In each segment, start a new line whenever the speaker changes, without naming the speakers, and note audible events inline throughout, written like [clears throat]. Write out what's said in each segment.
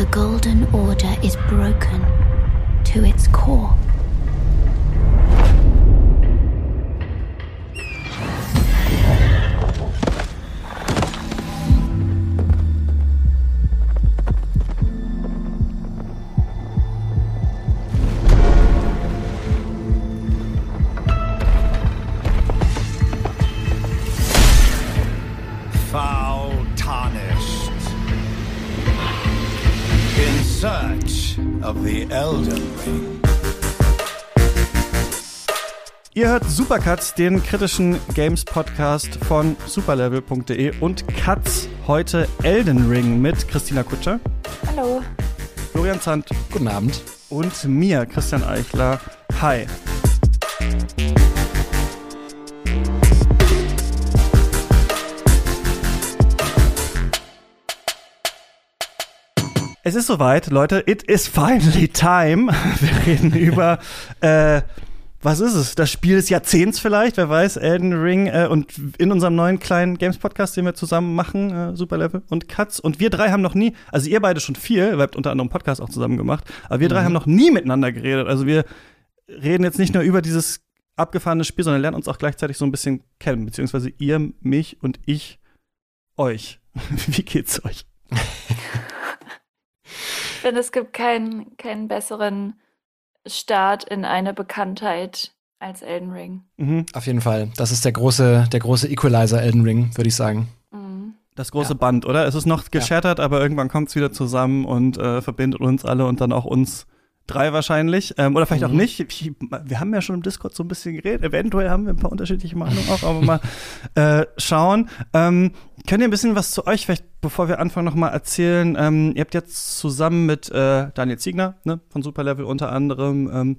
The Golden Order is broken to its core.
Supercuts, den kritischen Games-Podcast von superlevel.de und Cuts heute Elden Ring mit Christina Kutscher,
Hallo.
Florian Zandt
Guten Abend.
und mir, Christian Eichler. Hi. Es ist soweit, Leute. It is finally time. [laughs] Wir reden über, äh, was ist es? Das Spiel des Jahrzehnts vielleicht, wer weiß, Elden Ring äh, und in unserem neuen kleinen Games-Podcast, den wir zusammen machen, äh, Superlevel und Cuts. Und wir drei haben noch nie, also ihr beide schon viel, ihr habt unter anderem Podcast auch zusammen gemacht, aber wir drei haben noch nie miteinander geredet. Also wir reden jetzt nicht nur über dieses abgefahrene Spiel, sondern lernen uns auch gleichzeitig so ein bisschen kennen, beziehungsweise ihr, mich und ich euch. [laughs] Wie geht's euch?
Ich finde, es gibt keinen, keinen besseren Start in eine Bekanntheit als Elden Ring.
Mhm.
Auf jeden Fall. Das ist der große, der große Equalizer Elden Ring, würde ich sagen.
Mhm.
Das große
Ja.
Band, oder? Es ist noch geschattert, aber irgendwann kommt es wieder zusammen und äh, verbindet uns alle und dann auch uns drei wahrscheinlich. Ähm, oder vielleicht auch
Mhm.
nicht. Ich, wir haben ja schon im Discord so ein bisschen geredet. Eventuell haben wir ein paar unterschiedliche Meinungen auch, aber mal [laughs] äh, schauen. Ähm, könnt ihr ein bisschen was zu euch, vielleicht bevor wir anfangen, noch mal erzählen? Ähm, ihr habt jetzt zusammen mit äh, Daniel Ziegner ne, von Superlevel unter anderem, ähm,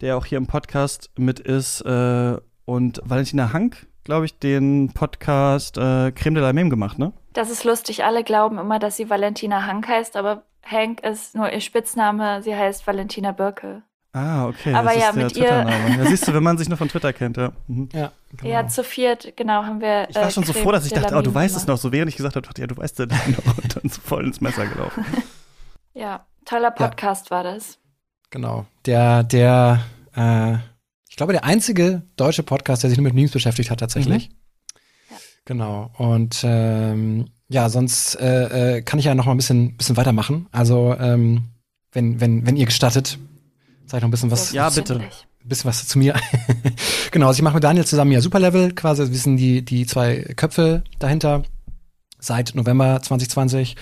der auch hier im Podcast mit ist, äh, und Valentina Hank, glaube ich, den Podcast äh, Creme de la Meme gemacht, ne?
Das ist lustig. Alle glauben immer, dass sie Valentina Hank heißt, aber Hank ist nur ihr Spitzname. Sie heißt Valentina Birke.
Ah, okay.
Aber
das
ja,
ist
mit ihr-.
Ja, siehst du, wenn man sich nur von Twitter kennt, ja. Mhm.
Ja, genau.
Ja, zu viert, genau, haben wir.
Ich war
äh,
schon so
Creme
froh, dass ich dachte, oh, du weißt es noch. So während ich gesagt habe, dachte ich, ja, du weißt es noch. Und dann so voll ins Messer gelaufen.
Ja, toller Podcast war das.
Genau. Der, der, äh, ich glaube, der einzige deutsche Podcast, der sich nur mit Memes beschäftigt hat, tatsächlich.
Ja.
Genau. Und ähm, ja, sonst äh, äh, kann ich ja noch mal ein bisschen, bisschen weitermachen. Also, ähm, wenn, wenn, wenn ihr gestattet, sag ich noch ein bisschen was,
Ja, bitte.
Ein bisschen was zu mir. [laughs] genau, also ich mache mit Daniel zusammen ja Superlevel, quasi, wir sind die, die zwei Köpfe dahinter seit November 2020.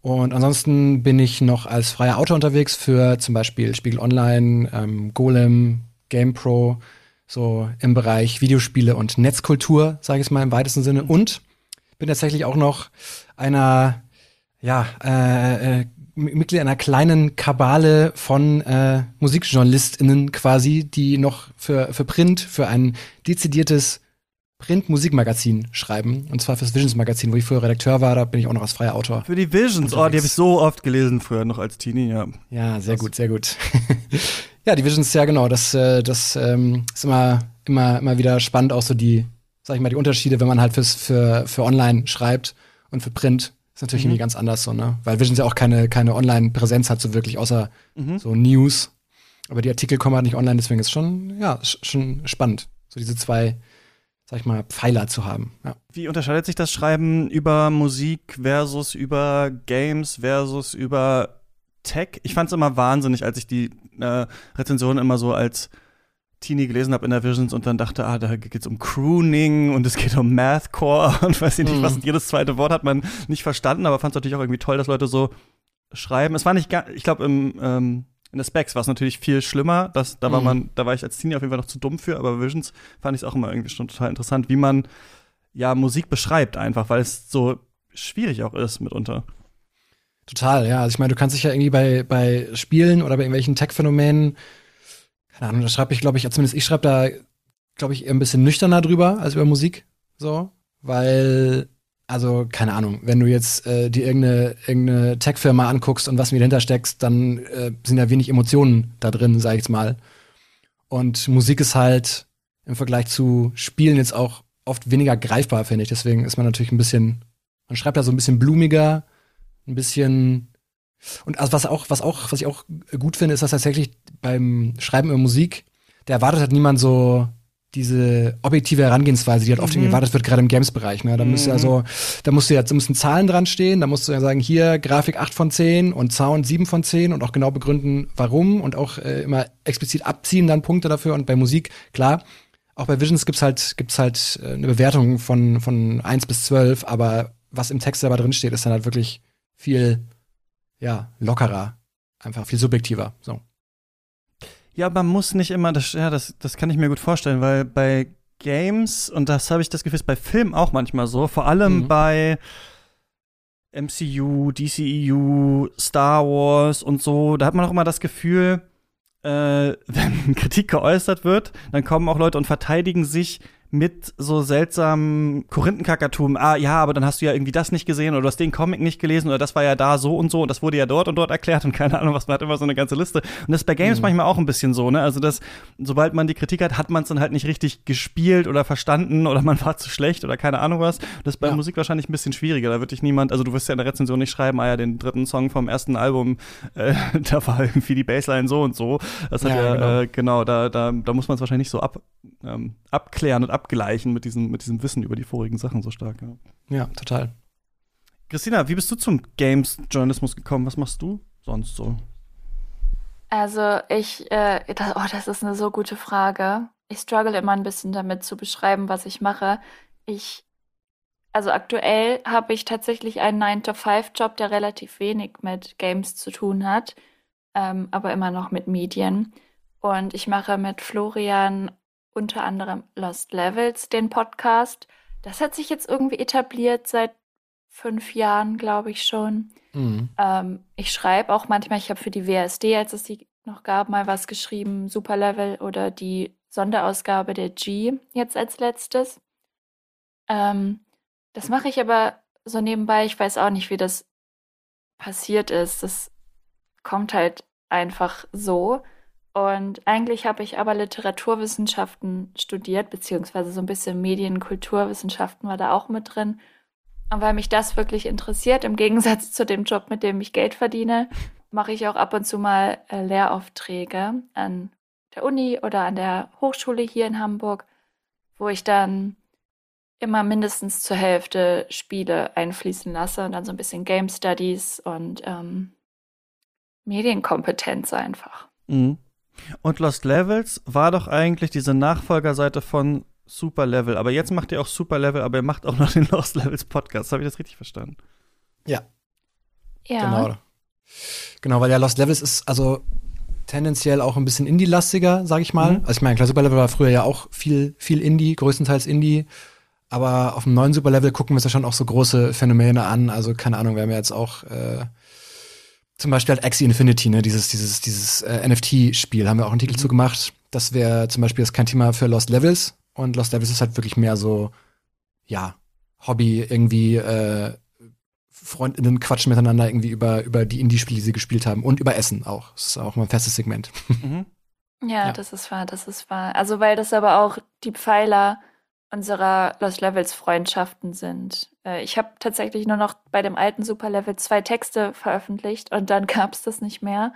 Und ansonsten bin ich noch als freier Autor unterwegs für zum Beispiel Spiegel Online, ähm, Golem, GamePro, so im Bereich Videospiele und Netzkultur, sage ich es mal im weitesten Sinne. Und bin tatsächlich auch noch einer, ja, äh, äh, Mitglied einer kleinen Kabale von äh, MusikjournalistInnen quasi, die noch für, für Print, für ein dezidiertes Print-Musikmagazin schreiben. Und zwar fürs Visions-Magazin, wo ich früher Redakteur war, da bin ich auch noch als freier Autor.
Für die Visions, oh, die habe
Unterwegs.
ich so oft gelesen früher noch als Teenie, ja.
Ja, sehr gut, sehr gut. [laughs] ja, die Visions, ja genau, das, äh, das ähm, ist immer, immer, immer wieder spannend, auch so die, sag ich mal, die Unterschiede, wenn man halt fürs, für, für online schreibt und für Print. Ist natürlich
Mhm.
irgendwie ganz anders so, ne? Weil Visions ja auch keine, keine Online-Präsenz hat, so wirklich, außer
Mhm.
so News. Aber die Artikel kommen halt nicht online, deswegen ist schon, ja, sch- schon spannend, so diese zwei, sag ich mal, Pfeiler zu haben. Ja.
Wie unterscheidet sich das Schreiben über Musik versus über Games versus über Tech? Ich fand es immer wahnsinnig, als ich die äh, Rezensionen immer so als Teenie gelesen habe in der Visions und dann dachte, ah, da geht's um Crooning und es geht um Mathcore [laughs] und weiß ich nicht
Mhm.
was. Und jedes zweite Wort hat man nicht verstanden, aber fand es natürlich auch irgendwie toll, dass Leute so schreiben. Es war nicht gar, ich glaube, im ähm, in der Specs war es natürlich viel schlimmer. Das, da war
Mhm.
man, da war ich als Teenie auf jeden Fall noch zu dumm für, aber Visions fand ich es auch immer irgendwie schon total interessant, wie man ja Musik beschreibt einfach, weil es so schwierig auch ist mitunter.
Total, ja. Also ich meine, du kannst dich ja irgendwie bei, bei Spielen oder bei irgendwelchen Tech-Phänomenen, keine Ahnung, da schreibe ich, glaube ich, zumindest ich schreibe da, glaube ich, eher ein bisschen nüchterner drüber als über Musik. So. Weil, also, keine Ahnung, wenn du jetzt äh, dir irgendeine, irgendeine Tech-Firma anguckst und was mir dahinter steckst, dann äh, sind da wenig Emotionen da drin, sag ich jetzt mal. Und Musik ist halt im Vergleich zu Spielen jetzt auch oft weniger greifbar, finde ich. Deswegen ist man natürlich ein bisschen, man schreibt da so ein bisschen blumiger, ein bisschen Und also was auch, was auch, was ich auch gut finde, ist, dass tatsächlich beim Schreiben über Musik, da erwartet halt niemand so diese objektive Herangehensweise, die halt oft
Mhm.
erwartet wird, gerade im Games-Bereich. Ne? Da müsste ja so, da musst du ja, da müssen Zahlen dran stehen, da musst du ja sagen, hier Grafik 8 von 10 und Sound 7 von 10 und auch genau begründen, warum und auch äh, immer explizit abziehen dann Punkte dafür. Und bei Musik, klar, auch bei Visions gibt's halt, gibt's halt äh, eine Bewertung von, von 1 bis 12, aber was im Text selber drin steht, ist dann halt wirklich viel, ja, lockerer. Einfach viel subjektiver. So.
Ja, man muss nicht immer, das, ja, das, das kann ich mir gut vorstellen, weil bei Games, und das habe ich das Gefühl, ist bei Filmen auch manchmal so, vor allem
Mhm.
bei MCU, DCEU, Star Wars und so, da hat man auch immer das Gefühl, äh, [laughs] wenn Kritik geäußert wird, dann kommen auch Leute und verteidigen sich mit so seltsamen Korinthenkackertum. Ah, ja, aber dann hast du ja irgendwie das nicht gesehen oder du hast den Comic nicht gelesen oder das war ja da so und so und das wurde ja dort und dort erklärt und keine Ahnung was. Man hat immer so eine ganze Liste. Und das ist bei Games
Mhm.
manchmal auch ein bisschen so, ne? Also, das, sobald man die Kritik hat, hat man es dann halt nicht richtig gespielt oder verstanden oder man war zu schlecht oder keine Ahnung was. Das ist bei
Ja.
Musik wahrscheinlich ein bisschen schwieriger. Da wird dich niemand, also du wirst ja in der Rezension nicht schreiben, ah ja, den dritten Song vom ersten Album, äh, [laughs] da war irgendwie die Bassline so und so. Das hat
Ja,
ja,
genau.
äh, genau, da, da, da muss man es wahrscheinlich nicht so ab, ähm, abklären und abgleichen mit diesem, mit diesem Wissen über die vorigen Sachen so stark. Ja.
Ja, total.
Christina, wie bist du zum Games-Journalismus gekommen? Was machst du sonst so?
Also ich, äh, das, oh, das ist eine so gute Frage. Ich struggle immer ein bisschen damit zu beschreiben, was ich mache. Ich, also aktuell habe ich tatsächlich einen 9-to-5-Job, der relativ wenig mit Games zu tun hat, ähm, aber immer noch mit Medien. Und ich mache mit Florian unter anderem Lost Levels, den Podcast. Das hat sich jetzt irgendwie etabliert seit fünf Jahren, glaube ich schon.
Mhm.
Ähm, ich schreibe auch manchmal, ich habe für die WSD, als es die noch gab, mal was geschrieben, Superlevel oder die Sonderausgabe der G jetzt als letztes. Ähm, das mache ich aber so nebenbei, ich weiß auch nicht, wie das passiert ist. Das kommt halt einfach so. Und eigentlich habe ich aber Literaturwissenschaften studiert, beziehungsweise so ein bisschen Medienkulturwissenschaften war da auch mit drin. Und weil mich das wirklich interessiert, im Gegensatz zu dem Job, mit dem ich Geld verdiene, mache ich auch ab und zu mal äh, Lehraufträge an der Uni oder an der Hochschule hier in Hamburg, wo ich dann immer mindestens zur Hälfte Spiele einfließen lasse und dann so ein bisschen Game Studies und ähm, Medienkompetenz einfach.
Mhm. Und Lost Levels war doch eigentlich diese Nachfolgerseite von Super Level. Aber jetzt macht ihr auch Super Level, aber ihr macht auch noch den Lost Levels Podcast. Habe ich das richtig verstanden?
Ja,
Ja.
genau. Genau, weil ja Lost Levels ist also tendenziell auch ein bisschen Indie-lastiger, sag ich mal.
Mhm.
Also ich meine, klar, Super Level war früher ja auch viel, viel Indie, größtenteils Indie. Aber auf dem neuen Super Level gucken wir uns ja schon auch so große Phänomene an. Also keine Ahnung, wir haben ja jetzt auch äh, zum Beispiel halt Axie Infinity, ne, dieses, dieses, dieses äh, NFT-Spiel, haben wir auch einen Titel zu gemacht. Das wäre zum Beispiel das kein Thema für Lost Levels. Und Lost Levels ist halt wirklich mehr so, ja, Hobby, irgendwie, äh, Freundinnen quatschen miteinander irgendwie über, über die Indie-Spiele, die sie gespielt haben und über Essen auch. Das ist auch mal ein festes Segment.
Mhm.
Ja,
Ja.
das ist wahr, das ist wahr. Also weil das aber auch die Pfeiler unserer Lost Levels Freundschaften sind. Äh, ich habe tatsächlich nur noch bei dem alten Super Level zwei Texte veröffentlicht und dann [laughs] gab es das nicht mehr.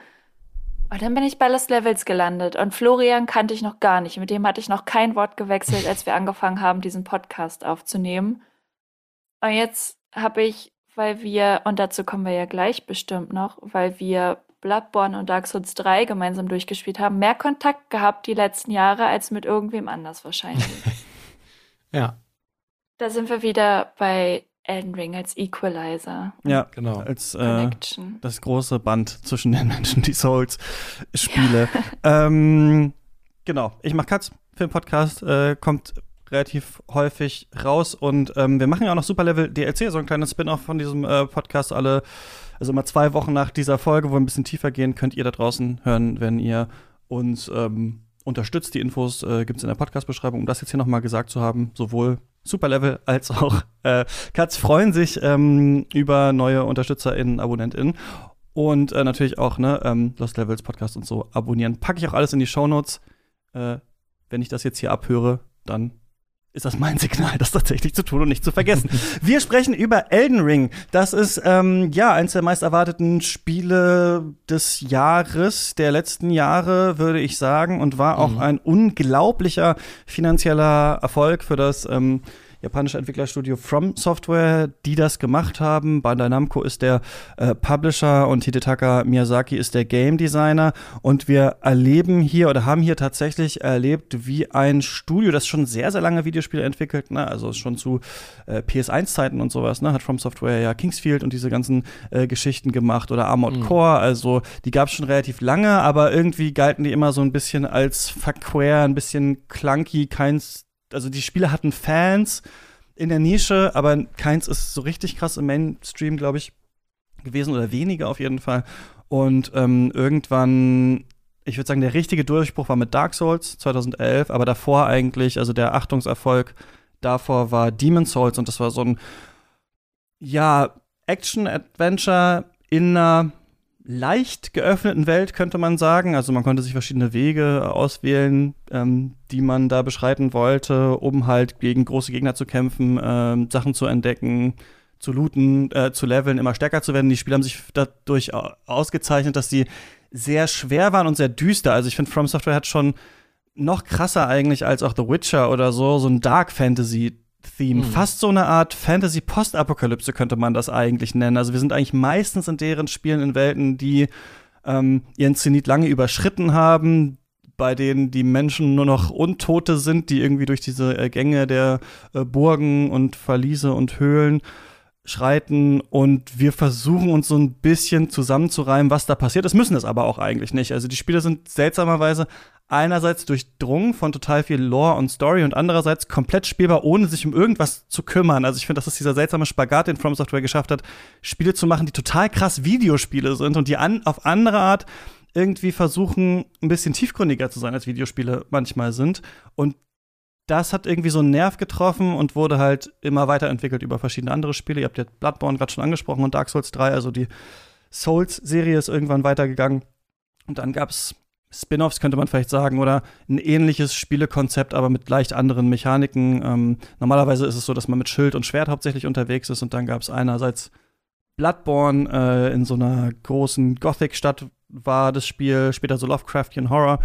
Und dann bin ich bei Lost Levels gelandet und Florian kannte ich noch gar nicht. Mit dem hatte ich noch kein Wort gewechselt, als wir angefangen haben, diesen Podcast aufzunehmen. Und jetzt habe ich, weil wir, und dazu kommen wir ja gleich bestimmt noch, weil wir Bloodborne und Dark Souls 3 gemeinsam durchgespielt haben, mehr Kontakt gehabt die letzten Jahre als mit irgendwem anders wahrscheinlich. [laughs]
Ja,
da sind wir wieder bei Elden Ring als Equalizer.
Ja,
genau.
als äh, das große Band zwischen den [laughs] Menschen, die Souls spiele. [laughs] ähm, genau, ich mache Katz für den Podcast, äh, kommt relativ häufig raus und ähm, wir machen ja auch noch Super Level DLC, so ein kleines Spin-off von diesem äh, Podcast. Alle, also immer zwei Wochen nach dieser Folge, wo wir ein bisschen tiefer gehen, könnt ihr da draußen hören, wenn ihr uns ähm, unterstützt. Die Infos äh, gibt es in der Podcast-Beschreibung, um das jetzt hier nochmal gesagt zu haben. Sowohl Superlevel als auch äh, Katz freuen sich ähm, über neue UnterstützerInnen, AbonnentInnen. Und äh, natürlich auch, ne, ähm, Lost Levels Podcast und so abonnieren. Packe ich auch alles in die Shownotes. Äh, wenn ich das jetzt hier abhöre, dann ist das mein Signal, das tatsächlich zu tun und nicht zu vergessen. [laughs] Wir sprechen über Elden Ring. Das ist ähm, ja eins der meist erwarteten Spiele des Jahres, der letzten Jahre, würde ich sagen, und war auch mhm. ein unglaublicher finanzieller Erfolg für das ähm, japanische Entwicklerstudio From Software, die das gemacht haben. Bandai Namco ist der äh, Publisher und Hidetaka Miyazaki ist der Game Designer. Und wir erleben hier oder haben hier tatsächlich erlebt, wie ein Studio, das schon sehr, sehr lange Videospiele entwickelt, ne? also schon zu äh, PS1-Zeiten und sowas, ne? hat From Software ja Kingsfield und diese ganzen äh, Geschichten gemacht oder Armored mhm. Core. Also die gab es schon relativ lange, aber irgendwie galten die immer so ein bisschen als verquer, ein bisschen clunky, keins also die Spiele hatten Fans in der Nische, aber keins ist so richtig krass im Mainstream, glaube ich, gewesen oder wenige auf jeden Fall. Und ähm, irgendwann, ich würde sagen, der richtige Durchbruch war mit Dark Souls 2011, aber davor eigentlich, also der Achtungserfolg davor war Demon Souls und das war so ein, ja, Action-Adventure in einer leicht geöffneten Welt, könnte man sagen. Also man konnte sich verschiedene Wege auswählen, ähm, die man da beschreiten wollte, um halt gegen große Gegner zu kämpfen, ähm, Sachen zu entdecken, zu looten, äh, zu leveln, immer stärker zu werden. Die Spiele haben sich dadurch ausgezeichnet, dass sie sehr schwer waren und sehr düster. Also ich finde, From Software hat schon noch krasser eigentlich als auch The Witcher oder so, so ein Dark Fantasy Theme. Mhm. Fast so eine Art Fantasy-Postapokalypse könnte man das eigentlich nennen. Also wir sind eigentlich meistens in deren Spielen in Welten, die ähm, ihren Zenit lange überschritten haben, bei denen die Menschen nur noch Untote sind, die irgendwie durch diese äh, Gänge der äh, Burgen und Verliese und Höhlen schreiten und wir versuchen uns so ein bisschen zusammenzureimen, was da passiert ist, müssen es aber auch eigentlich nicht. Also die Spiele sind seltsamerweise einerseits durchdrungen von total viel Lore und Story und andererseits komplett spielbar, ohne sich um irgendwas zu kümmern. Also ich finde, das ist dieser seltsame Spagat, den From Software geschafft hat, Spiele zu machen, die total krass Videospiele sind und die an, auf andere Art irgendwie versuchen, ein bisschen tiefgründiger zu sein, als Videospiele manchmal sind. Und das hat irgendwie so einen Nerv getroffen und wurde halt immer weiterentwickelt über verschiedene andere Spiele. Ihr habt ja Bloodborne gerade schon angesprochen und Dark Souls 3, also die Souls-Serie ist irgendwann weitergegangen. Und dann gab es Spin-offs könnte man vielleicht sagen, oder ein ähnliches Spielekonzept, aber mit leicht anderen Mechaniken. Ähm, normalerweise ist es so, dass man mit Schild und Schwert hauptsächlich unterwegs ist und dann gab es einerseits Bloodborne äh, in so einer großen Gothic-Stadt war das Spiel, später so Lovecraftian Horror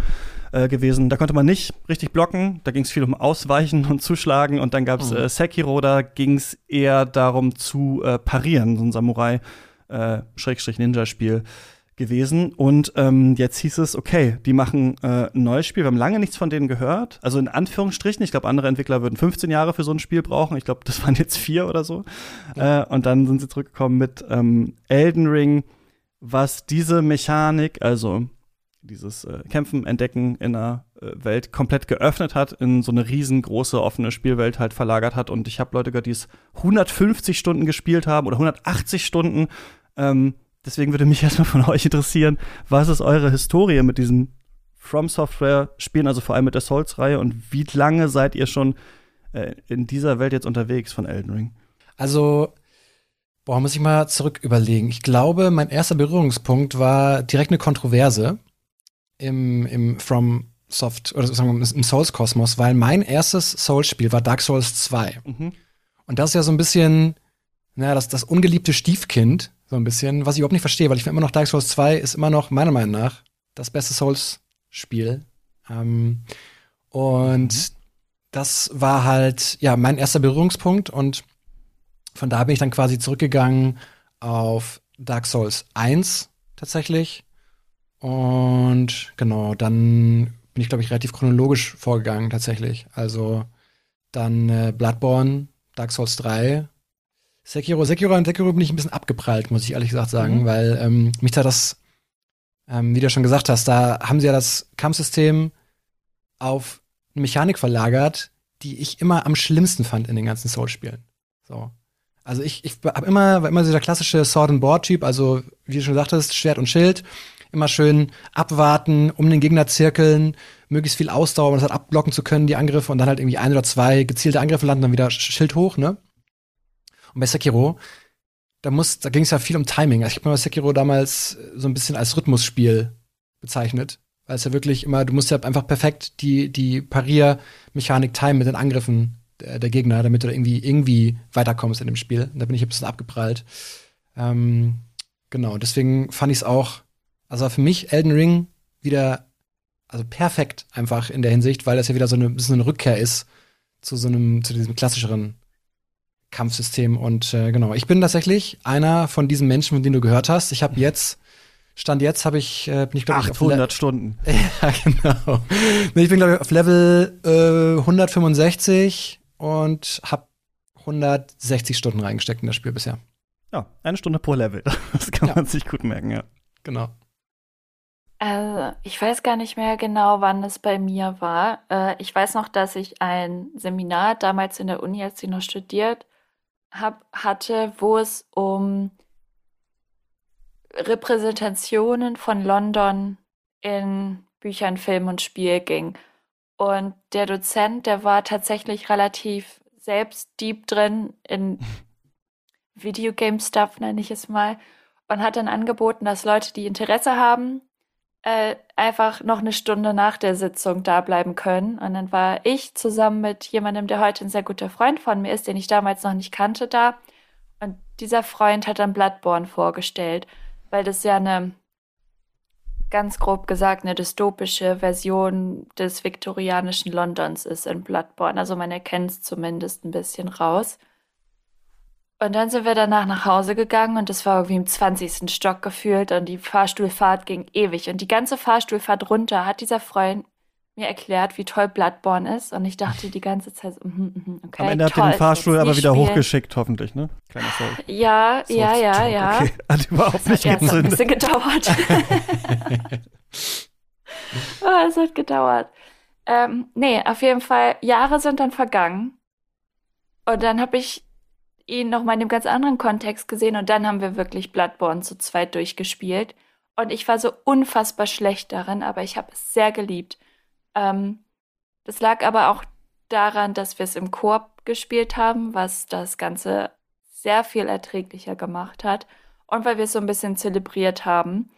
äh, gewesen. Da konnte man nicht richtig blocken, da ging es viel um Ausweichen und Zuschlagen und dann gab es mhm. äh, Sekiro, da ging es eher darum zu äh, parieren, so ein Samurai-Ninja-Spiel. Äh, gewesen. Und ähm, jetzt hieß es, okay, die machen äh, ein neues Spiel. Wir haben lange nichts von denen gehört. Also in Anführungsstrichen, ich glaube, andere Entwickler würden 15 Jahre für so ein Spiel brauchen. Ich glaube, das waren jetzt vier oder so. Ja. Äh, und dann sind sie zurückgekommen mit ähm, Elden Ring, was diese Mechanik, also dieses äh, Kämpfen, Entdecken in einer äh, Welt komplett geöffnet hat, in so eine riesengroße offene Spielwelt halt verlagert hat. Und ich habe Leute gehört, die es 150 Stunden gespielt haben oder 180 Stunden. Ähm, Deswegen würde mich [laughs] erstmal von euch interessieren, was ist eure Historie mit diesen From Software Spielen, also vor allem mit der Souls-Reihe und wie lange seid ihr schon äh, in dieser Welt jetzt unterwegs von Elden Ring?
Also, boah, muss ich mal zurück überlegen. Ich glaube, mein erster Berührungspunkt war direkt eine Kontroverse im, im From Soft oder sagen wir im Souls-Kosmos, weil mein erstes Souls-Spiel war Dark Souls 2. Mhm. Und das ist ja so ein bisschen, naja, das, das ungeliebte Stiefkind so ein bisschen, was ich überhaupt nicht verstehe, weil ich finde immer noch Dark Souls 2 ist immer noch, meiner Meinung nach, das beste Souls-Spiel. Ähm, und mhm. das war halt, ja, mein erster Berührungspunkt und von da bin ich dann quasi zurückgegangen auf Dark Souls 1 tatsächlich. Und genau, dann bin ich, glaube ich, relativ chronologisch vorgegangen tatsächlich. Also dann äh, Bloodborne, Dark Souls 3, Sekiro, Sekiro und Sekiro bin ich ein bisschen abgeprallt, muss ich ehrlich gesagt sagen, mhm. weil ähm, mich da das, ähm, wie du schon gesagt hast, da haben sie ja das Kampfsystem auf eine Mechanik verlagert, die ich immer am schlimmsten fand in den ganzen Soul-Spielen. So. Also ich, ich hab immer, war immer so der klassische Sword and Board Typ, also wie du schon sagtest, Schwert und Schild, immer schön abwarten, um den Gegner zirkeln, möglichst viel Ausdauer, um das halt abblocken zu können, die Angriffe und dann halt irgendwie ein oder zwei gezielte Angriffe landen, dann wieder Schild hoch, ne? Und bei Sekiro, da muss, da ging es ja viel um Timing. Also ich habe mal Sekiro damals so ein bisschen als Rhythmusspiel bezeichnet. Weil es ja wirklich immer, du musst ja einfach perfekt die, die Pariermechanik timen mit den Angriffen der, der Gegner, damit du irgendwie, irgendwie weiterkommst in dem Spiel. Und da bin ich ein bisschen abgeprallt. Ähm, genau, deswegen fand ich es auch, also für mich Elden Ring wieder, also perfekt einfach in der Hinsicht, weil das ja wieder so eine, bisschen eine Rückkehr ist zu so einem, zu diesem klassischeren Kampfsystem. Und äh, genau, ich bin tatsächlich einer von diesen Menschen, von denen du gehört hast. Ich habe jetzt Stand jetzt habe ich, äh, bin ich glaube ich
800 Stunden. [laughs]
ja, genau. Ich bin glaube ich auf Level äh, 165 und habe 160 Stunden reingesteckt in das Spiel bisher.
Ja, eine Stunde pro Level. [laughs] Das kann ja. man sich gut merken, ja.
Genau.
Also, ich weiß gar nicht mehr genau, wann es bei mir war. Äh, ich weiß noch, dass ich ein Seminar damals in der Uni, als ich noch studiert hab, hatte, wo es um Repräsentationen von London in Büchern, Film und Spiel ging. Und der Dozent, der war tatsächlich relativ selbst deep drin in [laughs] Videogame-Stuff, nenne ich es mal, und hat dann angeboten, dass Leute, die Interesse haben, äh, einfach noch eine Stunde nach der Sitzung da bleiben können. Und dann war ich zusammen mit jemandem, der heute ein sehr guter Freund von mir ist, den ich damals noch nicht kannte, da. Und dieser Freund hat dann Bloodborne vorgestellt weil das ja eine, ganz grob gesagt, eine dystopische Version des viktorianischen Londons ist in Bloodborne. Also man erkennt es zumindest ein bisschen raus. Und dann sind wir danach nach Hause gegangen und es war irgendwie im 20. Stock gefühlt und die Fahrstuhlfahrt ging ewig. Und die ganze Fahrstuhlfahrt runter hat dieser Freund mir erklärt, wie toll Bloodborne ist. Und ich dachte die ganze Zeit, so, mm, okay.
Am Ende hat er den Fahrstuhl aber wieder spielen. hochgeschickt, hoffentlich, ne? Kleiner Soul.
Ja, so, ja, ja, ja.
Okay. Hat überhaupt nicht
gezündet. Es hat ein bisschen gedauert. oh, [laughs] es hat gedauert. Ähm, nee, auf jeden Fall, Jahre sind dann vergangen. Und dann habe ich ihn noch mal in einem ganz anderen Kontext gesehen und dann haben wir wirklich Bloodborne zu zweit durchgespielt. Und ich war so unfassbar schlecht darin, aber ich habe es sehr geliebt. Ähm, das lag aber auch daran, dass wir es im Koop gespielt haben, was das Ganze sehr viel erträglicher gemacht hat. Und weil wir es so ein bisschen zelebriert haben.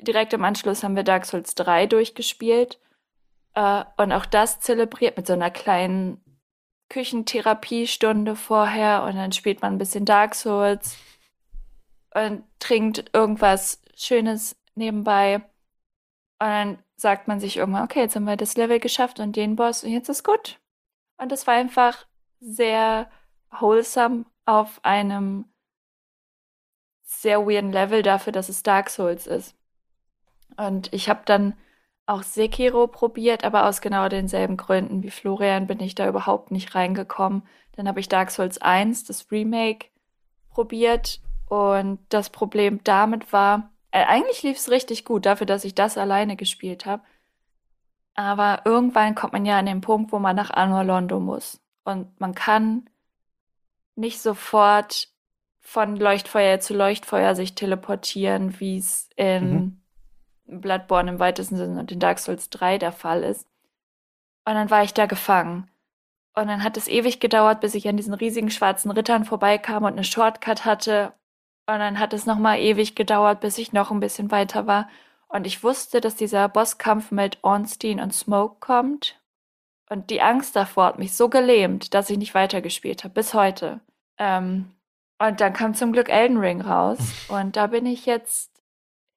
Direkt im Anschluss haben wir Dark Souls 3 durchgespielt. Äh, und auch das zelebriert mit so einer kleinen Küchentherapiestunde vorher. Und dann spielt man ein bisschen Dark Souls und trinkt irgendwas Schönes nebenbei. Und dann sagt man sich irgendwann, okay, jetzt haben wir das Level geschafft und den Boss und jetzt ist gut. Und das war einfach sehr wholesome auf einem sehr weirden Level dafür, dass es Dark Souls ist. Und ich habe dann auch Sekiro probiert, aber aus genau denselben Gründen wie Florian bin ich da überhaupt nicht reingekommen. Dann habe ich Dark Souls 1, das Remake, probiert und das Problem damit war, äh, eigentlich lief es richtig gut dafür, dass ich das alleine gespielt habe. Aber irgendwann kommt man ja an den Punkt, wo man nach Anor Londo muss. Und man kann nicht sofort von Leuchtfeuer zu Leuchtfeuer sich teleportieren, wie es in mhm. Bloodborne im weitesten Sinne und in Dark Souls 3 der Fall ist. Und dann war ich da gefangen. Und dann hat es ewig gedauert, bis ich an diesen riesigen schwarzen Rittern vorbeikam und eine Shortcut hatte. Und dann hat es nochmal ewig gedauert, bis ich noch ein bisschen weiter war. Und ich wusste, dass dieser Bosskampf mit Ornstein und Smoke kommt. Und die Angst davor hat mich so gelähmt, dass ich nicht weitergespielt habe, bis heute. Ähm, und dann kam zum Glück Elden Ring raus. [laughs] Und da bin ich jetzt,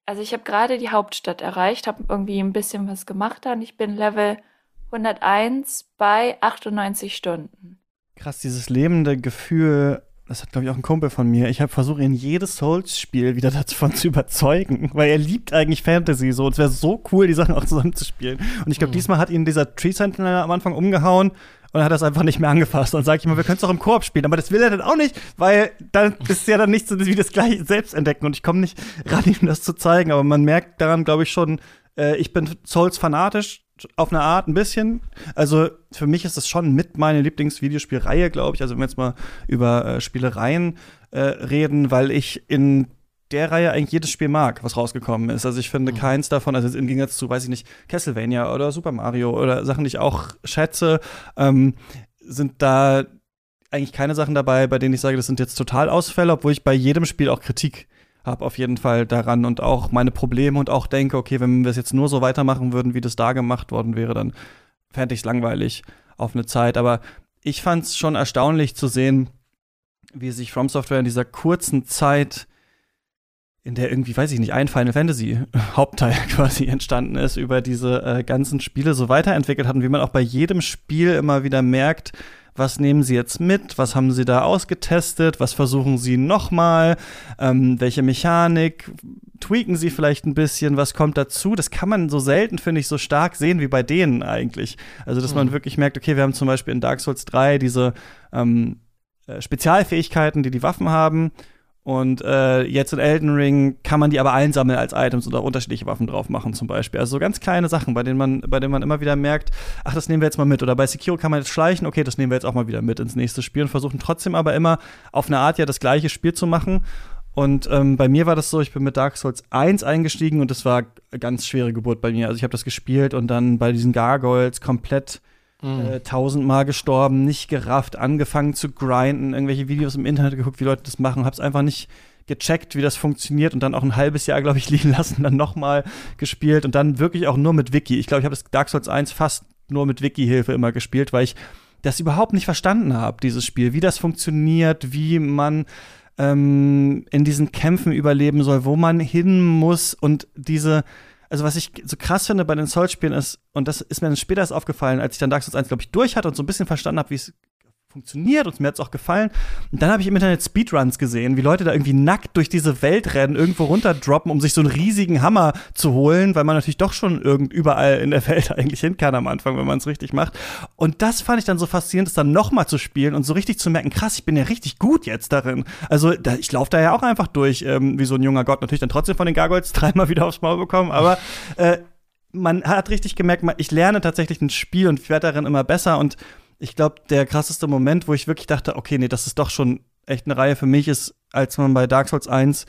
also ich habe gerade die Hauptstadt erreicht, habe irgendwie ein bisschen was gemacht und ich bin Level 101 bei 98 Stunden.
Krass, dieses lebende Gefühl, das hat, glaube ich, auch ein Kumpel von mir. Ich habe versucht, ihn jedes Souls-Spiel wieder [laughs] davon zu überzeugen, weil er liebt eigentlich Fantasy so. Und es wäre so cool, die Sachen auch zusammenzuspielen. Und ich glaube, mhm. diesmal hat ihn dieser Tree Sentinel am Anfang umgehauen und hat das einfach nicht mehr angefasst. Und sage ich immer, wir können es doch im Koop spielen. Aber das will er dann auch nicht, weil dann ist ja dann nicht so wie das gleiche selbst entdecken. Und ich komme nicht ran, ihm das zu zeigen. Aber man merkt daran, glaube ich, schon, äh, ich bin Souls fanatisch auf eine Art ein bisschen. Also für mich ist das schon mit meine Lieblingsvideospielreihe, glaube ich. Also wenn wir jetzt mal über äh, Spielereien äh, reden, weil ich in der Reihe eigentlich jedes Spiel mag, was rausgekommen ist. Also ich finde mhm. keins davon, also im Gegensatz zu, weiß ich nicht, Castlevania oder Super Mario oder Sachen, die ich auch schätze, ähm, sind da eigentlich keine Sachen dabei, bei denen ich sage, das sind jetzt total Ausfälle, obwohl ich bei jedem Spiel auch Kritik habe auf jeden Fall daran und auch meine Probleme und auch denke, okay, wenn wir es jetzt nur so weitermachen würden, wie das da gemacht worden wäre, dann fände ich es langweilig auf eine Zeit. Aber ich fand es schon erstaunlich zu sehen, wie sich From Software in dieser kurzen Zeit, in der irgendwie, weiß ich nicht, ein Final Fantasy [laughs] Hauptteil [laughs] quasi entstanden ist, über diese äh, ganzen Spiele so weiterentwickelt hat und wie man auch bei jedem Spiel immer wieder merkt, was nehmen sie jetzt mit, was haben sie da ausgetestet, was versuchen sie nochmal, ähm, welche Mechanik tweaken sie vielleicht ein bisschen, was kommt dazu. Das kann man so selten, finde ich, so stark sehen wie bei denen eigentlich. Also, dass man
Mhm.
wirklich merkt, okay, wir haben zum Beispiel in Dark Souls 3 diese ähm, äh, Spezialfähigkeiten, die die Waffen haben. Und äh, jetzt in Elden Ring kann man die aber einsammeln als Items auch unterschiedliche Waffen drauf machen zum Beispiel. Also so ganz kleine Sachen, bei denen man, bei denen man immer wieder merkt, ach, das nehmen wir jetzt mal mit. Oder bei Sekiro kann man jetzt schleichen, okay, das nehmen wir jetzt auch mal wieder mit ins nächste Spiel und versuchen trotzdem aber immer auf eine Art ja das gleiche Spiel zu machen. Und ähm, bei mir war das so, ich bin mit Dark Souls 1 eingestiegen und das war eine ganz schwere Geburt bei mir. Also ich habe das gespielt und dann bei diesen Gargoyles komplett
Mhm.
äh, tausendmal gestorben, nicht gerafft, angefangen zu grinden, irgendwelche Videos im Internet geguckt, wie Leute das machen, hab's einfach nicht gecheckt, wie das funktioniert und dann auch ein halbes Jahr, glaube ich, [laughs] liegen lassen, dann nochmal gespielt und dann wirklich auch nur mit Wiki. Ich glaube, ich habe das Dark Souls 1 fast nur mit Wiki-Hilfe immer gespielt, weil ich das überhaupt nicht verstanden habe, dieses Spiel, wie das funktioniert, wie man ähm, in diesen Kämpfen überleben soll, wo man hin muss und diese also was ich so krass finde bei den Souls-Spielen ist, und das ist mir dann später aufgefallen, als ich dann Dark Souls 1, glaube ich, durch hatte und so ein bisschen verstanden habe, wie es funktioniert und mir hat's auch gefallen. Und dann habe ich im Internet Speedruns gesehen, wie Leute da irgendwie nackt durch diese Welt rennen, irgendwo runterdroppen, um sich so einen riesigen Hammer zu holen, weil man natürlich doch schon irgend überall in der [laughs] Welt eigentlich hin kann am Anfang, wenn man es richtig macht. Und das fand ich dann so faszinierend, das dann noch mal zu spielen und so richtig zu merken, krass, ich bin ja richtig gut jetzt darin. Also da, ich laufe da ja auch einfach durch, ähm, wie so ein junger Gott, natürlich dann trotzdem von den Gargoyles [laughs] dreimal wieder aufs Maul bekommen, aber äh, man hat richtig gemerkt, ich lerne tatsächlich ein Spiel und werde darin immer besser. Und ich glaube, der krasseste Moment, wo ich wirklich dachte, okay, nee, das ist doch schon echt eine Reihe für mich, ist, als man bei Dark Souls 1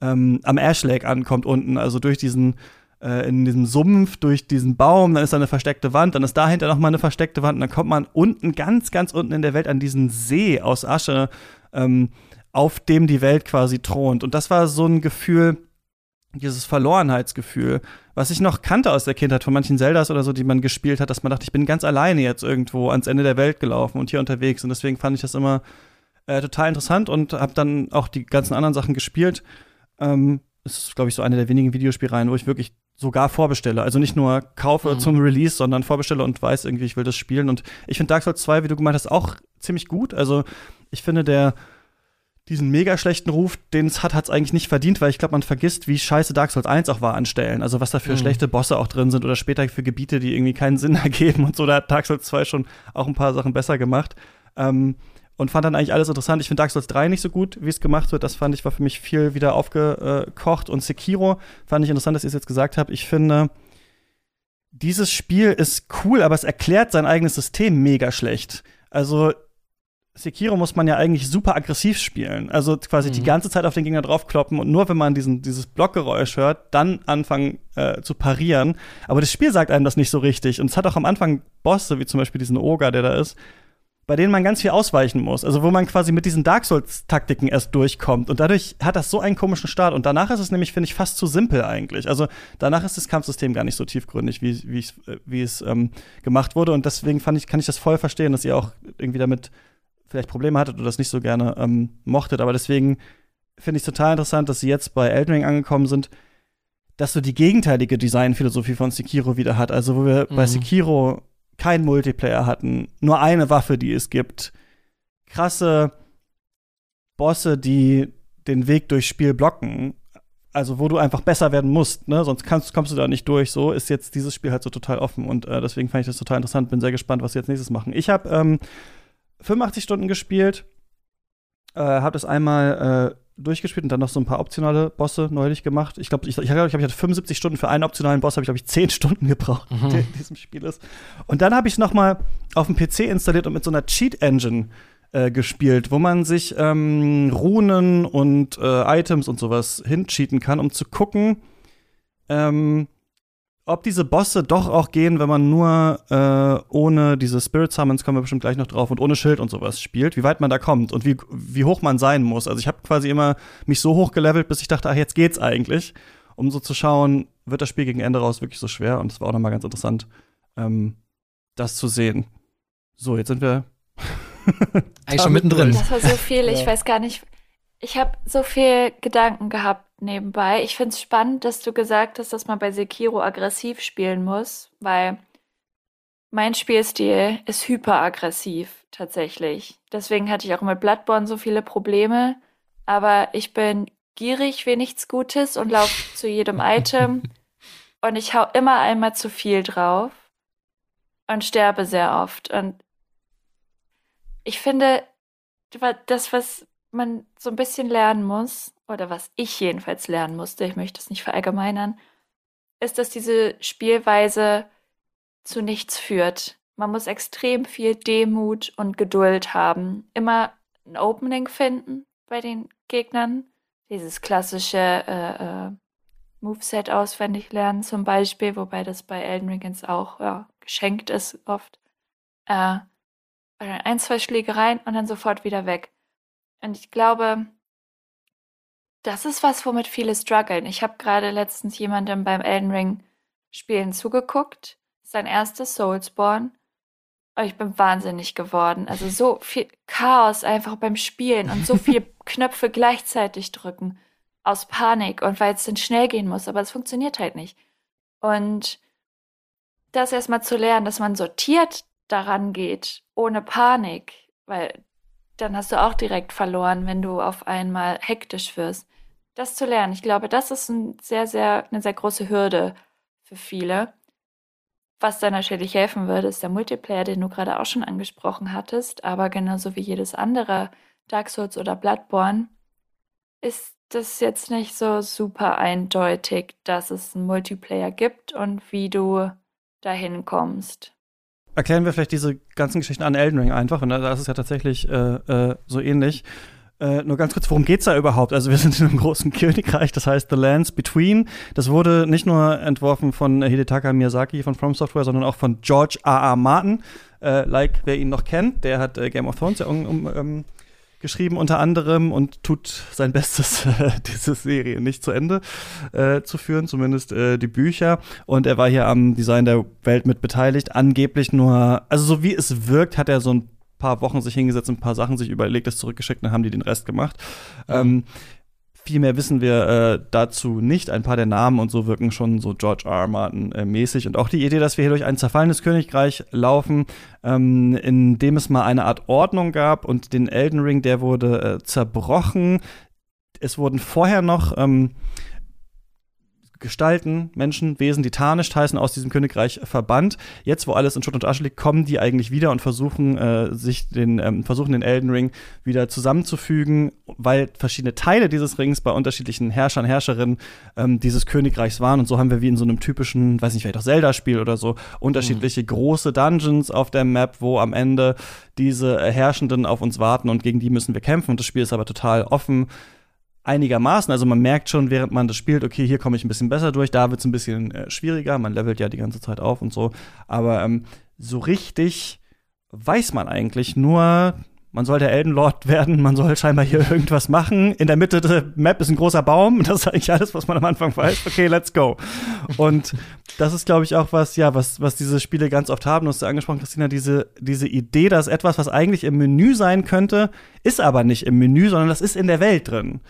ähm, am Ash Lake ankommt unten, also durch diesen äh, in diesem Sumpf, durch diesen Baum, dann ist da eine versteckte Wand, dann ist dahinter noch mal eine versteckte Wand, und dann kommt man unten, ganz, ganz unten in der Welt an diesen See aus Asche, ähm, auf dem die Welt quasi thront. Und das war so ein Gefühl, dieses Verlorenheitsgefühl, was ich noch kannte aus der Kindheit von manchen Zeldas oder so, die man gespielt hat, dass man dachte, ich bin ganz alleine jetzt irgendwo ans Ende der Welt gelaufen und hier unterwegs. Und deswegen fand ich das immer äh, total interessant und habe dann auch die ganzen anderen Sachen gespielt. Ähm, das ist, glaube ich, so eine der wenigen Videospielreihen, wo ich wirklich sogar vorbestelle. Also nicht nur kaufe
Mhm.
zum Release, sondern vorbestelle und weiß irgendwie, ich will das spielen. Und ich finde Dark Souls 2, wie du gemeint hast, auch ziemlich gut. Also ich finde, der diesen mega schlechten Ruf, den es hat, hat es eigentlich nicht verdient, weil ich glaube, man vergisst, wie scheiße Dark Souls 1 auch war an Stellen. Also was da für
Mhm.
schlechte Bosse auch drin sind oder später für Gebiete, die irgendwie keinen Sinn [laughs] ergeben und so. Da hat Dark Souls 2 schon auch ein paar Sachen besser gemacht. Ähm, und fand dann eigentlich alles interessant. Ich finde Dark Souls 3 nicht so gut, wie es gemacht wird. Das fand ich, war für mich viel wieder aufgekocht. Und Sekiro fand ich interessant, dass ihr es jetzt gesagt habt. Ich finde, dieses Spiel ist cool, aber es erklärt sein eigenes System mega schlecht. Also Sekiro muss man ja eigentlich super aggressiv spielen. Also quasi die
Mhm.
ganze Zeit auf den Gegner draufkloppen und nur wenn man diesen, dieses Blockgeräusch hört, dann anfangen äh, zu parieren. Aber das Spiel sagt einem das nicht so richtig. Und es hat auch am Anfang Bosse, wie zum Beispiel diesen Oger, der da ist, bei denen man ganz viel ausweichen muss. Also wo man quasi mit diesen Dark Souls-Taktiken erst durchkommt. Und dadurch hat das so einen komischen Start. Und danach ist es nämlich, finde ich, fast zu simpel eigentlich. Also danach ist das Kampfsystem gar nicht so tiefgründig, wie, wie, es- äh, wie es ähm, gemacht wurde. Und deswegen fand ich, kann ich das voll verstehen, dass ihr auch irgendwie damit vielleicht Probleme hattet oder das nicht so gerne ähm, mochtet. Aber deswegen finde ich es total interessant, dass sie jetzt bei Elden Ring angekommen sind, dass so die gegenteilige Designphilosophie von Sekiro wieder hat. Also wo wir bei
Mhm.
Sekiro keinen Multiplayer hatten, nur eine Waffe, die es gibt, krasse Bosse, die den Weg durchs Spiel blocken, also wo du einfach besser werden musst, ne? sonst kannst, kommst du da nicht durch. So ist jetzt dieses Spiel halt so total offen und äh, deswegen fand ich das total interessant. Bin sehr gespannt, was sie jetzt nächstes machen. Ich habe ähm, 85 Stunden gespielt, äh, habe das einmal äh, durchgespielt und dann noch so ein paar optionale Bosse neulich gemacht. Ich glaube, ich, ich, glaub, ich, hatte 75 Stunden für einen optionalen Boss, habe ich glaube ich 10 [laughs] Stunden gebraucht,
Mhm.
der in diesem Spiel ist. Und dann habe ich noch mal auf dem PC installiert und mit so einer Cheat Engine äh, gespielt, wo man sich ähm, Runen und äh, Items und sowas hincheaten kann, um zu gucken, ähm, ob diese Bosse doch auch gehen, wenn man nur äh, ohne diese Spirit Summons, kommen wir bestimmt gleich noch drauf, und ohne Schild und sowas spielt, wie weit man da kommt und wie, wie hoch man sein muss. Also ich habe quasi immer mich so hoch gelevelt, bis ich dachte, ach, jetzt geht's eigentlich, um so zu schauen, wird das Spiel gegen Ende raus wirklich so schwer. Und es war auch noch mal ganz interessant, ähm, das zu sehen. So, jetzt sind wir [laughs]
Eigentlich schon [laughs] mittendrin.
Das war so viel, [laughs] ich
Ja.
weiß gar nicht. Ich habe so viel Gedanken gehabt nebenbei. Ich finde es spannend, dass du gesagt hast, dass man bei Sekiro aggressiv spielen muss, weil mein Spielstil ist hyperaggressiv tatsächlich. Deswegen hatte ich auch mit Bloodborne so viele Probleme. Aber ich bin gierig wie nichts Gutes und laufe [laughs] zu jedem Item. Und ich hau immer einmal zu viel drauf und sterbe sehr oft. Und ich finde, das, was man so ein bisschen lernen muss, oder was ich jedenfalls lernen musste, ich möchte es nicht verallgemeinern, ist, dass diese Spielweise zu nichts führt. Man muss extrem viel Demut und Geduld haben. Immer ein Opening finden bei den Gegnern. Dieses klassische äh, äh, Moveset auswendig lernen zum Beispiel, wobei das bei Elden Ring auch ja, geschenkt ist oft. Äh, ein, zwei Schläge rein und dann sofort wieder weg. Und ich glaube, das ist was, womit viele strugglen. Ich habe gerade letztens jemandem beim Elden Ring Spielen zugeguckt. Sein erstes Soulsborne. Und ich bin wahnsinnig geworden. Also so viel Chaos einfach beim Spielen und so viele [laughs] Knöpfe gleichzeitig drücken. Aus Panik und weil es dann schnell gehen muss, aber es funktioniert halt nicht. Und das erstmal zu lernen, dass man sortiert daran geht, ohne Panik, weil dann hast du auch direkt verloren, wenn du auf einmal hektisch wirst. Das zu lernen, ich glaube, das ist ein sehr, sehr, eine sehr große Hürde für viele. Was dann natürlich helfen würde, ist der Multiplayer, den du gerade auch schon angesprochen hattest, aber genauso wie jedes andere Dark Souls oder Bloodborne ist das jetzt nicht so super eindeutig, dass es einen Multiplayer gibt und wie du dahin kommst.
Erklären wir vielleicht diese ganzen Geschichten an Elden Ring einfach, und da ist es ja tatsächlich äh, äh, so ähnlich. Äh, nur ganz kurz, worum geht's da überhaupt? Also wir sind in einem großen [laughs] Königreich, das heißt The Lands Between. Das wurde nicht nur entworfen von Hidetaka Miyazaki von From Software, sondern auch von George R. R. Martin. Äh, like, wer ihn noch kennt, der hat äh, Game of Thrones ja um, um, ähm, geschrieben unter anderem und tut sein Bestes, [laughs] diese Serie nicht zu Ende äh, zu führen, zumindest äh, die Bücher. Und er war hier am Design der Welt mit beteiligt. Angeblich nur, also so wie es wirkt, hat er so ein paar Wochen sich hingesetzt, ein paar Sachen sich überlegt, das zurückgeschickt, dann haben die den Rest gemacht. Ähm, viel mehr wissen wir äh, dazu nicht. Ein paar der Namen und so wirken schon so George R. R. Martin äh, mäßig. Und auch die Idee, dass wir hier durch ein zerfallenes Königreich laufen, ähm, in dem es mal eine Art Ordnung gab und den Elden Ring, der wurde äh, zerbrochen. Es wurden vorher noch ähm, Gestalten, Menschen, Wesen, die tarnischt heißen, aus diesem Königreich verbannt. Jetzt, wo alles in Schutt und Asche liegt, kommen die eigentlich wieder und versuchen, äh, sich den, ähm, versuchen den Elden Ring wieder zusammenzufügen, weil verschiedene Teile dieses Rings bei unterschiedlichen Herrschern, Herrscherinnen ähm, dieses Königreichs waren. Und so haben wir wie in so einem typischen, weiß nicht, vielleicht auch Zelda-Spiel oder so, unterschiedliche große Dungeons auf der Map, wo am Ende diese äh, Herrschenden auf uns warten und gegen die müssen wir kämpfen. Und das Spiel ist aber total offen einigermaßen. Also man merkt schon, während man das spielt, okay, hier komme ich ein bisschen besser durch, da wird es ein bisschen äh, schwieriger. Man levelt ja die ganze Zeit auf und so. Aber ähm, so richtig weiß man eigentlich nur, man soll der Eldenlord [laughs] werden, man soll scheinbar hier irgendwas machen. In der Mitte der Map ist ein großer Baum. [laughs] Das ist eigentlich alles, was man am Anfang weiß. Okay, let's go. Und das ist, glaube ich, auch was, ja, was, was diese Spiele ganz oft haben. Du hast ja angesprochen, Christina, diese, diese Idee, dass etwas, was eigentlich im Menü sein könnte, ist aber nicht im Menü, sondern das ist in der Welt drin.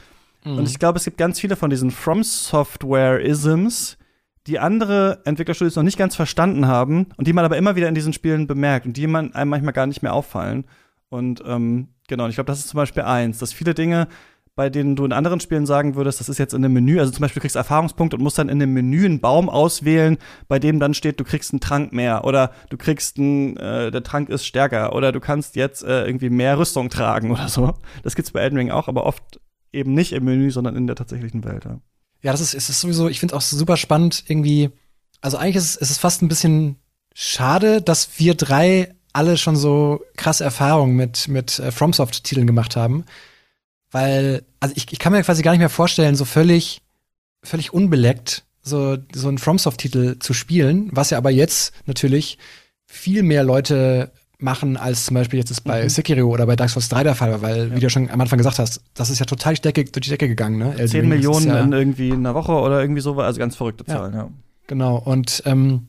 Und ich glaube, es gibt ganz viele von diesen From Software-Isms, die andere Entwicklerstudios noch nicht ganz verstanden haben und die man aber immer wieder in diesen Spielen bemerkt und die man einem manchmal gar nicht mehr auffallen. Und ähm, genau, und ich glaube, das ist zum Beispiel eins, dass viele Dinge, bei denen du in anderen Spielen sagen würdest, das ist jetzt in dem Menü, also zum Beispiel du kriegst Erfahrungspunkte und musst dann in dem Menü einen Baum auswählen, bei dem dann steht, du kriegst einen Trank mehr oder du kriegst einen, äh, der Trank ist stärker oder du kannst jetzt äh, irgendwie mehr Rüstung tragen oder so. Das gibt's bei Elden Ring auch, aber oft eben nicht im Menü, sondern in der tatsächlichen Welt. Ja,
Ja, das ist, es ist sowieso, ich finde auch super spannend irgendwie. Also eigentlich ist es, es ist fast ein bisschen schade, dass wir drei alle schon so krasse Erfahrungen mit, mit äh, FromSoft-Titeln gemacht haben. Weil, also ich, ich kann mir quasi gar nicht mehr vorstellen, so völlig, völlig unbeleckt so, so einen FromSoft-Titel zu spielen, was ja aber jetzt natürlich viel mehr Leute machen, als zum Beispiel jetzt ist bei
Mhm.
Sekiro oder bei Dark Souls 3 der Fall war, weil,
Ja.
wie du schon am Anfang gesagt hast, das ist ja total durch die Decke gegangen, ne? Elden
10
Ring, das ist
Millionen
ja,
in irgendwie einer Woche oder irgendwie so, also ganz verrückte
Ja.
Zahlen, ja.
Genau, und ähm,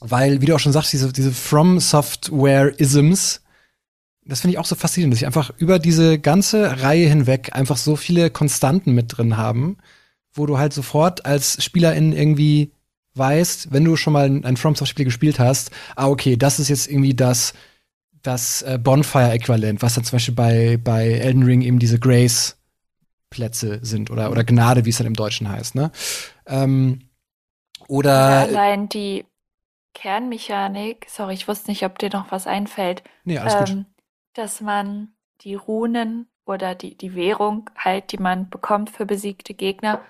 weil, wie du auch schon sagst, diese, diese From Software-Isms das finde ich auch so faszinierend, dass sie einfach über diese ganze Reihe hinweg einfach so viele Konstanten mit drin haben, wo du halt sofort als Spielerin irgendwie weißt, wenn du schon mal ein FromSoft-Spiel gespielt hast, ah, okay, das ist jetzt irgendwie das, das äh, Bonfire-Äquivalent, was dann zum Beispiel bei, bei Elden Ring eben diese Grace-Plätze sind oder, oder Gnade, wie es dann im Deutschen heißt, ne? Ähm, oder
Ja, allein die Kernmechanik, sorry, ich wusste nicht, ob dir noch was einfällt,
nee, alles gut.
ähm, dass man die Runen oder die, die Währung halt, die man bekommt für besiegte Gegner,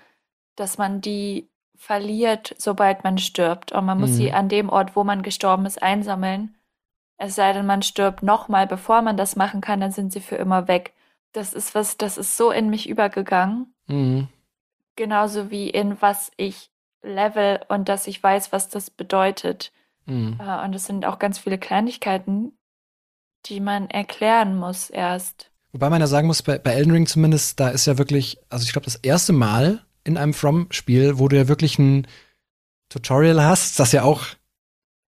dass man die verliert, sobald man stirbt. Und man muss
Mhm.
sie an dem Ort, wo man gestorben ist, einsammeln. Es sei denn, man stirbt nochmal, bevor man das machen kann, dann sind sie für immer weg. Das ist was, das ist so in mich übergegangen.
Mhm.
Genauso wie in was ich level und dass ich weiß, was das bedeutet.
Mhm.
Äh, Und es sind auch ganz viele Kleinigkeiten, die man erklären muss erst.
Wobei man ja sagen muss, bei, bei Elden Ring zumindest, da ist ja wirklich, also ich glaube, das erste Mal in einem From-Spiel, wo du ja wirklich ein Tutorial hast, das ja auch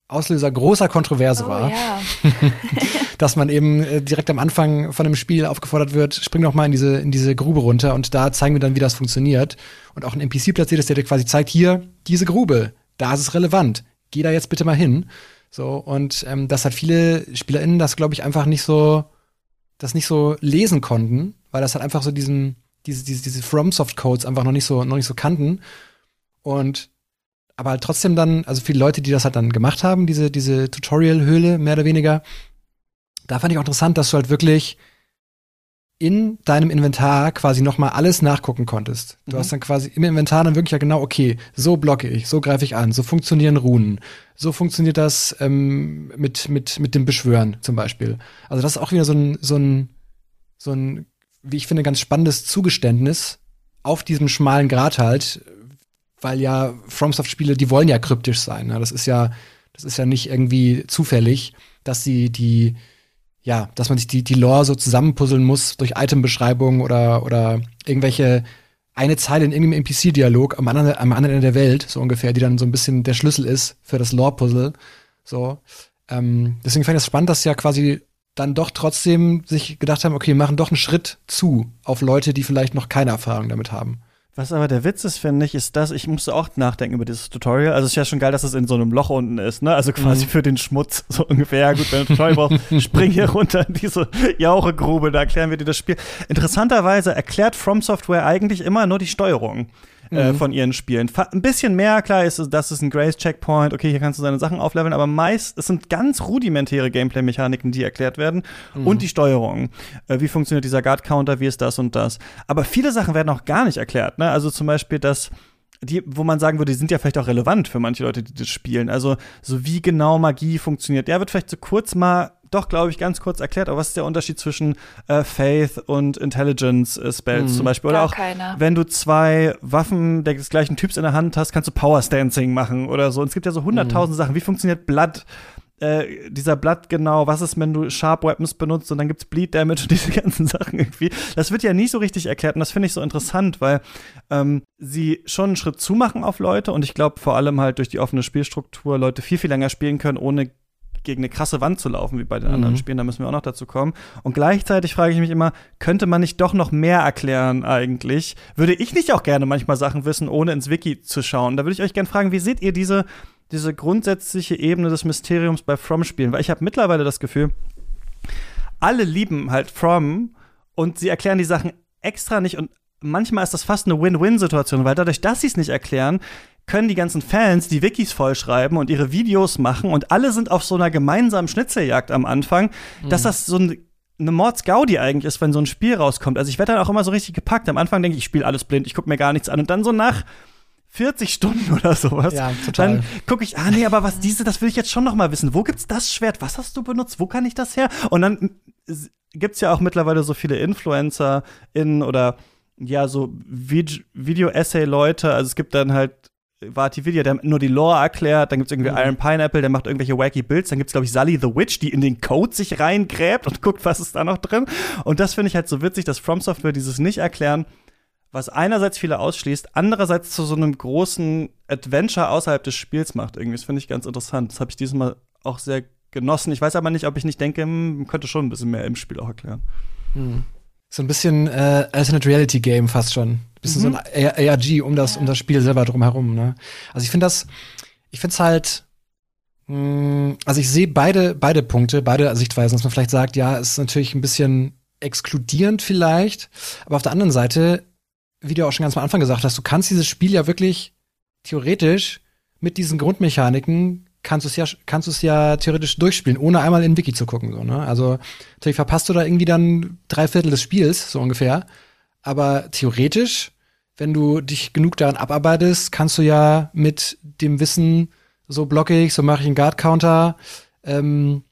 Auslöser großer Kontroverse war.
Oh ja. [laughs]
dass man eben äh, direkt am Anfang von dem Spiel aufgefordert wird, spring doch mal in diese, in diese Grube runter und da zeigen wir dann, wie das funktioniert. Und auch ein NPC platziert ist, der dir quasi zeigt, hier, diese Grube, da ist es relevant. Geh da jetzt bitte mal hin. So, und ähm, dass halt viele SpielerInnen das, glaube ich, einfach nicht so, das nicht so lesen konnten, weil das halt einfach so diesen, diese, diese, diese FromSoft-Codes einfach noch nicht so, noch nicht so kannten. Und aber halt trotzdem dann, also viele Leute, die das halt dann gemacht haben, diese, diese Tutorial-Höhle, mehr oder weniger, da fand ich auch interessant, dass du halt wirklich in deinem Inventar quasi noch mal alles nachgucken konntest. Du
Mhm.
hast dann quasi im Inventar dann wirklich ja genau, okay, so blocke ich, so greife ich an, so funktionieren Runen, so funktioniert das ähm, mit, mit, mit dem Beschwören zum Beispiel. Also das ist auch wieder so ein, so ein, so ein, wie ich finde, ganz spannendes Zugeständnis auf diesem schmalen Grat halt, weil ja FromSoft-Spiele, die wollen ja kryptisch sein. Ne? Das ist ja, das ist ja nicht irgendwie zufällig, dass sie die, ja, dass man sich die, die Lore so zusammenpuzzeln muss durch Itembeschreibungen oder, oder irgendwelche eine Zeile in irgendeinem NPC-Dialog am anderen, am anderen Ende der Welt, so ungefähr, die dann so ein bisschen der Schlüssel ist für das Lore-Puzzle. So. Ähm, deswegen fand ich es spannend, dass ja quasi dann doch trotzdem sich gedacht haben, okay, wir machen doch einen Schritt zu auf Leute, die vielleicht noch keine Erfahrung damit haben.
Was aber der Witz ist, finde ich, ist, dass ich musste auch nachdenken über dieses Tutorial. Also es ist ja schon geil, dass es in so einem Loch unten ist, ne? Also quasi
Mhm.
für den Schmutz [laughs] so ungefähr. Ja, gut, wenn du ein Tutorial brauchst, [laughs] spring hier runter in diese Jauchegrube, da erklären wir dir das Spiel. Interessanterweise erklärt From Software eigentlich immer nur die Steuerung. Äh,
Mhm.
von ihren Spielen. Fa ein bisschen mehr, klar, ist es, das ist ein Grace-Checkpoint, okay, hier kannst du seine Sachen aufleveln, aber meist, es sind ganz rudimentäre Gameplay-Mechaniken, die erklärt werden und die Steuerung. Äh, wie funktioniert dieser Guard-Counter, wie ist das und das. Aber viele Sachen werden auch gar nicht erklärt, ne? Also zum Beispiel, dass die, wo man sagen würde, die sind ja vielleicht auch relevant für manche Leute, die das spielen. Also, so wie genau Magie funktioniert. Ja, wird vielleicht so kurz mal, doch, glaube ich, ganz kurz erklärt, aber was ist der Unterschied zwischen äh, Faith und Intelligence äh, Spells
Mhm.
zum Beispiel? Oder
Gar
auch,
keiner.
wenn du zwei Waffen des gleichen Typs in der Hand hast, kannst du Power Stancing machen oder so. Und es gibt ja so hunderttausend Sachen. Wie funktioniert Blood? Äh, dieser Blood genau, was ist, wenn du Sharp Weapons benutzt und dann gibt's Bleed Damage und [laughs] diese ganzen Sachen irgendwie. Das wird ja nie so richtig erklärt und das finde ich so interessant, weil ähm, sie schon einen Schritt zumachen auf Leute und ich glaube vor allem halt durch die offene Spielstruktur Leute viel, viel länger spielen können, ohne gegen eine krasse Wand zu laufen, wie bei den
Mhm.
anderen Spielen, da müssen wir auch noch dazu kommen. Und gleichzeitig frage ich mich immer, könnte man nicht doch noch mehr erklären eigentlich? Würde ich nicht auch gerne manchmal Sachen wissen, ohne ins Wiki zu schauen? Da würde ich euch gerne fragen, wie seht ihr diese, diese grundsätzliche Ebene des Mysteriums bei From-Spielen? Weil ich habe mittlerweile das Gefühl, alle lieben halt From und sie erklären die Sachen extra nicht und manchmal ist das fast eine Win-Win-Situation, weil dadurch, dass sie es nicht erklären, können die ganzen Fans die Wikis vollschreiben und ihre Videos machen und alle sind auf so einer gemeinsamen Schnitzeljagd am Anfang, dass das so ein eine Mordsgaudi eigentlich ist, wenn so ein Spiel rauskommt. Also ich werde dann auch immer so richtig gepackt. Am Anfang denke ich, ich spiele alles blind, ich gucke mir gar nichts an. Und dann so nach 40 Stunden [laughs] oder sowas,
Ja, total.
dann gucke ich, ah nee, aber was diese, das will ich jetzt schon noch mal wissen. Wo gibt's das Schwert? Was hast du benutzt? Wo kann ich das her? Und dann gibt's ja auch mittlerweile so viele Influencer in oder ja so Vid Video-Essay-Leute. Also es gibt dann halt Vati Video, der nur die Lore erklärt, dann gibt's irgendwie
Mhm.
Iron Pineapple, der macht irgendwelche wacky Builds, dann gibt's glaube ich Sully the Witch, die in den Code sich reingräbt und [laughs] guckt, was ist da noch drin. Und das finde ich halt so witzig, dass From Software dieses nicht erklären, was einerseits viele ausschließt, andererseits zu so einem großen Adventure außerhalb des Spiels macht. Irgendwie, das finde ich ganz interessant. Das habe ich dieses Mal auch sehr genossen. Ich weiß aber nicht, ob ich nicht denke, hm, könnte schon ein bisschen mehr im Spiel auch erklären.
Hm. So ein bisschen äh, Alternate Reality Game fast schon. Bisschen
Mhm.
so ein ARG um das, um das Spiel selber drumherum, ne? Also ich finde das, ich finde es halt, mh, also ich sehe beide, beide Punkte, beide Sichtweisen, dass man vielleicht sagt, ja, es ist natürlich ein bisschen exkludierend vielleicht, aber auf der anderen Seite, wie du auch schon ganz am Anfang gesagt hast, du kannst dieses Spiel ja wirklich theoretisch mit diesen Grundmechaniken kannst du es ja kannst du es ja theoretisch durchspielen, ohne einmal in Wiki zu gucken so, ne? Also natürlich verpasst du da irgendwie dann drei Viertel des Spiels so ungefähr, aber theoretisch, wenn du dich genug daran abarbeitest, kannst du ja mit dem Wissen, so blocke ich, so mache ich einen Guard Counter, ähm,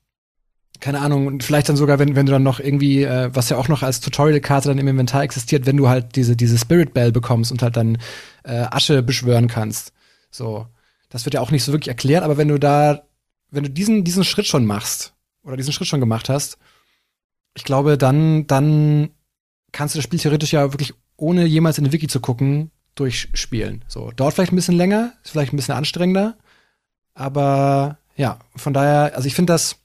keine Ahnung, und vielleicht dann sogar, wenn, wenn du dann noch irgendwie, äh, was ja auch noch als Tutorial-Karte dann im Inventar existiert, wenn du halt diese, diese Spirit Bell bekommst und halt dann äh, Asche beschwören kannst. So. Das wird ja auch nicht so wirklich erklärt, aber wenn du da, wenn du diesen, diesen Schritt schon machst, oder diesen Schritt schon gemacht hast, ich glaube, dann, dann kannst du das Spiel theoretisch ja wirklich, ohne jemals in den Wiki zu gucken, durchspielen. So. Dauert vielleicht ein bisschen länger, ist vielleicht ein bisschen anstrengender, aber ja, von daher, also ich finde das,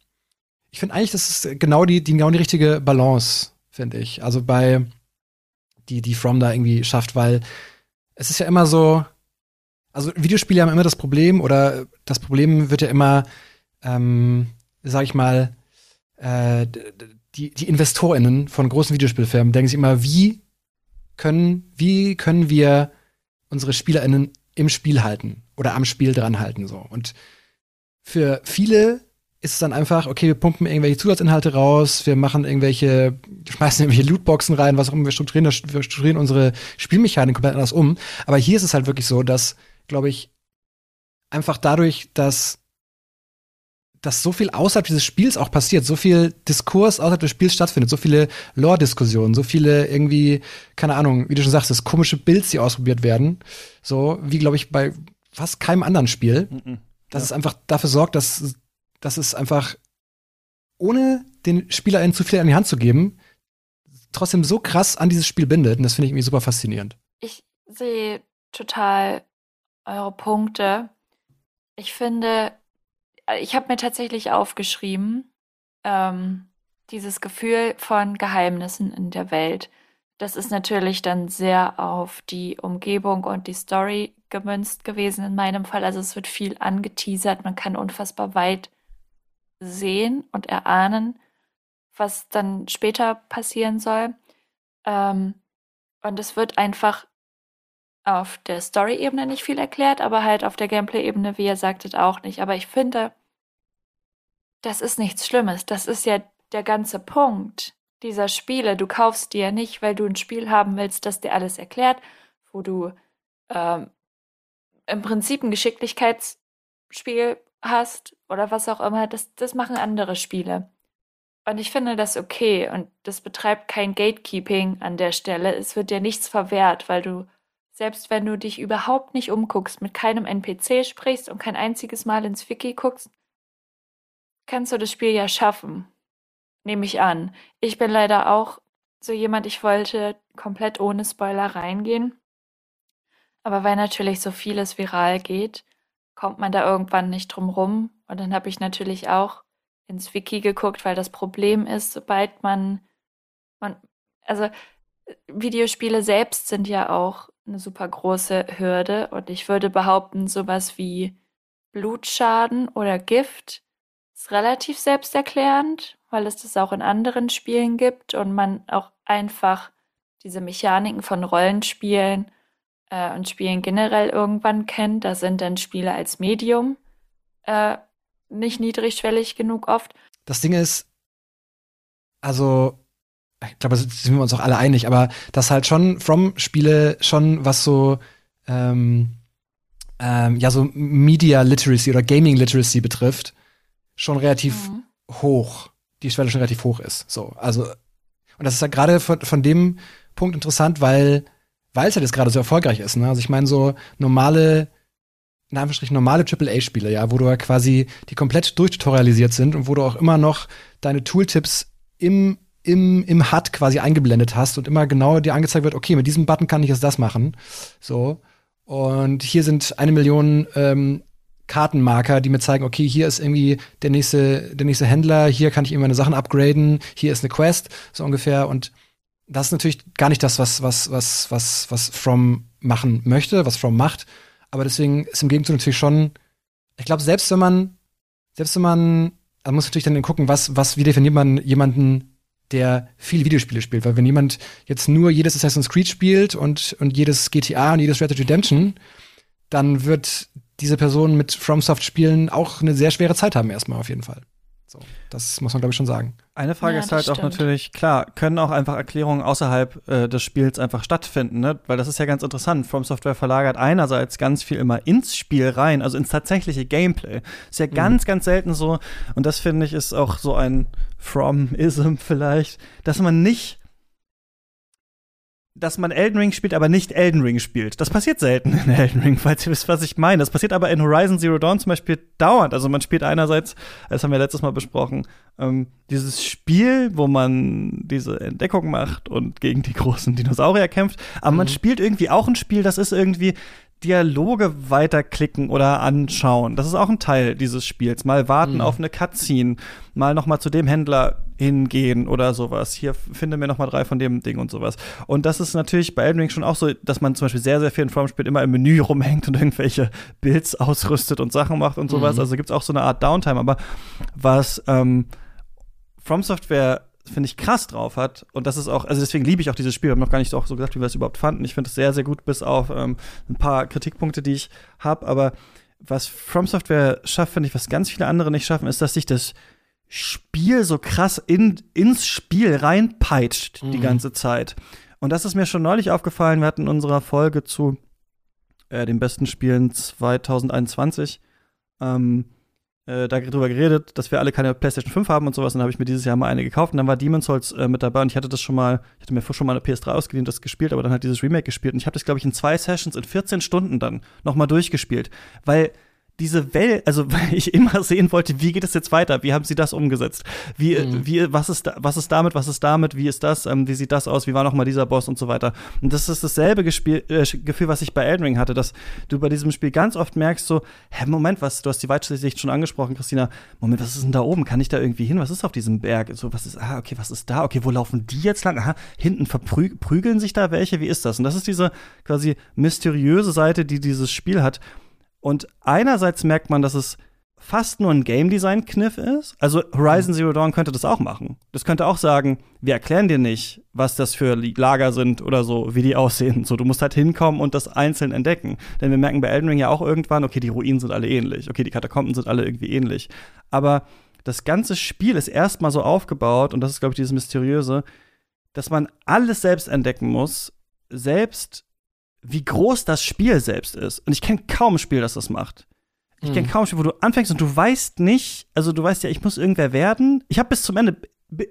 ich finde eigentlich, das ist genau die, die, genau die richtige Balance, finde ich. Also bei, die, die From da irgendwie schafft, weil es ist ja immer so, also Videospiele haben immer das Problem, oder das Problem wird ja immer, ähm, sag ich mal, äh, die, die InvestorInnen von großen Videospielfirmen denken sich immer, wie können, wie können wir unsere SpielerInnen im Spiel halten oder am Spiel dran halten, so. Und für viele ist es dann einfach, okay, wir pumpen irgendwelche Zusatzinhalte raus, wir machen irgendwelche, schmeißen irgendwelche Lootboxen rein, was auch immer, wir strukturieren, das, wir strukturieren unsere Spielmechanik komplett anders um. Aber hier ist es halt wirklich so, dass, glaube ich, einfach dadurch, dass dass so viel außerhalb dieses Spiels auch passiert, so viel Diskurs außerhalb des Spiels stattfindet, so viele Lore-Diskussionen, so viele irgendwie, keine Ahnung, wie du schon sagst, das komische Builds, die ausprobiert werden, so wie, glaube ich, bei fast keinem anderen Spiel,
Mhm.
dass es einfach dafür sorgt, dass, dass es einfach ohne den SpielerInnen zu viel an die Hand zu geben, trotzdem so krass an dieses Spiel bindet. Und das finde ich irgendwie super faszinierend.
Ich sehe total eure Punkte. Ich finde, ich habe mir tatsächlich aufgeschrieben, ähm, dieses Gefühl von Geheimnissen in der Welt. Das ist natürlich dann sehr auf die Umgebung und die Story gemünzt gewesen in meinem Fall. Also es wird viel angeteasert, man kann unfassbar weit sehen und erahnen, was dann später passieren soll. Ähm, und es wird einfach auf der Story-Ebene nicht viel erklärt, aber halt auf der Gameplay-Ebene, wie ihr sagtet, auch nicht. Aber ich finde, das ist nichts Schlimmes. Das ist ja der ganze Punkt dieser Spiele. Du kaufst dir nicht, weil du ein Spiel haben willst, das dir alles erklärt, wo du ähm, im Prinzip ein Geschicklichkeitsspiel hast oder was auch immer. Das, das machen andere Spiele. Und ich finde das okay und das betreibt kein Gatekeeping an der Stelle. Es wird dir nichts verwehrt, weil du, selbst wenn du dich überhaupt nicht umguckst, mit keinem NPC sprichst und kein einziges Mal ins Wiki guckst, kannst du das Spiel ja schaffen. Nehme ich an. Ich bin leider auch so jemand, ich wollte komplett ohne Spoiler reingehen. Aber weil natürlich so vieles viral geht, kommt man da irgendwann nicht drum rum. Und dann habe ich natürlich auch ins Wiki geguckt, weil das Problem ist, sobald man, man, also Videospiele selbst sind ja auch eine super große Hürde und ich würde behaupten, sowas wie Blutschaden oder Gift ist relativ selbsterklärend, weil es das auch in anderen Spielen gibt und man auch einfach diese Mechaniken von Rollenspielen äh, und Spielen generell irgendwann kennt. Da sind dann Spiele als Medium äh, nicht niedrigschwellig genug oft.
Das Ding ist, also, ich glaube, da sind wir uns auch alle einig, aber dass halt schon From-Spiele schon was so, ähm, ähm, ja, so Media Literacy oder Gaming Literacy betrifft, schon relativ
Mhm.
hoch, die Schwelle schon relativ hoch ist. So, also, und das ist ja gerade von, von dem Punkt interessant, weil, weil es halt jetzt gerade so erfolgreich ist, ne? Also ich meine, so normale in Anführungsstrichen normale AAA-Spiele, ja, wo du ja quasi die komplett durchtutorialisiert sind und wo du auch immer noch deine Tooltips im, im, im HUD quasi eingeblendet hast und immer genau dir angezeigt wird, okay, mit diesem Button kann ich jetzt das machen. So. Und hier sind eine Million ähm, Kartenmarker, die mir zeigen, okay, hier ist irgendwie der nächste, der nächste Händler, hier kann ich irgendwie meine Sachen upgraden, hier ist eine Quest, so ungefähr. Und das ist natürlich gar nicht das, was, was, was, was, was From machen möchte, was From macht. Aber deswegen ist im Gegenzug natürlich schon, ich glaube, selbst wenn man, selbst wenn man, man muss natürlich dann gucken, was, was, wie definiert man jemanden, der viele Videospiele spielt. Weil wenn jemand jetzt nur jedes Assassin's Creed spielt und, und jedes GTA und jedes Red Dead Redemption, dann wird diese Person mit FromSoft-Spielen auch eine sehr schwere Zeit haben, erstmal auf jeden Fall. So, das muss man, glaube ich, schon sagen.
Eine Frage
Ja,
ist halt
das
auch
stimmt.
natürlich, klar, können auch einfach Erklärungen außerhalb äh, des Spiels einfach stattfinden, ne? Weil das ist ja ganz interessant. From Software verlagert einerseits ganz viel immer ins Spiel rein, also ins tatsächliche Gameplay. Ist ja ganz, ganz selten so, und das finde ich ist auch so ein From-Ism [laughs] vielleicht, dass man nicht dass man Elden Ring spielt, aber nicht Elden Ring spielt. Das passiert selten in [laughs] Elden Ring, falls ihr wisst, was ich meine. Das passiert aber in Horizon Zero Dawn zum Beispiel dauernd. Also man spielt einerseits, das haben wir letztes Mal besprochen, ähm, dieses Spiel, wo man diese Entdeckung macht und gegen die großen Dinosaurier kämpft. Aber man spielt irgendwie auch ein Spiel, das ist irgendwie Dialoge weiterklicken oder anschauen. Das ist auch ein Teil dieses Spiels. Mal warten auf eine Cutscene, mal noch mal zu dem Händler hingehen oder sowas. Hier finde mir noch mal drei von dem Ding und sowas. Und das ist natürlich bei Elden Ring schon auch so, dass man zum Beispiel sehr, sehr viel in From spielt, immer im Menü rumhängt und irgendwelche Builds ausrüstet und Sachen macht und sowas. Also gibt es auch so eine Art Downtime. Aber was ähm, From Software finde ich krass drauf hat. Und das ist auch also deswegen liebe ich auch dieses Spiel. Wir haben noch gar nicht auch so gesagt wie wir es überhaupt fanden. Ich finde es sehr sehr gut bis auf ähm, ein paar Kritikpunkte die ich habe aber was From Software schafft finde ich was ganz viele andere nicht schaffen ist dass sich das Spiel so krass in, ins Spiel reinpeitscht die ganze Zeit. Und das ist mir schon neulich aufgefallen. Wir hatten in unserer Folge zu äh, den besten Spielen 2021 ähm, äh, darüber geredet, dass wir alle keine PlayStation 5 haben und sowas. Und dann habe ich mir dieses Jahr mal eine gekauft. Und dann war Demon's Souls äh, mit dabei. Und ich hatte das schon mal, ich hatte mir schon mal eine PS3 ausgeliehen, das gespielt, aber dann halt dieses Remake gespielt. Und ich habe das, glaube ich, in zwei Sessions in 14 Stunden dann nochmal durchgespielt, weil diese Welt, also [laughs] weil ich immer sehen wollte, wie geht es jetzt weiter? Wie haben sie das umgesetzt? Wie,
Mhm.
wie, was ist, da, was ist damit? Was ist damit? Wie ist das? Ähm, wie sieht das aus? Wie war noch mal dieser Boss und so weiter? Und das ist dasselbe Gespiel, äh, Gefühl, was ich bei Elden Ring hatte, dass du bei diesem Spiel ganz oft merkst, so, hä, Moment, was? Du hast die Weitsicht schon angesprochen, Christina. Moment, was ist denn da oben? Kann ich da irgendwie hin? Was ist auf diesem Berg? So, was ist? Ah, okay, was ist da? Okay, wo laufen die jetzt lang? Aha, hinten verprügeln sich da welche? Wie ist das? Und das ist diese quasi mysteriöse Seite, die dieses Spiel hat. Und einerseits merkt man, dass es fast nur ein Game Design Kniff ist. Also Horizon Zero Dawn könnte das auch machen. Das könnte auch sagen, wir erklären dir nicht, was das für Lager sind oder so, wie die [laughs] aussehen. So, du musst halt hinkommen und das einzeln entdecken. Denn wir merken bei Elden Ring ja auch irgendwann, okay, die Ruinen sind alle ähnlich. Okay, die Katakomben sind alle irgendwie ähnlich. Aber das ganze Spiel ist erstmal so aufgebaut, und das ist, glaube ich, dieses Mysteriöse, dass man alles selbst entdecken muss, selbst wie groß das Spiel selbst ist. Und ich kenne kaum ein Spiel, das das macht. Ich kenne kaum ein Spiel, wo du anfängst und du weißt nicht, also du weißt ja, ich muss irgendwer werden. Ich habe bis zum Ende,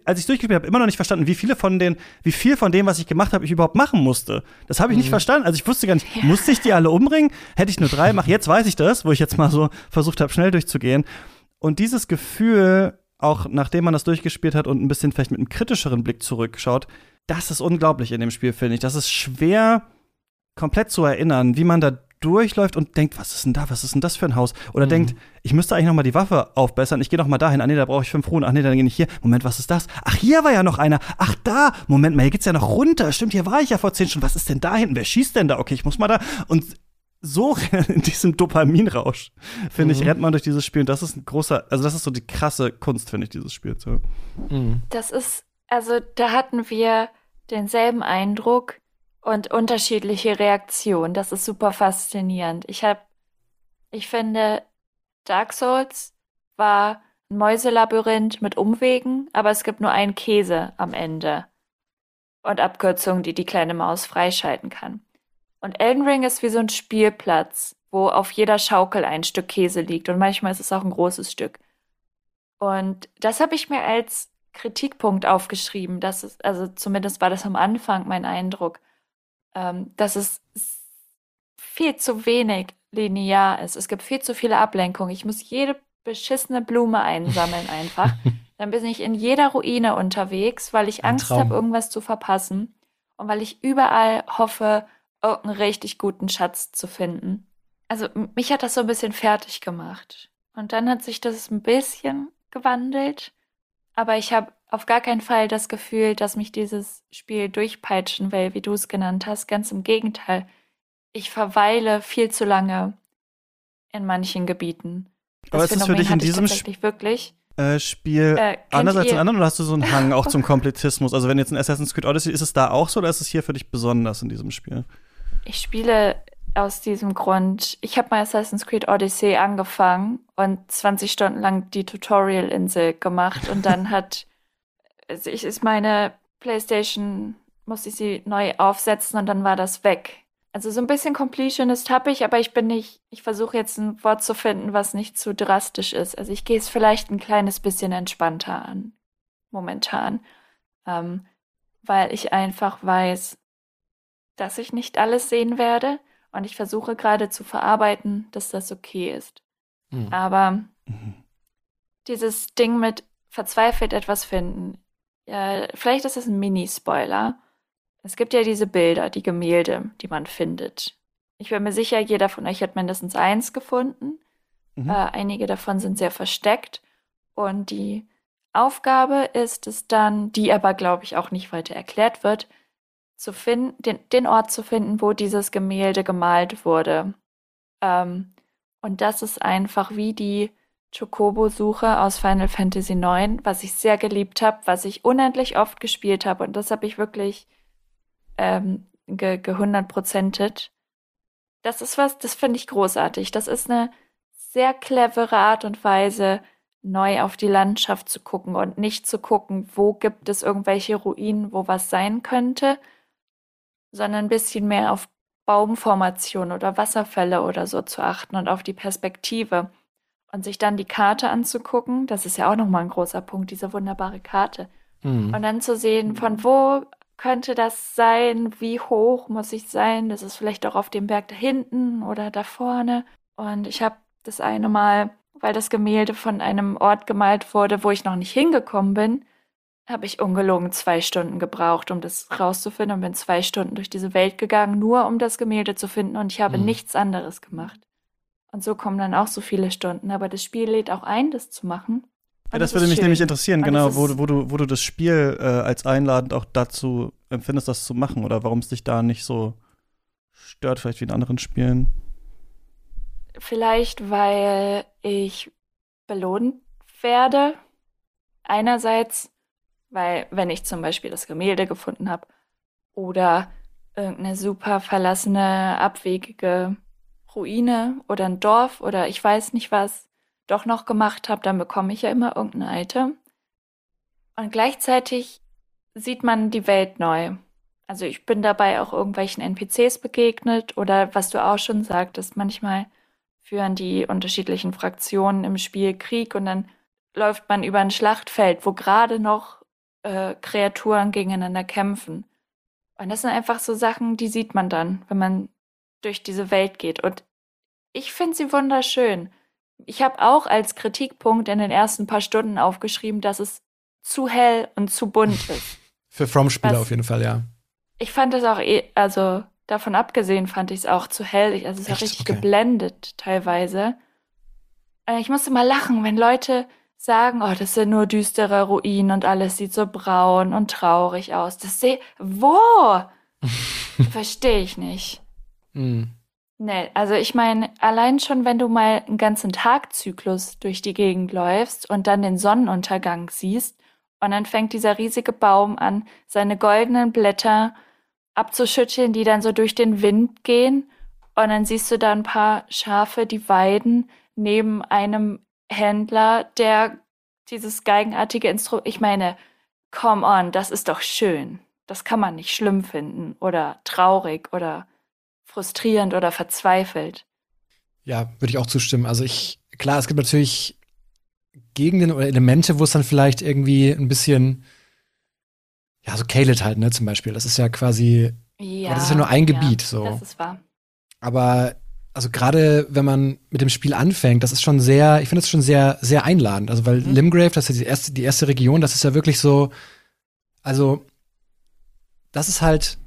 als ich durchgespielt habe, immer noch nicht verstanden, wie viele von den, wie viel von dem, was ich gemacht habe, ich überhaupt machen musste. Das habe ich nicht verstanden. Also ich wusste gar nicht, musste ich die alle umbringen? Hätte ich nur drei gemacht? Jetzt weiß ich das, wo ich jetzt mal so versucht habe, schnell durchzugehen. Und dieses Gefühl, auch nachdem man das durchgespielt hat und ein bisschen vielleicht mit einem kritischeren Blick zurückschaut, das ist unglaublich in dem Spiel, finde ich. Das ist schwer komplett zu erinnern, wie man da durchläuft und denkt, was ist denn da, was ist denn das für ein Haus? Oder denkt, ich müsste eigentlich noch mal die Waffe aufbessern, ich gehe noch mal dahin, ah nee, da brauche ich fünf Ruhen, ach nee, dann gehe ich hier, Moment, was ist das? Ach, hier war ja noch einer, ach da, Moment mal, hier geht's ja noch runter, stimmt, hier war ich ja vor zehn Stunden, was ist denn da hinten, wer schießt denn da? Okay, ich muss mal da und so [laughs] in diesem Dopaminrausch, finde ich, rennt man durch dieses Spiel und das ist ein großer, also das ist so die krasse Kunst, finde ich, dieses Spiel. So.
Mhm.
Das ist, also da hatten wir denselben Eindruck und unterschiedliche Reaktionen. Das ist super faszinierend. Ich habe, ich finde, Dark Souls war ein Mäuselabyrinth mit Umwegen, aber es gibt nur einen Käse am Ende und Abkürzungen, die die kleine Maus freischalten kann. Und Elden Ring ist wie so ein Spielplatz, wo auf jeder Schaukel ein Stück Käse liegt und manchmal ist es auch ein großes Stück. Und das habe ich mir als Kritikpunkt aufgeschrieben. Das ist, also zumindest war das am Anfang mein Eindruck, ähm, dass es viel zu wenig linear ist. Es gibt viel zu viele Ablenkungen. Ich muss jede beschissene Blume einsammeln einfach. [laughs] Dann bin ich in jeder Ruine unterwegs, weil ich
Ein
Angst habe, irgendwas zu verpassen. Und weil ich überall hoffe, irgendeinen richtig guten Schatz zu finden. also mich hat das so ein bisschen fertig gemacht. Und dann hat sich das ein bisschen gewandelt. Aber ich habe auf gar keinen Fall das Gefühl, dass mich dieses Spiel durchpeitschen will, wie du es genannt hast. Ganz im Gegenteil. Ich verweile viel zu lange in manchen Gebieten. Das
Aber ist es für dich in diesem
tatsächlich wirklich.
Äh, Spiel
Äh,
anders als in anderen oder hast du so einen Hang auch zum [laughs] Kompletismus? Also wenn jetzt ein Assassin's Creed Odyssey ist es da auch so oder ist es hier für dich besonders in diesem Spiel?
Ich spiele aus diesem Grund. Ich habe mal Assassin's Creed Odyssey angefangen und 20 Stunden lang die Tutorial-Insel gemacht und dann hat [laughs] also ich ist meine PlayStation musste ich sie neu aufsetzen und dann war das weg. Also so ein bisschen Completionist habe ich, aber ich bin nicht, ich versuche jetzt ein Wort zu finden, was nicht zu drastisch ist. Also ich gehe es vielleicht ein kleines bisschen entspannter an, momentan, ähm, weil ich einfach weiß, dass ich nicht alles sehen werde und ich versuche gerade zu verarbeiten, dass das okay ist.
Hm.
Aber
Mhm.
dieses Ding mit verzweifelt etwas finden, ja, vielleicht ist es ein Mini-Spoiler. Es gibt ja diese Bilder, die Gemälde, die man findet. Ich bin mir sicher, jeder von euch hat mindestens eins gefunden.
Mhm.
Äh, einige davon sind sehr versteckt. Und die Aufgabe ist es dann, die aber, glaube ich, auch nicht weiter erklärt wird, zu finden, den, den Ort zu finden, wo dieses Gemälde gemalt wurde. Ähm, und das ist einfach wie die Chocobo-Suche aus Final Fantasy IX, was ich sehr geliebt habe, was ich unendlich oft gespielt habe. Und das habe ich wirklich ähm, ge gehundertprozentet. Das ist was, das finde ich großartig. Das ist eine sehr clevere Art und Weise, neu auf die Landschaft zu gucken und nicht zu gucken, wo gibt es irgendwelche Ruinen, wo was sein könnte, sondern ein bisschen mehr auf Baumformation oder Wasserfälle oder so zu achten und auf die Perspektive und sich dann die Karte anzugucken. Das ist ja auch nochmal ein großer Punkt, diese wunderbare Karte.
Hm.
Und dann zu sehen, von wo könnte das sein, wie hoch muss ich sein, das ist vielleicht auch auf dem Berg da hinten oder da vorne. Und ich habe das eine Mal, weil das Gemälde von einem Ort gemalt wurde, wo ich noch nicht hingekommen bin, habe ich ungelogen zwei Stunden gebraucht, um das rauszufinden und bin zwei Stunden durch diese Welt gegangen, nur um das Gemälde zu finden und ich habe
Mhm.
nichts anderes gemacht. Und so kommen dann auch so viele Stunden, aber das Spiel lädt auch ein, das zu machen.
Ja, das
es
würde mich
schön.
nämlich interessieren,
Und
genau, wo, wo, du, wo du das Spiel äh, als einladend auch dazu empfindest, das zu machen oder warum es dich da nicht so stört, vielleicht wie in anderen Spielen.
Vielleicht, weil ich belohnt werde. Einerseits, weil wenn ich zum Beispiel das Gemälde gefunden habe oder irgendeine super verlassene, abwegige Ruine oder ein Dorf oder ich weiß nicht was doch noch gemacht habe, dann bekomme ich ja immer irgendein Item. Und gleichzeitig sieht man die Welt neu. Also ich bin dabei auch irgendwelchen NPCs begegnet oder was du auch schon sagtest, manchmal führen die unterschiedlichen Fraktionen im Spiel Krieg und dann läuft man über ein Schlachtfeld, wo gerade noch äh, Kreaturen gegeneinander kämpfen. Und das sind einfach so Sachen, die sieht man dann, wenn man durch diese Welt geht. Und ich finde sie wunderschön. Ich habe auch als Kritikpunkt in den ersten paar Stunden aufgeschrieben, dass es zu hell und zu bunt ist. [laughs]
Für From-Spieler auf jeden Fall, ja.
Ich fand es auch, eh, also davon abgesehen fand ich es auch zu hell. Ich- Also es ist auch
Echt?
richtig
Okay.
geblendet teilweise. Äh, Ich musste mal lachen, wenn Leute sagen, oh, das sind nur düstere Ruinen und alles sieht so braun und traurig aus. Das sehe, wo? [laughs] Verstehe ich nicht.
Hm.
Nee, also ich meine, allein schon, wenn du mal einen ganzen Tagzyklus durch die Gegend läufst und dann den Sonnenuntergang siehst und dann fängt dieser riesige Baum an, seine goldenen Blätter abzuschütteln, die dann so durch den Wind gehen und dann siehst du da ein paar Schafe, die weiden neben einem Händler, der dieses geigenartige Instrument, ich meine, come on, das ist doch schön. Das kann man nicht schlimm finden oder traurig oder frustrierend oder verzweifelt.
Ja, würde ich auch zustimmen. Also ich, klar, es gibt natürlich Gegenden oder Elemente, wo es dann vielleicht irgendwie ein bisschen, ja, so Kaled halt, ne, zum Beispiel. Das ist ja quasi,
Ja,
das ist ja nur ein Gebiet, so.
Das ist wahr.
aber also gerade wenn man mit dem Spiel anfängt, das ist schon sehr, ich finde das schon sehr, sehr einladend. Also weil
Mhm.
Limgrave, das ist ja die erste, die erste Region, das ist ja wirklich so, also das ist halt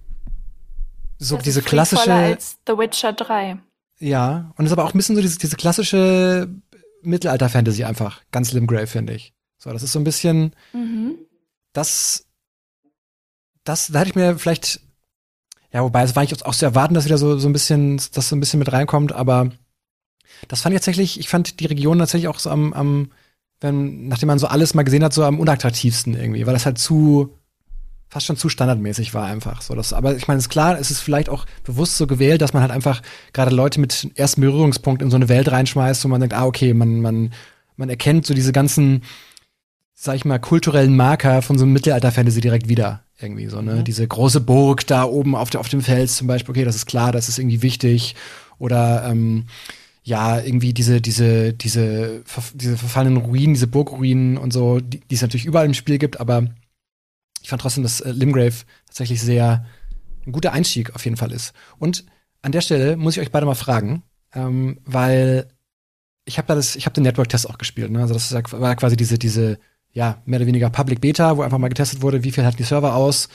so
das
diese
ist
klassische,
als The Witcher 3.
Ja, und es ist aber auch ein bisschen so diese, diese klassische Mittelalter-Fantasy einfach. Ganz Limgrave, finde ich. So, das ist so ein bisschen,
Mhm.
das, das, da hätte ich mir vielleicht, ja, wobei es war eigentlich auch zu erwarten, dass wieder so, so ein bisschen, dass so ein bisschen mit reinkommt, aber das fand ich tatsächlich, ich fand die Region tatsächlich auch so am, am, wenn, nachdem man so alles mal gesehen hat, so am unattraktivsten irgendwie, weil das halt zu, fast schon zu standardmäßig war einfach. So, das, aber ich meine, ist klar, es ist vielleicht auch bewusst so gewählt, dass man halt einfach gerade Leute mit ersten Berührungspunkt in so eine Welt reinschmeißt, wo man denkt, ah, okay, man, man, man erkennt so diese ganzen, sag ich mal, kulturellen Marker von so einem Mittelalter-Fantasy direkt wieder. Irgendwie so, ne? Diese große Burg da oben auf, der, auf dem Fels zum Beispiel, okay, das ist klar, das ist irgendwie wichtig. Oder ähm, ja, irgendwie diese, diese, diese, diese verfallenen Ruinen, diese Burgruinen und so, die, die es natürlich überall im Spiel gibt, aber ich fand trotzdem, dass äh, Limgrave tatsächlich sehr ein guter Einstieg auf jeden Fall ist. Und an der Stelle muss ich euch beide mal fragen, ähm, weil ich habe da das, ich habe den Network-Test auch gespielt, ne? Also das war quasi diese, diese, ja, mehr oder weniger Public Beta, wo einfach mal getestet wurde, wie viel halten die Server aus.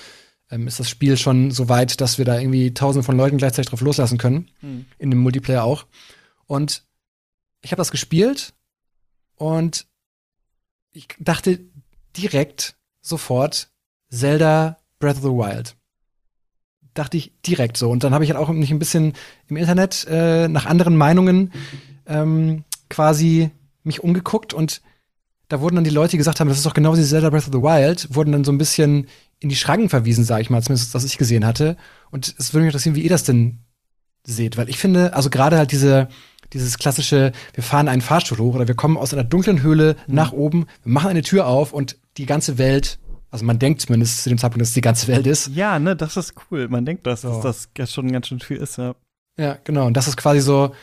Ähm, ist das Spiel schon so weit, dass wir da irgendwie tausende von Leuten gleichzeitig drauf loslassen können? In dem Multiplayer auch. Und ich habe das gespielt und ich dachte direkt sofort Zelda Breath of the Wild. Dachte ich direkt so. Und dann habe ich halt auch mich ein bisschen im Internet äh, nach anderen Meinungen ähm, quasi mich umgeguckt und da wurden dann die Leute, die gesagt haben, das ist doch genau wie Zelda Breath of the Wild, wurden dann so ein bisschen in die Schranken verwiesen, sage ich mal, zumindest das, was ich gesehen hatte. Und es würde mich interessieren, wie ihr das denn seht, weil ich finde, also gerade halt diese, dieses klassische, wir fahren einen Fahrstuhl hoch oder wir kommen aus einer dunklen Höhle nach oben, wir machen eine Tür auf und die ganze Welt, also man denkt zumindest zu dem Zeitpunkt, dass es die ganze Welt ist.
Ja, ne, das ist cool. Man denkt, dass,
So.
dass das schon ganz schön viel ist, ja.
Ja, genau. Und das ist quasi so,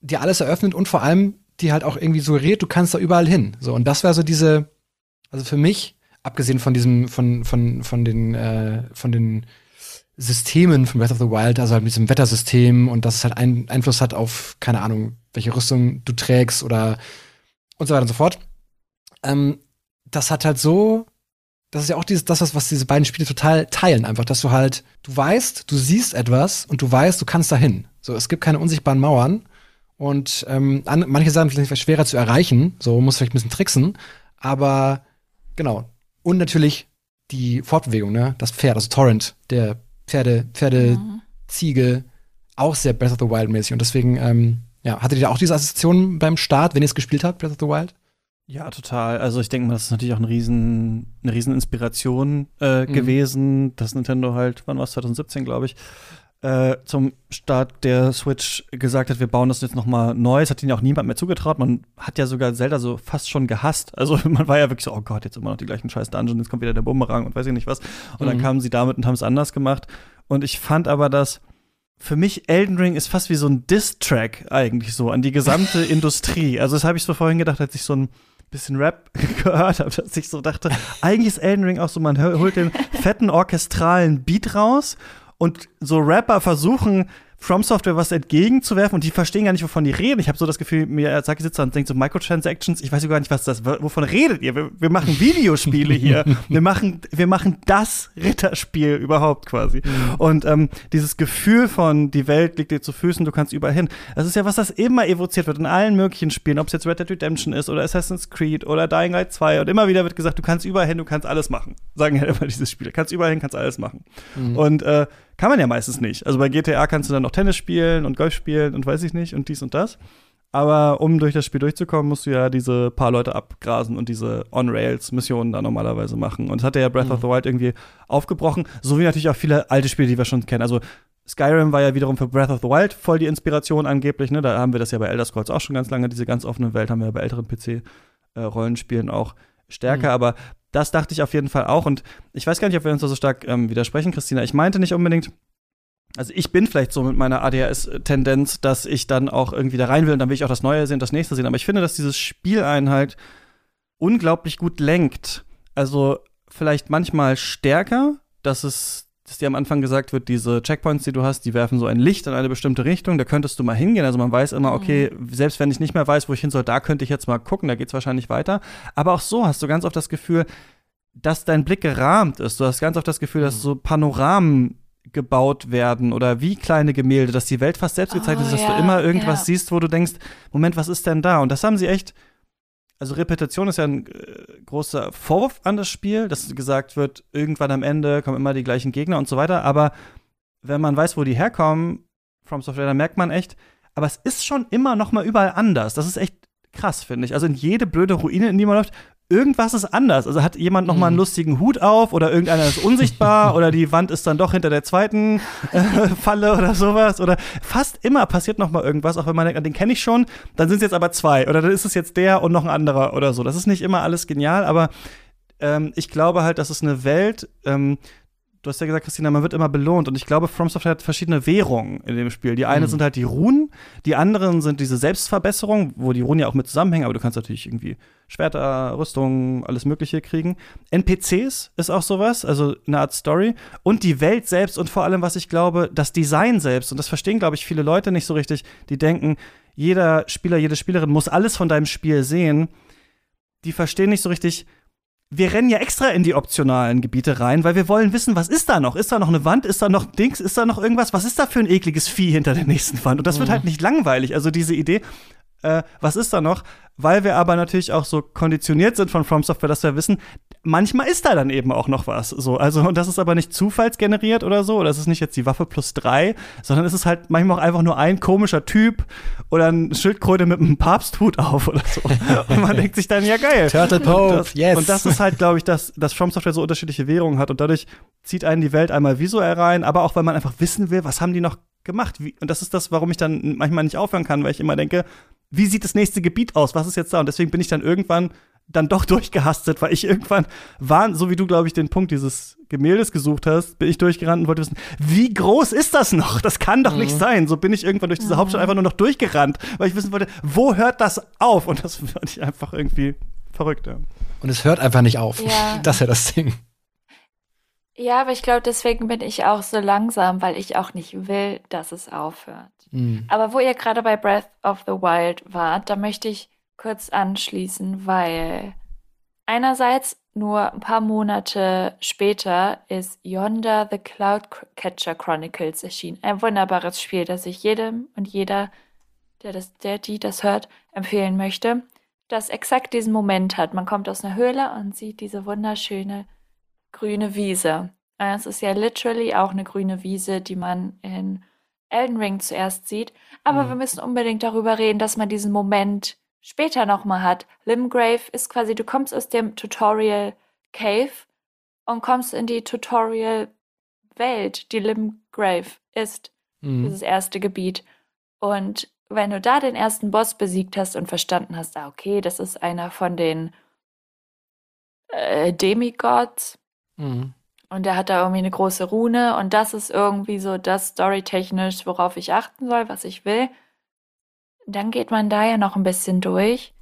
dir alles eröffnet und vor allem die halt auch irgendwie suggeriert, du kannst da überall hin. So, und das wäre so diese, also für mich, abgesehen von diesem, von, von, von den, äh, von den Systemen von Breath of the Wild, also halt mit diesem Wettersystem und dass es halt einen Einfluss hat auf, keine Ahnung, welche Rüstung du trägst oder und so weiter und so fort. Ähm, das hat halt so, das ist ja auch dieses, das, was, diese beiden Spiele total teilen, einfach, dass du halt, du weißt, du siehst etwas und du weißt, du kannst dahin. So, es gibt keine unsichtbaren Mauern. Und ähm, an, manche Sachen sind vielleicht schwerer zu erreichen, so muss vielleicht ein bisschen tricksen, aber genau. Und natürlich die Fortbewegung, ne? Das Pferd, also Torrent, der Pferde, Pferde, Ziege, auch sehr Breath of the Wild mäßig. Und deswegen, ähm, ja, hattet ihr da auch diese Assoziation beim Start, wenn ihr es gespielt habt, Breath of the Wild?
Ja, total. Also ich denke mal, das ist natürlich auch ein riesen, eine riesen Inspiration äh,
Mhm.
gewesen, dass Nintendo halt, wann war es, 2017, glaube ich, äh, zum Start der Switch gesagt hat, wir bauen das jetzt noch mal neu. Es hat ihnen ja auch niemand mehr zugetraut. Man hat ja sogar Zelda so fast schon gehasst. Also [laughs] man war ja wirklich so, oh Gott, jetzt immer noch die gleichen scheiß Dungeons, jetzt kommt wieder der Bumerang und weiß ich nicht was. Und dann
Mhm.
kamen sie damit und haben es anders gemacht. Und ich fand aber, dass für mich Elden Ring ist fast wie so ein Diss-Track eigentlich so an die gesamte [laughs] Industrie. Also das habe ich so vorhin gedacht, als ich so ein bisschen Rap [laughs] gehört habe, dass ich so dachte, eigentlich ist Elden Ring auch so, man holt den fetten orchestralen Beat raus und so Rapper versuchen From Software was entgegenzuwerfen und die verstehen gar nicht, wovon die reden. Ich habe so das Gefühl, mir Saki sitzt da und denkt so Microtransactions, ich weiß gar nicht, was das, wovon redet ihr? Wir, wir machen [laughs] Videospiele hier. wir [laughs] machen, wir machen das Ritterspiel überhaupt quasi. Und ähm, dieses Gefühl von, die Welt liegt dir zu Füßen, du kannst überall hin. Das ist ja was, das immer evoziert wird in allen möglichen Spielen, ob es jetzt Red Dead Redemption ist oder Assassin's Creed oder Dying Light 2 und immer wieder wird gesagt, du kannst überall hin, du kannst alles machen. Sagen ja immer diese Spiele. Kannst überall hin, kannst alles machen. Und äh, kann man ja meistens nicht. Also bei GTA kannst du dann noch Tennis spielen und Golf spielen und weiß ich nicht und dies und das. Aber um durch das Spiel durchzukommen, musst du ja diese paar Leute abgrasen und diese On-Rails-Missionen da normalerweise machen. Und das hat ja Breath of the Wild irgendwie aufgebrochen, so wie natürlich auch viele alte Spiele, die wir schon kennen. Also Skyrim war ja wiederum für Breath of the Wild voll die Inspiration angeblich. Ne? Da haben wir das ja bei Elder Scrolls auch schon ganz lange, diese ganz offene Welt haben wir ja bei älteren PC-Rollenspielen auch stärker.
Mhm.
Aber das dachte ich auf jeden Fall auch. Und ich weiß gar nicht, ob wir uns da so stark ähm, widersprechen, Christina. Ich meinte nicht unbedingt, also ich bin vielleicht so mit meiner ADHS-Tendenz, dass ich dann auch irgendwie da rein will und dann will ich auch das Neue sehen, das nächste sehen. Aber ich finde, dass dieses Spiel einen halt unglaublich gut lenkt. Also vielleicht manchmal stärker, dass es, dass dir am Anfang gesagt wird, diese Checkpoints, die du hast, die werfen so ein Licht in eine bestimmte Richtung, da könntest du mal hingehen. Also man weiß immer, okay, selbst wenn ich nicht mehr weiß, wo ich hin soll, da könnte ich jetzt mal gucken, da geht's wahrscheinlich weiter. Aber auch so hast du ganz oft das Gefühl, dass dein Blick gerahmt ist. Du hast ganz oft das Gefühl, dass so Panoramen gebaut werden oder wie kleine Gemälde, dass die Welt fast selbst gezeichnet
Oh,
ist, dass
ja,
du immer irgendwas
ja.
siehst, wo du denkst, Moment, was ist denn da? Und das haben sie echt, also Repetition ist ja ein äh, großer Vorwurf an das Spiel, dass gesagt wird, irgendwann am Ende kommen immer die gleichen Gegner und so weiter, aber wenn man weiß, wo die herkommen, From Software, dann merkt man echt, aber es ist schon immer noch mal überall anders. Das ist echt krass, finde ich. Also in jede blöde Ruine, in die man läuft, irgendwas ist anders. Also hat jemand noch mal einen
Mhm.
lustigen Hut auf oder irgendeiner ist unsichtbar [laughs] oder die Wand ist dann doch hinter der zweiten äh, [laughs] Falle oder sowas oder fast immer passiert noch mal irgendwas, auch wenn man denkt, den kenne ich schon, dann sind es jetzt aber zwei oder dann ist es jetzt der und noch ein anderer oder so. Das ist nicht immer alles genial, aber ähm, ich glaube halt, dass es eine Welt, ähm, du hast ja gesagt, Christina, man wird immer belohnt. Und ich glaube, From Software hat verschiedene Währungen in dem Spiel. Die eine
Mhm.
sind halt die Runen, die anderen sind diese Selbstverbesserung, wo die Runen ja auch mit zusammenhängen, aber du kannst natürlich irgendwie Schwerter, Rüstungen, alles Mögliche kriegen. NPCs ist auch sowas, also eine Art Story. Und die Welt selbst und vor allem, was ich glaube, das Design selbst. Und das verstehen, glaube ich, viele Leute nicht so richtig. Die denken, jeder Spieler, jede Spielerin muss alles von deinem Spiel sehen. Die verstehen nicht so richtig, wir rennen ja extra in die optionalen Gebiete rein, weil wir wollen wissen, was ist da noch? Ist da noch eine Wand? Ist da noch Dings? Ist da noch irgendwas? Was ist da für ein ekliges Vieh hinter der nächsten Wand? Und das wird halt nicht langweilig. Also diese Idee, äh, was ist da noch? Weil wir aber natürlich auch so konditioniert sind von From Software, dass wir wissen, manchmal ist da dann eben auch noch was. So, also, und das ist aber nicht zufallsgeneriert oder so, es ist nicht jetzt die Waffe plus drei, sondern es ist halt manchmal auch einfach nur ein komischer Typ oder ein Schildkröte mit einem Papsthut auf oder so. [laughs] und man denkt sich dann, ja geil.
Turtle Pope,
das,
yes.
Und das ist halt, glaube ich, dass, dass From Software so unterschiedliche Währungen hat und dadurch zieht einen die Welt einmal visuell rein, aber auch, weil man einfach wissen will, was haben die noch gemacht. Wie, und das ist das, warum ich dann manchmal nicht aufhören kann, weil ich immer denke, wie sieht das nächste Gebiet aus? Was ist jetzt da? Und deswegen bin ich dann irgendwann dann doch [laughs] durchgehastet, weil ich irgendwann war, so wie du, glaube ich, den Punkt dieses Gemäldes gesucht hast, bin ich durchgerannt und wollte wissen, wie groß ist das noch? Das kann doch nicht sein. So bin ich irgendwann durch diese Hauptstadt einfach nur noch durchgerannt, weil ich wissen wollte, wo hört das auf? Und das fand ich einfach irgendwie verrückt, ja.
Und es hört einfach nicht auf.
Ja.
Das ist ja das Ding.
Ja, aber ich glaube, deswegen bin ich auch so langsam, weil ich auch nicht will, dass es aufhört.
Mhm.
Aber wo ihr gerade bei Breath of the Wild wart, da möchte ich kurz anschließen, weil einerseits nur ein paar Monate später ist Yonder the Cloudcatcher Chronicles erschienen. Ein wunderbares Spiel, das ich jedem und jeder, der das, der die das hört, empfehlen möchte, das exakt diesen Moment hat. Man kommt aus einer Höhle und sieht diese wunderschöne grüne Wiese. Äh, Es ist ja literally auch eine grüne Wiese, die man in Elden Ring zuerst sieht. Aber
Mhm.
wir müssen unbedingt darüber reden, dass man diesen Moment später nochmal hat. Limgrave ist quasi, du kommst aus dem Tutorial Cave und kommst in die Tutorial Welt, die Limgrave ist
Mhm.
dieses erste Gebiet. Und wenn du da den ersten Boss besiegt hast und verstanden hast, ah, okay, das ist einer von den äh, Demigods
Mhm.
und der hat da irgendwie eine große Rune und das ist irgendwie so das storytechnisch, worauf ich achten soll, was ich will. Dann geht man da ja noch ein bisschen durch.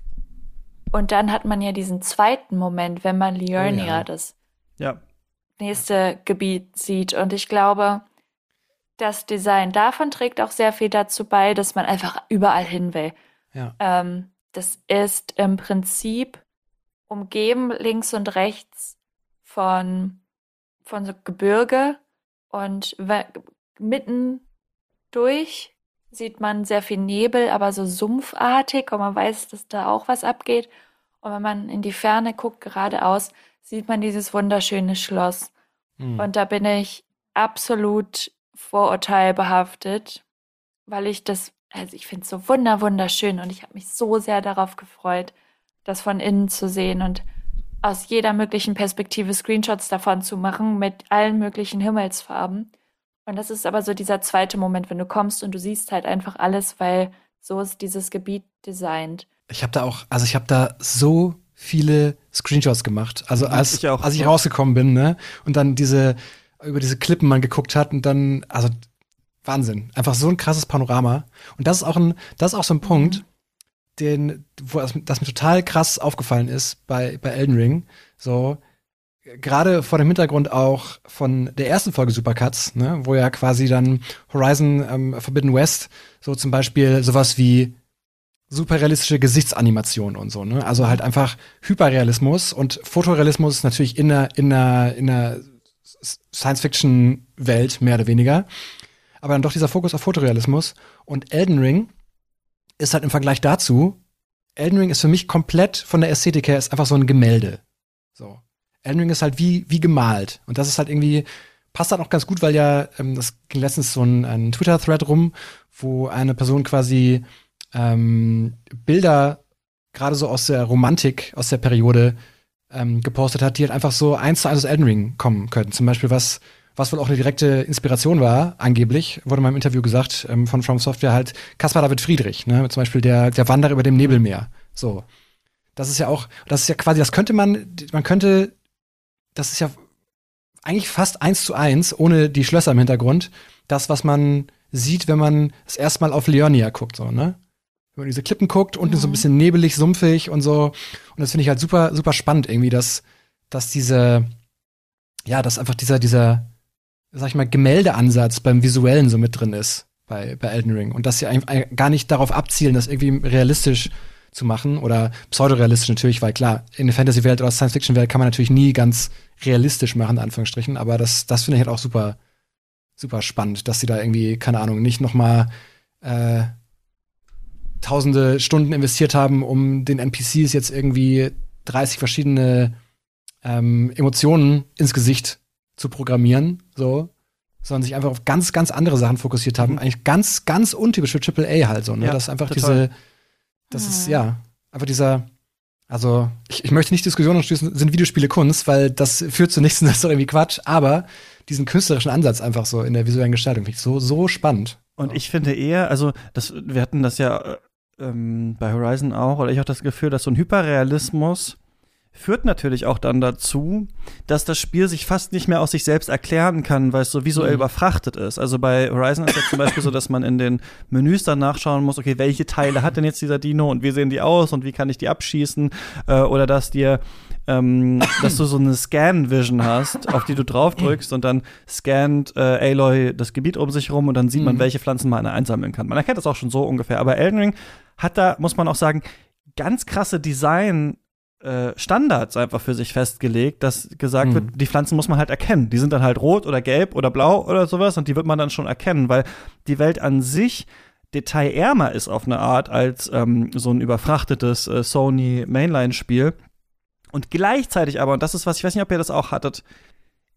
Und dann hat man ja diesen zweiten Moment, wenn man Liurnia,
ja.
das
Ja,
nächste Gebiet sieht. Und ich glaube, das Design davon trägt auch sehr viel dazu bei, dass man einfach überall hin will.
Ja.
Ähm, das ist im Prinzip umgeben links und rechts von, von so Gebirge und mitten durch sieht man sehr viel Nebel, aber so sumpfartig und man weiß, dass da auch was abgeht. Und wenn man in die Ferne guckt, geradeaus, sieht man dieses wunderschöne Schloss.
Mhm.
Und da bin ich absolut vorurteilbehaftet, weil ich das, also ich finde es so wunder, wunderschön und ich habe mich so sehr darauf gefreut, das von innen zu sehen und aus jeder möglichen Perspektive Screenshots davon zu machen mit allen möglichen Himmelsfarben. Und das ist aber so dieser zweite Moment, wenn du kommst und du siehst halt einfach alles, weil so ist dieses Gebiet designt.
Ich habe da auch, also ich habe da so viele Screenshots gemacht. Also als
Ich auch.
als ich rausgekommen bin, ne, und dann diese über diese Klippen man geguckt hat und dann, also Wahnsinn, einfach so ein krasses Panorama. Und das ist auch ein, das ist auch so ein Punkt, den, wo das, das mir total krass aufgefallen ist bei bei Elden Ring. So gerade vor dem Hintergrund auch von der ersten Folge Supercuts, ne, wo ja quasi dann Horizon ähm, Forbidden West so zum Beispiel sowas wie super realistische Gesichtsanimationen und so, ne? Also halt einfach Hyperrealismus und Fotorealismus natürlich in einer, in einer, in einer Science-Fiction-Welt, mehr oder weniger. Aber dann doch dieser Fokus auf Fotorealismus. Und Elden Ring ist halt im Vergleich dazu, Elden Ring ist für mich komplett von der Ästhetik her ist einfach so ein Gemälde. So. Elden Ring ist halt wie, wie gemalt. Und das ist halt irgendwie, passt halt auch ganz gut, weil ja, ähm, das ging letztens so ein, ein Twitter-Thread rum, wo eine Person quasi ähm, Bilder gerade so aus der Romantik, aus der Periode ähm, gepostet hat, die halt einfach so eins zu eins aus Elden Ring kommen könnten. Zum Beispiel was, was wohl auch eine direkte Inspiration war, angeblich, wurde mal im Interview gesagt, ähm, von From Software halt Caspar David Friedrich, ne? Zum Beispiel der, der Wanderer über dem Nebelmeer. So. Das ist ja auch, das ist ja quasi, das könnte man, man könnte, das ist ja eigentlich fast eins zu eins, ohne die Schlösser im Hintergrund, das, was man sieht, wenn man das erste Mal auf Leonia guckt, so, ne? Wenn man diese Klippen guckt, unten mhm. so ein bisschen nebelig, sumpfig und so. Und das finde ich halt super, super spannend irgendwie, dass, dass diese, ja, dass einfach dieser, dieser, sag ich mal, Gemäldeansatz beim Visuellen so mit drin ist bei, bei Elden Ring. Und dass sie eigentlich gar nicht darauf abzielen, das irgendwie realistisch zu machen oder pseudorealistisch natürlich, weil klar, in der Fantasy-Welt oder Science-Fiction-Welt kann man natürlich nie ganz realistisch machen, in Anführungsstrichen, aber das, das finde ich halt auch super, super spannend, dass sie da irgendwie, keine Ahnung, nicht noch mal äh, tausende Stunden investiert haben, um den NPCs jetzt irgendwie 30 verschiedene ähm, Emotionen ins Gesicht zu programmieren, so, sondern sich einfach auf ganz, ganz andere Sachen fokussiert haben. Mhm. Eigentlich ganz, ganz untypisch für AAA halt so, ne? Ja, das ist einfach total. diese, das ist, ja, einfach dieser, also, ich, ich möchte nicht Diskussionen anschließen, sind Videospiele Kunst, weil das führt zu nichts und das ist doch irgendwie Quatsch, aber diesen künstlerischen Ansatz einfach so in der visuellen Gestaltung finde ich so, so spannend.
Und ich finde eher, also, das, wir hatten das ja ähm, bei Horizon auch, oder ich habe das Gefühl, dass so ein Hyperrealismus führt natürlich auch dann dazu, dass das Spiel sich fast nicht mehr aus sich selbst erklären kann, weil es so visuell mhm. überfrachtet ist. Also bei Horizon ist es ja zum Beispiel so, dass man in den Menüs dann nachschauen muss, okay, welche Teile hat denn jetzt dieser Dino und wie sehen die aus und wie kann ich die abschießen? Äh, oder dass dir ähm, dass du so eine Scan-Vision hast, auf die du draufdrückst und dann scannt äh, Aloy das Gebiet um sich rum und dann sieht man, mhm. welche Pflanzen man einsammeln kann. Man erkennt das auch schon so ungefähr. Aber Elden Ring hat da, muss man auch sagen, ganz krasse Design Standards einfach für sich festgelegt, dass gesagt mhm. wird, die Pflanzen muss man halt erkennen. Die sind dann halt rot oder gelb oder blau oder sowas und die wird man dann schon erkennen, weil die Welt an sich detailärmer ist auf eine Art als ähm, so ein überfrachtetes äh, Sony Mainline-Spiel. Und gleichzeitig aber, und das ist was, ich weiß nicht, ob ihr das auch hattet,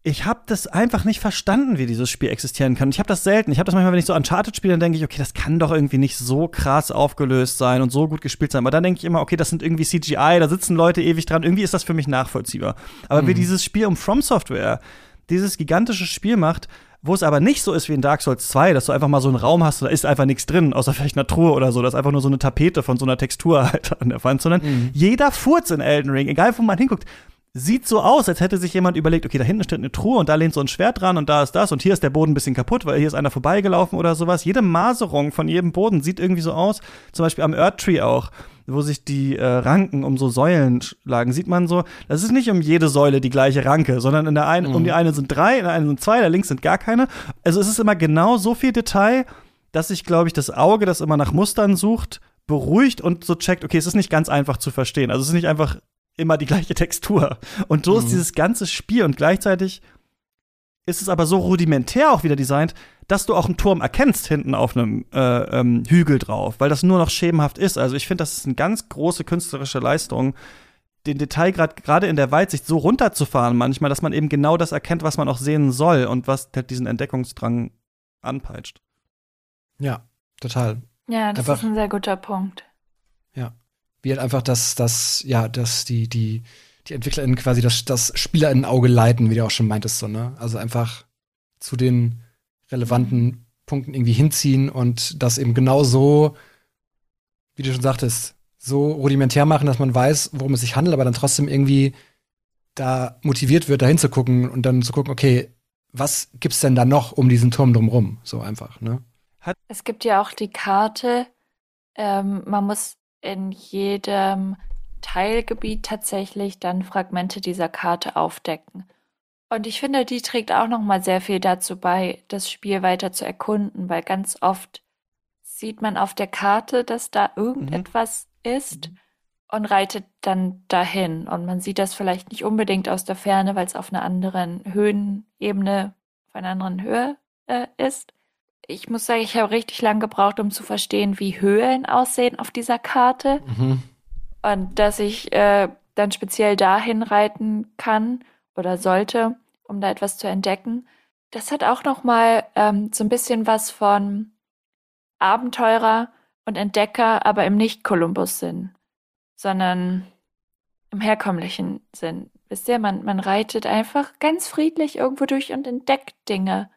ich habe das einfach nicht verstanden, wie dieses Spiel existieren kann. Ich habe das selten. Ich habe das manchmal, wenn ich so Uncharted spiele, dann denke ich, okay, das kann doch irgendwie nicht so krass aufgelöst sein und so gut gespielt sein. Aber dann denke ich immer, okay, das sind irgendwie CGI, da sitzen Leute ewig dran. Irgendwie ist das für mich nachvollziehbar. Aber mhm. wie dieses Spiel um From Software dieses gigantische Spiel macht, wo es aber nicht so ist wie in Dark Souls 2, dass du einfach mal so einen Raum hast, da ist einfach nichts drin, außer vielleicht eine Truhe oder so. Das ist einfach nur so eine Tapete von so einer Textur [laughs] halt an der Wand, sondern mhm. jeder Furz in Elden Ring, egal wo man hinguckt, sieht so aus, als hätte sich jemand überlegt, okay, da hinten steht eine Truhe und da lehnt so ein Schwert dran und da ist das und hier ist der Boden ein bisschen kaputt, weil hier ist einer vorbeigelaufen oder sowas. Jede Maserung von jedem Boden sieht irgendwie so aus, zum Beispiel am Earth Tree auch, wo sich die äh, Ranken um so Säulen schlagen, sieht man so, das ist nicht um jede Säule die gleiche Ranke, sondern in der einen, mhm. um die eine sind drei, in der einen sind zwei, da links sind gar keine. Also es ist immer genau so viel Detail, dass sich, glaube ich, das Auge, das immer nach Mustern sucht, beruhigt und so checkt, okay, es ist nicht ganz einfach zu verstehen. Also es ist nicht einfach immer die gleiche Textur. Und so mhm. ist dieses ganze Spiel und gleichzeitig ist es aber so rudimentär auch wieder designt, dass du auch einen Turm erkennst hinten auf einem äh, ähm, Hügel drauf, weil das nur noch schemenhaft ist. Also ich finde, das ist eine ganz große künstlerische Leistung, den Detailgrad gerade in der Weitsicht so runterzufahren manchmal, dass man eben genau das erkennt, was man auch sehen soll und was halt diesen Entdeckungsdrang anpeitscht.
Ja, total.
Ja, das Einfach, ist ein sehr guter Punkt.
Ja wie halt einfach das, das, ja, dass die, die, die EntwicklerInnen quasi das, das SpielerInnen-Auge leiten, wie du auch schon meintest, so, ne? Also einfach zu den relevanten Punkten irgendwie hinziehen und das eben genau so, wie du schon sagtest, so rudimentär machen, dass man weiß, worum es sich handelt, aber dann trotzdem irgendwie da motiviert wird, da hinzugucken und dann zu gucken, okay, was gibt's denn da noch um diesen Turm drumrum? So einfach, ne?
Es gibt ja auch die Karte, ähm, man muss in jedem Teilgebiet tatsächlich dann Fragmente dieser Karte aufdecken. Und ich finde, die trägt auch noch mal sehr viel dazu bei, das Spiel weiter zu erkunden, weil ganz oft sieht man auf der Karte, dass da irgendetwas mhm. ist und reitet dann dahin. Und man sieht das vielleicht nicht unbedingt aus der Ferne, weil es auf einer anderen Höhenebene, auf einer anderen Höhe äh, ist. Ich muss sagen, ich habe richtig lang gebraucht, um zu verstehen, wie Höhlen aussehen auf dieser Karte.
Mhm.
Und dass ich äh, dann speziell dahin reiten kann oder sollte, um da etwas zu entdecken. Das hat auch noch mal ähm, so ein bisschen was von Abenteurer und Entdecker, aber im Nicht-Kolumbus-Sinn sondern im herkömmlichen Sinn. Wisst ihr, man, man reitet einfach ganz friedlich irgendwo durch und entdeckt Dinge.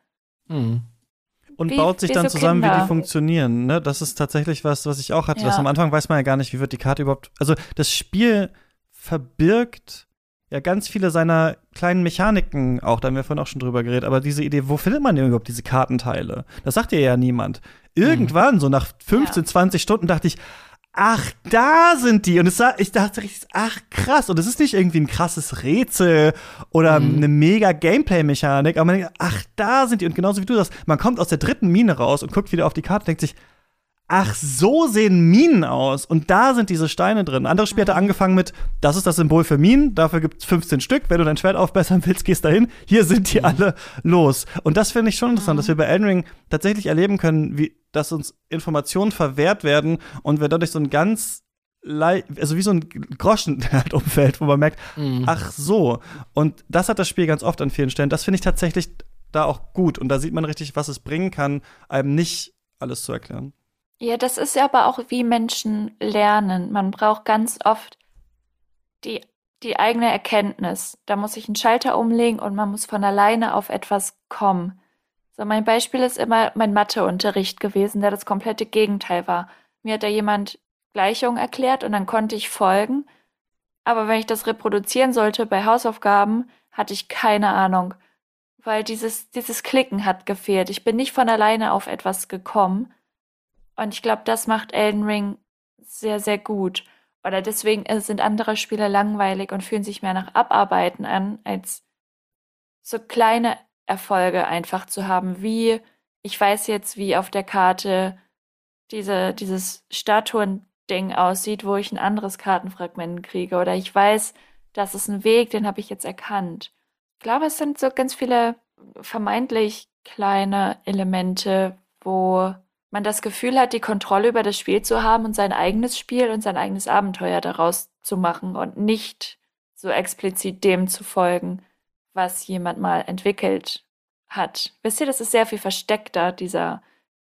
Mhm.
Und
Wie-
baut sich
wie
dann
so
zusammen, wie
Kinder.
die funktionieren. Ne? Das ist tatsächlich was, was ich auch hatte. Dass
Ja.
am Anfang weiß man ja gar nicht, wie wird die Karte überhaupt. Also das Spiel verbirgt ja ganz viele seiner kleinen Mechaniken auch, da haben wir vorhin auch schon drüber geredet, aber diese Idee, wo findet man denn überhaupt diese Kartenteile? Das sagt dir ja niemand. Irgendwann, so nach 15,
Ja.
20 Stunden, dachte ich, ach, da sind die. Und es sah, ich dachte richtig, ach krass. Und es ist nicht irgendwie ein krasses Rätsel oder
Mhm.
eine mega Gameplay-Mechanik, aber man denkt, ach, da sind die. Und genauso wie du sagst, man kommt aus der dritten Mine raus und guckt wieder auf die Karte und denkt sich, ach, so sehen Minen aus. Und da sind diese Steine drin. Ein anderes Spiel hatte angefangen mit, das ist das Symbol für Minen, dafür gibt es 15 Stück. Wenn du dein Schwert aufbessern willst, gehst dahin. Hier sind die alle los. Und das finde ich schon interessant, dass wir bei Elden Ring tatsächlich erleben können, wie, dass uns Informationen verwehrt werden und wir dadurch so ein ganz also wie so ein Groschen halt umfällt, wo man merkt,
Mhm.
ach so. Und das hat das Spiel ganz oft an vielen Stellen. Das finde ich tatsächlich da auch gut. Und da sieht man richtig, was es bringen kann, einem nicht alles zu erklären.
Ja, das ist ja aber auch wie Menschen lernen. Man braucht ganz oft die, die eigene Erkenntnis. Da muss ich einen Schalter umlegen und man muss von alleine auf etwas kommen. So, mein Beispiel ist immer mein Matheunterricht gewesen, der das komplette Gegenteil war. Mir hat da jemand Gleichungen erklärt und dann konnte ich folgen. Aber wenn ich das reproduzieren sollte bei Hausaufgaben, hatte ich keine Ahnung. Weil dieses, dieses Klicken hat gefehlt. Ich bin nicht von alleine auf etwas gekommen. Und ich glaube, das macht Elden Ring sehr, sehr gut. Oder deswegen äh, sind andere Spiele langweilig und fühlen sich mehr nach Abarbeiten an, als so kleine Erfolge einfach zu haben, wie ich weiß jetzt, wie auf der Karte diese, dieses Statuen-Ding aussieht, wo ich ein anderes Kartenfragment kriege. Oder ich weiß, das ist ein Weg, den habe ich jetzt erkannt. Ich glaube, es sind so ganz viele vermeintlich kleine Elemente, wo man das Gefühl hat, die Kontrolle über das Spiel zu haben und sein eigenes Spiel und sein eigenes Abenteuer daraus zu machen und nicht so explizit dem zu folgen, was jemand mal entwickelt hat. Wisst ihr, das ist sehr viel versteckter, dieser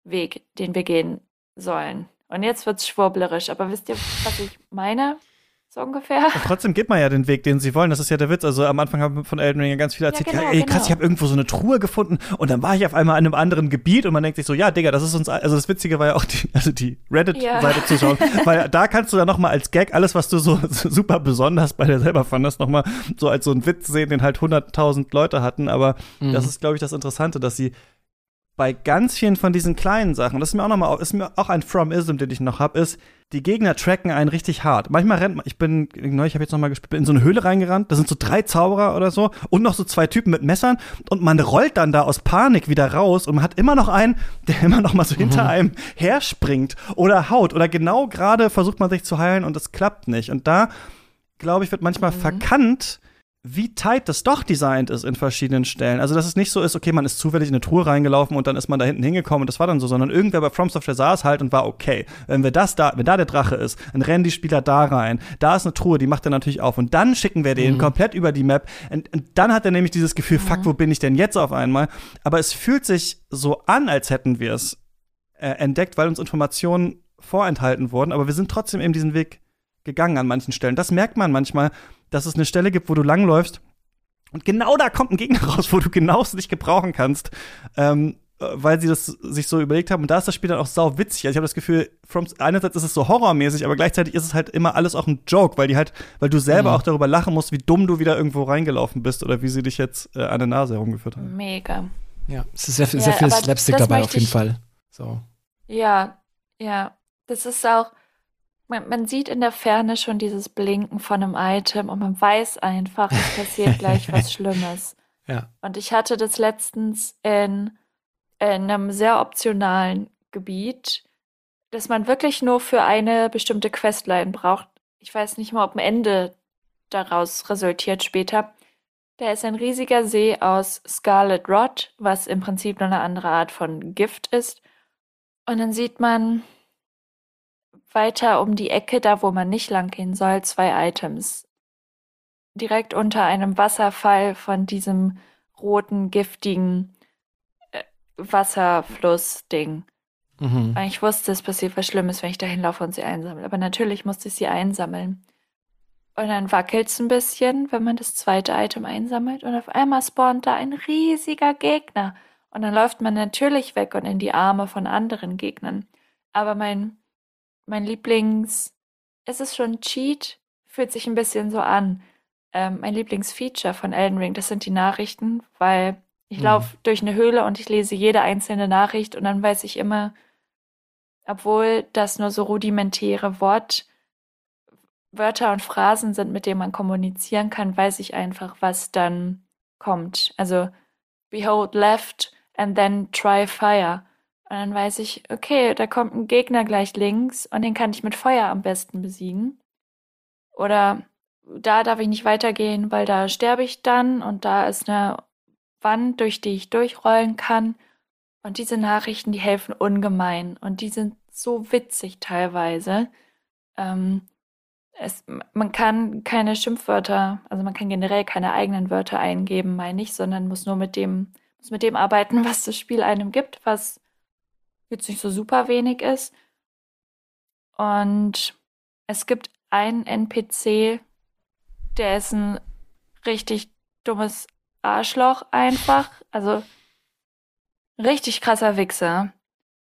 Weg, den wir gehen sollen. Und jetzt wird's schwurblerisch, aber wisst ihr, was ich meine? So ungefähr.
Und trotzdem geht man ja den Weg, den sie wollen. Das ist ja der Witz. Also am Anfang haben wir von Elden Ring ja ganz viel erzählt. Ja,
genau,
ey, krass,
genau.
ich habe irgendwo so eine Truhe gefunden und dann war ich auf einmal in einem anderen Gebiet und man denkt sich so, ja, Digga, das ist uns, also das Witzige war ja auch die, [laughs] also die Reddit-Seite
Ja.
zu schauen, weil da kannst du ja noch mal als Gag alles, was du so, [laughs] so super besonders bei dir selber fandest, noch mal so als so einen Witz sehen, den halt 100.000 Leute hatten. Aber
Mhm.
das ist, glaube ich, das Interessante, dass sie bei ganz vielen von diesen kleinen Sachen, das ist mir auch noch mal, ist mir auch ein From-Ism, den ich noch habe, ist, die Gegner tracken einen richtig hart. Manchmal rennt man, ich bin, neu, ich habe jetzt noch mal gespielt, bin in so eine Höhle reingerannt, da sind so drei Zauberer oder so und noch so zwei Typen mit Messern und man rollt dann da aus Panik wieder raus und man hat immer noch einen, der immer noch mal so hinter einem herspringt oder haut oder genau gerade versucht man sich zu heilen und es klappt nicht. Und da, glaube ich, wird manchmal verkannt, wie tight das doch designt ist in verschiedenen Stellen. Also, dass es nicht so ist, okay, man ist zufällig in eine Truhe reingelaufen und dann ist man da hinten hingekommen und das war dann so, sondern irgendwer bei From Software saß halt und war okay. Wenn wir das da, wenn da der Drache ist, dann rennen die Spieler da rein. Da ist eine Truhe, die macht er natürlich auf und dann schicken wir den komplett über die Map und, und dann hat er nämlich dieses Gefühl, fuck, wo bin ich denn jetzt auf einmal? Aber es fühlt sich so an, als hätten wir es äh, entdeckt, weil uns Informationen vorenthalten wurden, aber wir sind trotzdem eben diesen Weg gegangen an manchen Stellen. Das merkt man manchmal, dass es eine Stelle gibt, wo du langläufst und genau da kommt ein Gegner [laughs] raus, wo du genauso dich gebrauchen kannst, ähm, äh, weil sie das sich so überlegt haben. Und da ist das Spiel dann auch sau witzig. Also ich habe das Gefühl, from, einerseits ist es so horrormäßig, aber gleichzeitig ist es halt immer alles auch ein Joke, weil die halt, weil du selber
Mhm.
auch darüber lachen musst, wie dumm du wieder irgendwo reingelaufen bist oder wie sie dich jetzt äh, an der Nase herumgeführt haben.
Mega.
Ja, es ist sehr, viel-
Ja,
sehr viel Slapstick dabei auf jeden
ich-
Fall. So.
Ja, ja. Das ist auch, man, man sieht in der Ferne schon dieses Blinken von einem Item und man weiß einfach, es passiert gleich was [laughs] Schlimmes.
Ja.
Und ich hatte das letztens in, in einem sehr optionalen Gebiet, dass man wirklich nur für eine bestimmte Questline braucht. ich weiß nicht mal, ob ein Ende daraus resultiert später. Da ist ein riesiger See aus Scarlet Rot, was im Prinzip nur eine andere Art von Gift ist. Und dann sieht man weiter um die Ecke, da wo man nicht lang gehen soll, zwei Items. Direkt unter einem Wasserfall von diesem roten, giftigen äh, Wasserfluss-Ding.
Mhm.
Ich wusste, es passiert was Schlimmes, wenn ich da hinlaufe und sie einsammle. Aber natürlich musste ich sie einsammeln. Und dann wackelt es ein bisschen, wenn man das zweite Item einsammelt. Und auf einmal spawnt da ein riesiger Gegner. Und dann läuft man natürlich weg und in die Arme von anderen Gegnern. Aber mein, mein Lieblings, es ist schon Cheat, fühlt sich ein bisschen so an. Ähm, mein Lieblingsfeature von Elden Ring, das sind die Nachrichten, weil ich
Mhm.
laufe durch eine Höhle und ich lese jede einzelne Nachricht und dann weiß ich immer, obwohl das nur so rudimentäre Wort, Wörter und Phrasen sind, mit denen man kommunizieren kann, weiß ich einfach, was dann kommt. Also, behold left and then try fire. Und dann weiß ich, okay, da kommt ein Gegner gleich links und den kann ich mit Feuer am besten besiegen. Oder da darf ich nicht weitergehen, weil da sterbe ich dann und da ist eine Wand, durch die ich durchrollen kann. Und diese Nachrichten, die helfen ungemein und die sind so witzig teilweise. Ähm, es, man kann keine Schimpfwörter, also man kann generell keine eigenen Wörter eingeben, meine ich, sondern muss nur mit dem, muss mit dem arbeiten, [laughs] was das Spiel einem gibt, was jetzt nicht so super wenig ist. Und es gibt einen NPC, der ist ein richtig dummes Arschloch einfach. Also richtig krasser Wichser.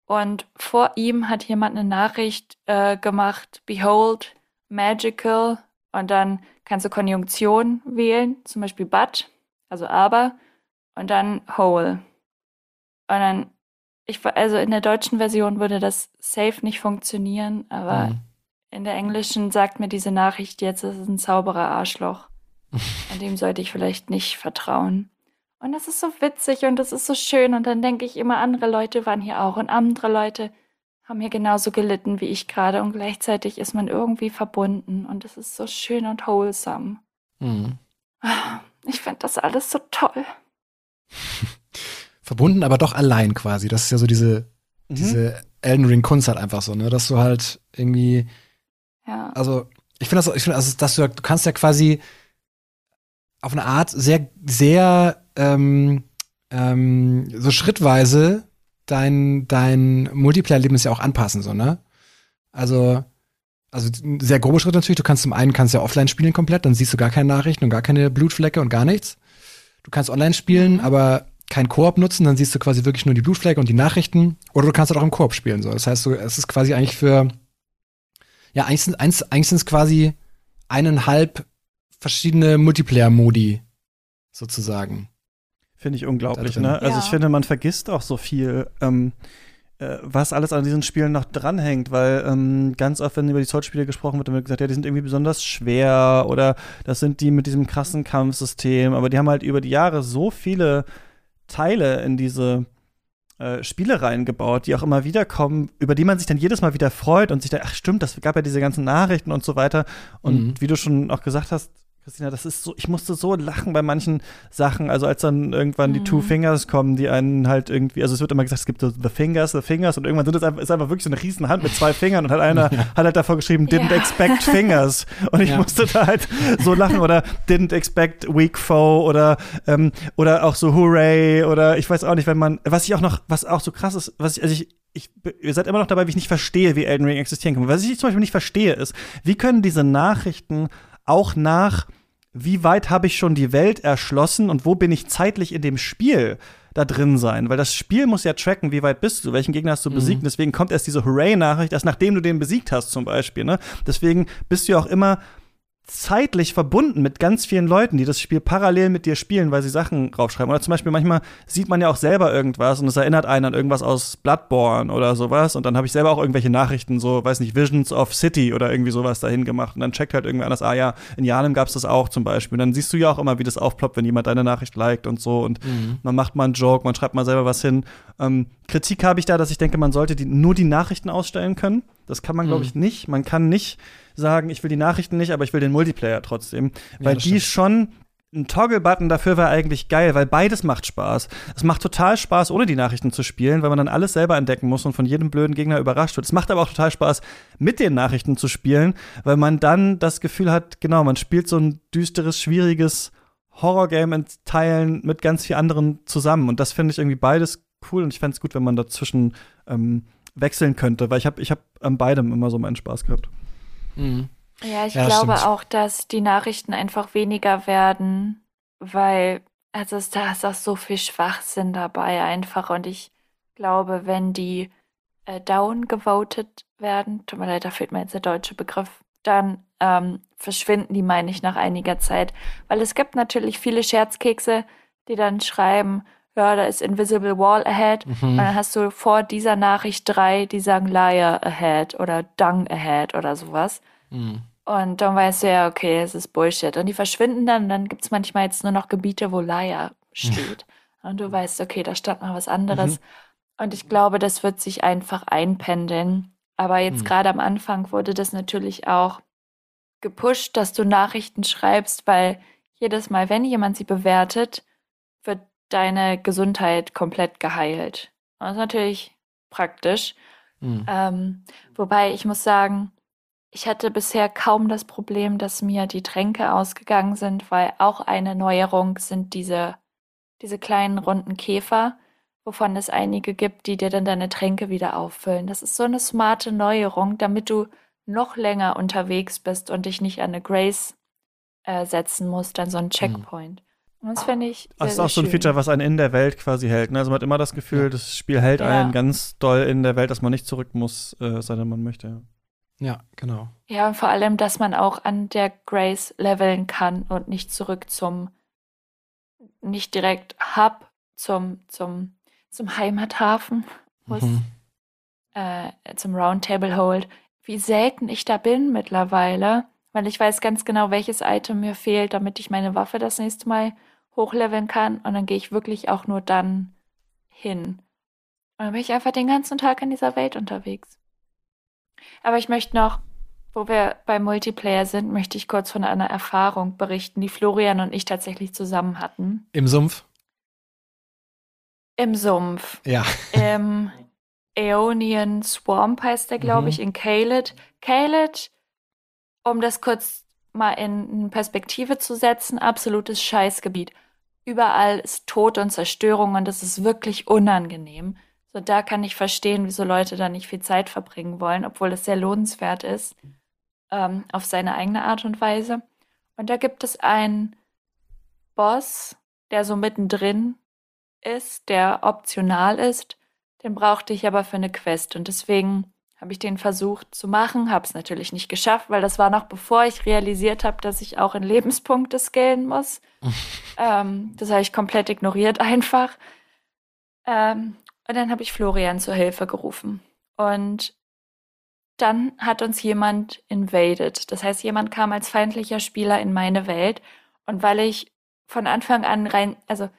Und vor ihm hat jemand eine Nachricht äh, gemacht, Behold, Magical. Und dann kannst du Konjunktion wählen, zum Beispiel but, also aber, und dann whole. Und dann, ich, also in der deutschen Version würde das safe nicht funktionieren, aber
Mhm.
in der englischen sagt mir diese Nachricht jetzt, es ist ein Zauberer Arschloch. [laughs] An dem sollte ich vielleicht nicht vertrauen. Und das ist so witzig und das ist so schön. Und dann denke ich immer, andere Leute waren hier auch und andere Leute haben hier genauso gelitten wie ich gerade. Und gleichzeitig ist man irgendwie verbunden. Und es ist so schön und wholesome.
Mhm.
Ich finde das alles so toll. [laughs]
Verbunden, aber doch allein quasi. Das ist ja so diese,
Mhm.
diese Elden Ring Kunst halt einfach so, ne? Dass du halt irgendwie,
Ja.
also ich finde das, ich finde, also, dass du, du kannst ja quasi auf eine Art sehr, sehr ähm, ähm, so schrittweise dein, dein Multiplayer-Erlebnis ja auch anpassen, so, ne? Also, also sehr grobe Schritte natürlich. Du kannst zum einen kannst ja offline spielen komplett, dann siehst du gar keine Nachrichten und gar keine Blutflecke und gar nichts. Du kannst online spielen,
Mhm.
aber kein Koop nutzen, dann siehst du quasi wirklich nur die Blutflecke und die Nachrichten. Oder du kannst halt auch im Koop spielen. So. Das heißt, du, es ist quasi eigentlich für, ja, eigentlich sind eins, eigentlich sind es quasi eineinhalb verschiedene Multiplayer-Modi sozusagen.
Finde ich unglaublich, ne? Also
Ja.
ich finde, man vergisst auch so viel, ähm, äh, was alles an diesen Spielen noch dranhängt, weil ähm, ganz oft, wenn über die Souls-Spiele gesprochen wird, dann wird gesagt, ja, die sind irgendwie besonders schwer oder das sind die mit diesem krassen Kampfsystem, aber die haben halt über die Jahre so viele Teile in diese äh, Spiele reingebaut, die auch immer wieder kommen, über die man sich dann jedes Mal wieder freut und sich dann, ach stimmt, das gab ja diese ganzen Nachrichten und so weiter. Und
Mhm.
wie du schon auch gesagt hast, Christina, das ist so, ich musste so lachen bei manchen Sachen, also als dann irgendwann die
Mhm.
Two Fingers kommen, die einen halt irgendwie, also es wird immer gesagt, es gibt so The Fingers, The Fingers und irgendwann sind es einfach, ist einfach wirklich so eine riesen Hand mit zwei Fingern und hat einer [laughs] hat halt davor geschrieben, didn't
Ja.
expect fingers und ich
Ja.
musste da halt so lachen oder didn't expect weak foe oder ähm, oder auch so hooray oder ich weiß auch nicht, wenn man, was ich auch noch, was auch so krass ist, was ich, also ich ich, ihr seid immer noch dabei, wie ich nicht verstehe, wie Elden Ring existieren kann. Was ich zum Beispiel nicht verstehe, ist, wie können diese Nachrichten auch nach, wie weit habe ich schon die Welt erschlossen und wo bin ich zeitlich in dem Spiel da drin sein? Weil das Spiel muss ja tracken, wie weit bist du, welchen Gegner hast du besiegt. Und deswegen kommt erst diese Hooray-Nachricht, erst nachdem du den besiegt hast, zum Beispiel. Ne? Deswegen bist du ja auch immer zeitlich verbunden mit ganz vielen Leuten, die das Spiel parallel mit dir spielen, weil sie Sachen draufschreiben. Oder zum Beispiel manchmal sieht man ja auch selber irgendwas und es erinnert einen an irgendwas aus Bloodborne oder sowas. Und dann habe ich selber auch irgendwelche Nachrichten, so, weiß nicht, Visions of City oder irgendwie sowas dahin gemacht. Und dann checkt halt irgendwer anders, ah ja, in Janem gab es das auch zum Beispiel. Und dann siehst du ja auch immer, wie das aufploppt, wenn jemand deine Nachricht liked und so. Und man macht mal einen Joke, man schreibt mal selber was hin. Ähm, Kritik habe ich da, dass ich denke, man sollte die, nur die Nachrichten ausstellen können. Das kann man, glaube ich,
Mhm.
nicht. Man kann nicht sagen, ich will die Nachrichten nicht, aber ich will den Multiplayer trotzdem.
Ja,
weil
das
die schon ein Toggle-Button dafür wäre eigentlich geil, weil beides macht Spaß. Es macht total Spaß, ohne die Nachrichten zu spielen, weil man dann alles selber entdecken muss und von jedem blöden Gegner überrascht wird. Es macht aber auch total Spaß, mit den Nachrichten zu spielen, weil man dann das Gefühl hat, genau, man spielt so ein düsteres, schwieriges Horror-Game in Teilen mit ganz vielen anderen zusammen. Und das finde ich irgendwie beides cool und ich fände es gut, wenn man dazwischen ähm, wechseln könnte, weil ich habe ich hab an beidem immer so meinen Spaß gehabt.
Mhm.
Ja, ich
Ja,
glaube
stimmt.
auch, dass die Nachrichten einfach weniger werden, weil, also es- da ist auch so viel Schwachsinn dabei einfach. Und ich glaube, wenn die äh, down gewotet werden, tut mir leid, da fehlt mir jetzt der deutsche Begriff, dann ähm, verschwinden die, meine ich, nach einiger Zeit. Weil es gibt natürlich viele Scherzkekse, die dann schreiben, ja, da ist Invisible Wall ahead.
Mhm.
Und dann hast du vor dieser Nachricht drei, die sagen Liar ahead oder Dung ahead oder sowas.
Mhm.
Und dann weißt du ja, okay, es ist Bullshit. Und die verschwinden dann, und dann gibt es manchmal jetzt nur noch Gebiete, wo Liar steht. [laughs] Und du weißt, okay, da stand mal was anderes. Und ich glaube, das wird sich einfach einpendeln. Aber jetzt
Mhm.
gerade am Anfang wurde das natürlich auch gepusht, dass du Nachrichten schreibst, weil jedes Mal, wenn jemand sie bewertet, wird deine Gesundheit komplett geheilt. Das ist natürlich praktisch.
Mhm.
Ähm, wobei ich muss sagen, ich hatte bisher kaum das Problem, dass mir die Tränke ausgegangen sind, weil auch eine Neuerung sind diese, diese kleinen runden Käfer, wovon es einige gibt, die dir dann deine Tränke wieder auffüllen. Das ist so eine smarte Neuerung, damit du noch länger unterwegs bist und dich nicht an eine Grace äh, setzen musst, an so einen Checkpoint. Und das finde ich. Sehr,
Das ist auch so ein
schön.
Feature, was einen in der Welt quasi hält. Ne? Also man hat immer das Gefühl,
Ja.
das Spiel hält
Ja.
einen ganz doll in der Welt, dass man nicht zurück muss, äh, sei denn man möchte.
Ja, genau.
Ja, und vor allem, dass man auch an der Grace leveln kann und nicht zurück zum, nicht direkt Hub, zum, zum, zum Heimathafen muss,
Mhm.
äh, zum Roundtable Hold. Wie selten ich da bin mittlerweile, weil ich weiß ganz genau, welches Item mir fehlt, damit ich meine Waffe das nächste Mal hochleveln kann. Und dann gehe ich wirklich auch nur dann hin. Und dann bin ich einfach den ganzen Tag in dieser Welt unterwegs. Aber ich möchte noch, wo wir beim Multiplayer sind, möchte ich kurz von einer Erfahrung berichten, die Florian und ich tatsächlich zusammen hatten.
Im Sumpf?
Im Sumpf.
Ja.
Im [laughs] Aeonian Swamp heißt der, glaube
Mhm.
ich, in Kaled. Kaled, um das kurz mal in Perspektive zu setzen, absolutes Scheißgebiet. Überall ist Tod und Zerstörung und das ist wirklich unangenehm. So, da kann ich verstehen, wieso Leute da nicht viel Zeit verbringen wollen, obwohl es sehr lohnenswert ist, ähm, auf seine eigene Art und Weise. Und da gibt es einen Boss, der so mittendrin ist, der optional ist. Den brauchte ich aber für eine Quest und deswegen habe ich den versucht zu machen, habe es natürlich nicht geschafft, weil das war noch bevor ich realisiert habe, dass ich auch in Lebenspunkte scalen muss. [laughs] ähm, das habe ich komplett ignoriert einfach. Ähm, und dann habe ich Florian zur Hilfe gerufen. Und dann hat uns jemand invaded. Das heißt, jemand kam als feindlicher Spieler in meine Welt. Und weil ich von Anfang an rein, also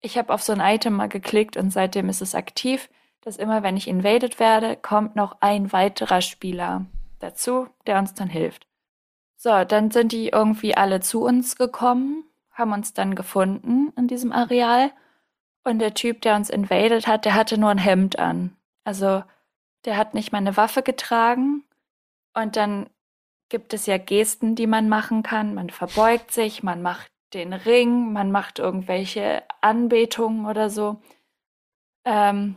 ich habe auf so ein Item mal geklickt und seitdem ist es aktiv, dass immer, wenn ich invaded werde, kommt noch ein weiterer Spieler dazu, der uns dann hilft. So, dann sind die irgendwie alle zu uns gekommen, haben uns dann gefunden in diesem Areal. Und der Typ, der uns invaded hat, der hatte nur ein Hemd an. Also, der hat nicht mal eine Waffe getragen. Und dann gibt es ja Gesten, die man machen kann. Man verbeugt sich, man macht den Ring, man macht irgendwelche Anbetungen oder so. Ähm,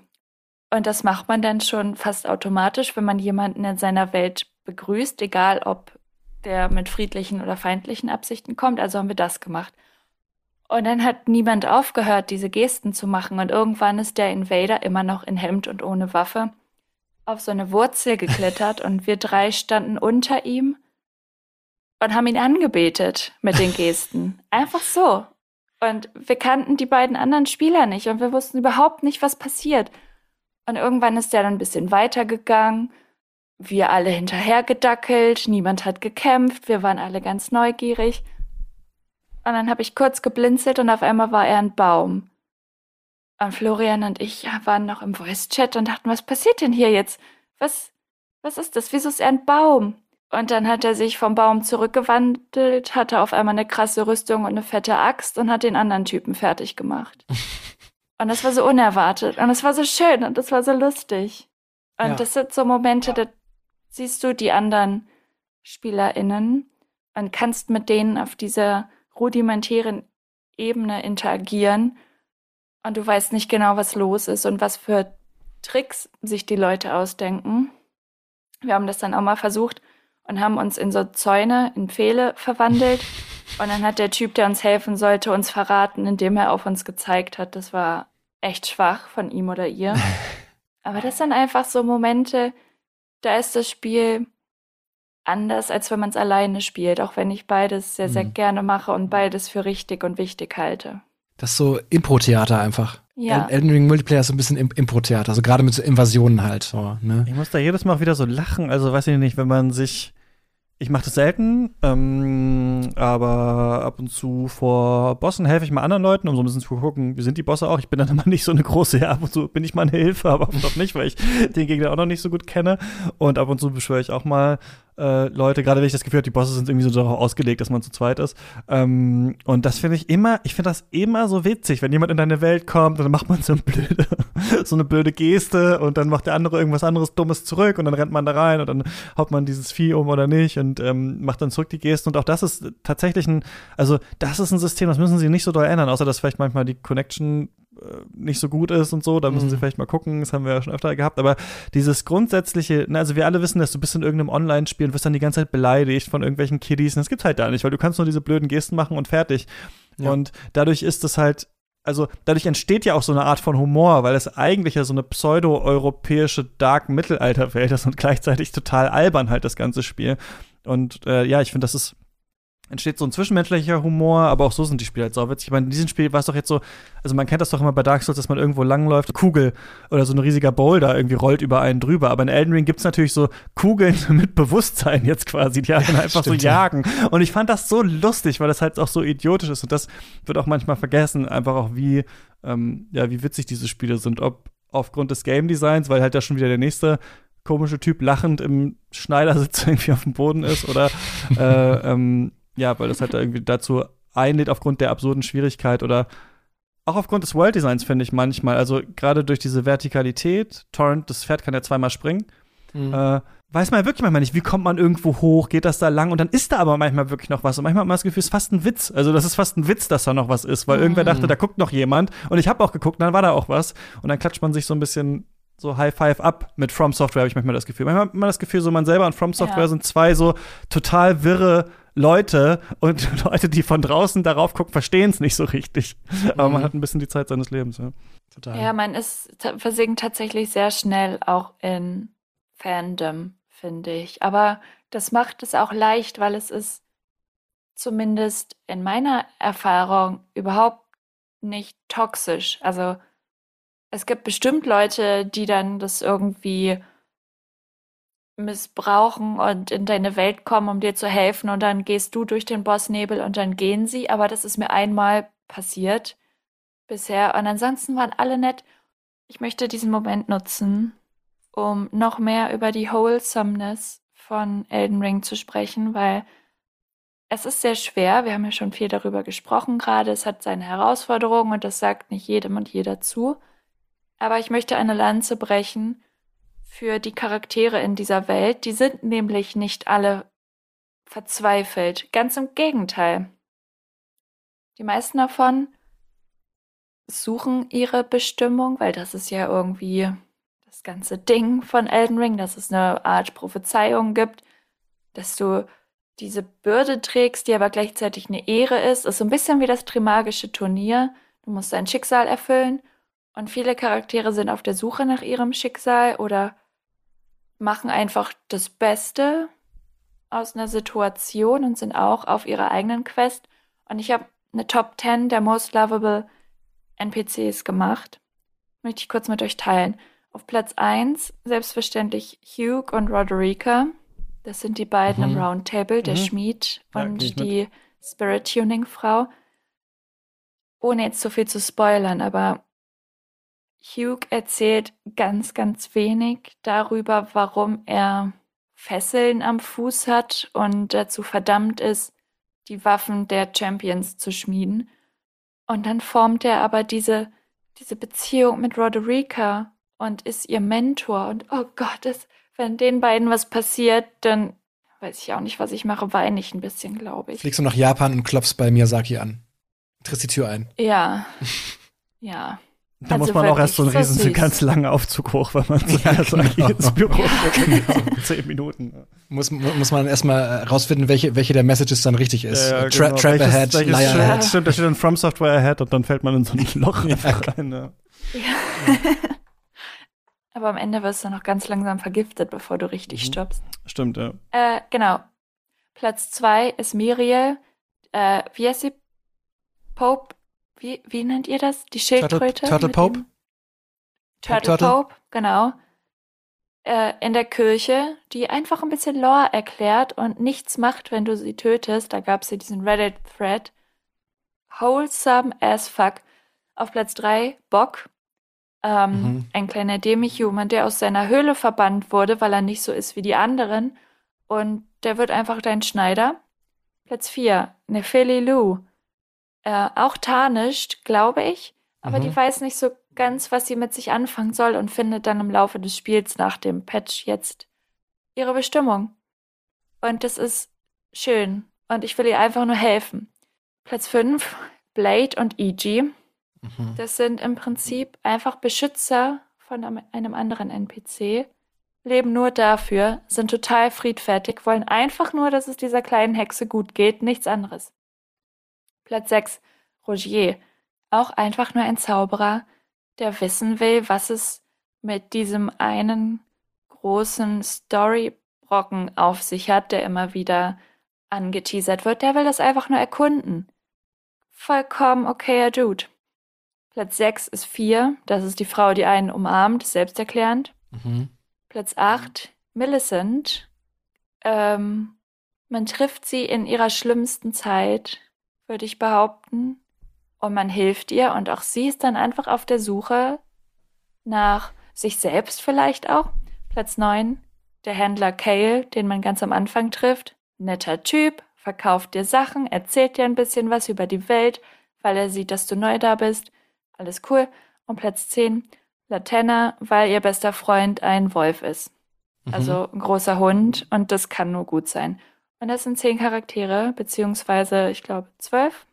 und das macht man dann schon fast automatisch, wenn man jemanden in seiner Welt begrüßt, egal ob der mit friedlichen oder feindlichen Absichten kommt. Also haben wir das gemacht. Und dann hat niemand aufgehört, diese Gesten zu machen. Und irgendwann ist der Invader immer noch in Hemd und ohne Waffe auf so eine Wurzel geklettert und wir drei standen unter ihm und haben ihn angebetet mit den Gesten. Einfach so. Und wir kannten die beiden anderen Spieler nicht und wir wussten überhaupt nicht, was passiert. Und irgendwann ist der dann ein bisschen weitergegangen. Wir alle hinterhergedackelt, niemand hat gekämpft, wir waren alle ganz neugierig. Und dann habe ich kurz geblinzelt und auf einmal war er ein Baum. Und Florian und ich waren noch im Voice-Chat und dachten, was passiert denn hier jetzt? Was, was ist das? Wieso ist er ein Baum? Und dann hat er sich vom Baum zurückgewandelt, hatte auf einmal eine krasse Rüstung und eine fette Axt und hat den anderen Typen fertig gemacht. [laughs] und das war so unerwartet. Und das war so schön und das war so lustig. Und
Ja.
das sind so Momente, da siehst du die anderen SpielerInnen und kannst mit denen auf dieser rudimentären Ebene interagieren. Und du weißt nicht genau, was los ist und was für Tricks sich die Leute ausdenken. Wir haben das dann auch mal versucht und haben uns in so Zäune, in Pfähle verwandelt. [laughs] Und dann hat der Typ, der uns helfen sollte, uns verraten, indem er auf uns gezeigt hat. Das war echt schwach von ihm oder ihr. [laughs] Aber das sind einfach so Momente, da ist das Spiel anders, als wenn man es alleine spielt, auch wenn ich beides sehr, sehr
Mhm.
gerne mache und beides für richtig und wichtig halte.
Das ist so Impro-Theater einfach.
Ja.
El- Elden Ring Multiplayer ist so ein bisschen Im- Impro-Theater, also gerade mit so Invasionen halt. So, ne?
Ich muss da jedes Mal wieder so lachen. Also weiß ich nicht, wenn man sich. Ich mache das selten, ähm, aber ab und zu vor Bossen helfe ich mal anderen Leuten, um so ein bisschen zu gucken, wie sind die Bosse auch. Ich bin dann [laughs] immer nicht so eine große, ja, ab und zu bin ich mal eine Hilfe, aber [laughs] oft auch nicht, weil ich den Gegner auch noch nicht so gut kenne. Und ab und zu beschwöre ich auch mal äh, Leute, gerade wenn ich das Gefühl habe, die Bosse sind irgendwie so darauf ausgelegt, dass man zu zweit ist. Ähm, und das finde ich immer, ich finde das immer so witzig, wenn jemand in deine Welt kommt dann macht man so eine blöde, [laughs] so eine blöde Geste und dann macht der andere irgendwas anderes Dummes zurück und dann rennt man da rein und dann haut man dieses Vieh um oder nicht und ähm, macht dann zurück die Geste. Und auch das ist tatsächlich ein, also das ist ein System, das müssen sie nicht so doll ändern, außer dass vielleicht manchmal die Connection nicht so gut ist und so, da müssen
Mhm.
sie vielleicht mal gucken, das haben wir ja schon öfter gehabt, aber dieses grundsätzliche, na, also wir alle wissen, dass du bist in irgendeinem Online-Spiel und wirst dann die ganze Zeit beleidigt von irgendwelchen Kiddies und das gibt's halt da nicht, weil du kannst nur diese blöden Gesten machen und fertig.
Ja.
Und dadurch ist es halt, also dadurch entsteht ja auch so eine Art von Humor, weil es eigentlich ja so eine pseudo-europäische Dark-Mittelalter-Welt ist und gleichzeitig total albern halt das ganze Spiel. Und äh, ja, ich finde, das ist entsteht so ein zwischenmenschlicher Humor, aber auch so sind die Spiele halt sauwitzig. Ich meine, in diesem Spiel war es doch jetzt so, also man kennt das doch immer bei Dark Souls, dass man irgendwo langläuft, Kugel oder so ein riesiger Boulder irgendwie rollt über einen drüber. Aber in Elden Ring gibt's natürlich so Kugeln [laughs] mit Bewusstsein jetzt quasi, die einen einfach
stimmt,
so
ja.
jagen. Und ich fand das so lustig, weil das halt auch so idiotisch ist. Und das wird auch manchmal vergessen, einfach auch wie, ähm, ja, wie witzig diese Spiele sind. Ob aufgrund des Game Designs, weil halt da schon wieder der nächste komische Typ lachend im Schneidersitz [laughs] irgendwie auf dem Boden ist oder äh, ähm, ja, weil das halt irgendwie dazu einlädt aufgrund der absurden Schwierigkeit oder auch aufgrund des World Designs finde ich manchmal, also gerade durch diese Vertikalität, Torrent, das Pferd kann ja zweimal springen,
Mhm.
äh, weiß man ja wirklich manchmal nicht, wie kommt man irgendwo hoch, geht das da lang? Und dann ist da aber manchmal wirklich noch was. Und manchmal hat man das Gefühl, es ist fast ein Witz, also das ist fast ein Witz, dass da noch was ist, weil irgendwer dachte, da guckt noch jemand. Und ich habe auch geguckt, und dann war da auch was. Und dann klatscht man sich so ein bisschen so High Five ab mit From Software, habe ich manchmal das Gefühl. Manchmal hat man das Gefühl, so man selber und From Software
Ja.
sind zwei so total wirre Leute und [laughs] Leute, die von draußen darauf gucken, verstehen es nicht so richtig. Aber man
Mhm.
hat ein bisschen die Zeit seines Lebens, ja.
Total.
Ja, man ist versinkt tatsächlich sehr schnell auch in Fandom, finde ich. Aber das macht es auch leicht, weil es ist zumindest in meiner Erfahrung überhaupt nicht toxisch. Also es gibt bestimmt Leute, die dann das irgendwie missbrauchen und in deine Welt kommen, um dir zu helfen und dann gehst du durch den Bossnebel und dann gehen sie. Aber das ist mir einmal passiert bisher und ansonsten waren alle nett. Ich möchte diesen Moment nutzen, um noch mehr über die Wholesomeness von Elden Ring zu sprechen, weil es ist sehr schwer. Wir haben ja schon viel darüber gesprochen gerade. Es hat seine Herausforderungen und das sagt nicht jedem und jeder zu. Aber ich möchte eine Lanze brechen für die Charaktere in dieser Welt. Die sind nämlich nicht alle verzweifelt. Ganz im Gegenteil. Die meisten davon suchen ihre Bestimmung, weil das ist ja irgendwie das ganze Ding von Elden Ring, dass es eine Art Prophezeiung gibt, dass du diese Bürde trägst, die aber gleichzeitig eine Ehre ist. Ist so ein bisschen wie das Trimagische Turnier. Du musst dein Schicksal erfüllen und viele Charaktere sind auf der Suche nach ihrem Schicksal oder machen einfach das Beste aus einer Situation und sind auch auf ihrer eigenen Quest. Und ich habe eine Top 10 der most lovable NPCs gemacht. Möchte ich kurz mit euch teilen. Auf Platz 1 selbstverständlich Hugh und Roderica. Das sind die beiden
Mhm.
im Roundtable, der
Mhm.
Schmied
Ja,
und
mit.
die Spirit-Tuning-Frau. Ohne jetzt zu viel zu spoilern, aber Hugh erzählt ganz, ganz wenig darüber, warum er Fesseln am Fuß hat und dazu verdammt ist, die Waffen der Champions zu schmieden. Und dann formt er aber diese, diese Beziehung mit Roderica und ist ihr Mentor. Und oh Gott, das, wenn den beiden was passiert, dann weiß ich auch nicht, was ich mache, weine ich ein bisschen, glaube ich.
Fliegst du nach Japan und klopfst bei Miyazaki an. Triffst die Tür ein.
Ja. [laughs] ja.
Da
Also
muss man auch erst so einen
so
riesen, [laughs]
süß.
ganz langen Aufzug hoch, wenn man zu [laughs]
Ja, genau.
ins Büro geht. [laughs] So Zehn Minuten.
Muss, mu- muss man erstmal äh, rausfinden, welche, welche der Messages dann richtig ist.
Ja,
Äh, Tra
genau.
Trap
Welches-
ahead,
welches
Liar ahead.
Stimmt, da steht dann From Software Ahead und dann fällt man in so ein Loch
Ja.
rein. Ja.
Aber am Ende wirst du noch ganz langsam vergiftet, bevor du richtig
Mhm.
stirbst.
Stimmt, ja.
Äh, genau. Platz zwei ist Miriel. Äh, wie heißt sie? Pope? Wie, wie nennt ihr das? Die Schildkröte?
Turtle
mit
Pope?
Turtle
Turtle?
Pope, genau. Äh, in der Kirche, die einfach ein bisschen Lore erklärt und nichts macht, wenn du sie tötest. Da gab es ja diesen Reddit-Thread. Wholesome as fuck. Auf Platz drei Bock. Ähm,
Mhm.
Ein kleiner Demi-Human, der aus seiner Höhle verbannt wurde, weil er nicht so ist wie die anderen. Und der wird einfach dein Schneider. Platz 4, Nefeli Lu. Äh, auch tarnischt, glaube ich, aber
Mhm.
die weiß nicht so ganz, was sie mit sich anfangen soll und findet dann im Laufe des Spiels nach dem Patch jetzt ihre Bestimmung. Und das ist schön. Und ich will ihr einfach nur helfen. Platz 5, [laughs] Blade und E.G.
Mhm.
Das sind im Prinzip einfach Beschützer von einem- einem anderen NPC, leben nur dafür, sind total friedfertig, wollen einfach nur, dass es dieser kleinen Hexe gut geht, nichts anderes. Platz 6, Rogier. Auch einfach nur ein Zauberer, der wissen will, was es mit diesem einen großen Storybrocken auf sich hat, der immer wieder angeteasert wird. Der will das einfach nur erkunden. Vollkommen okayer Dude. Platz 6 ist 4. Das ist die Frau, die einen umarmt, selbsterklärend.
Mhm.
Platz 8, Millicent. Ähm, man trifft sie in ihrer schlimmsten Zeit, würde ich behaupten. Und man hilft ihr. Und auch sie ist dann einfach auf der Suche nach sich selbst vielleicht auch. Platz 9, der Händler Kale, den man ganz am Anfang trifft. Netter Typ, verkauft dir Sachen, erzählt dir ein bisschen was über die Welt, weil er sieht, dass du neu da bist. Alles cool. Und Platz 10, Latenna, weil ihr bester Freund ein Wolf ist.
Mhm.
Also ein großer Hund und das kann nur gut sein. Und das sind zehn Charaktere, beziehungsweise ich glaube zwölf,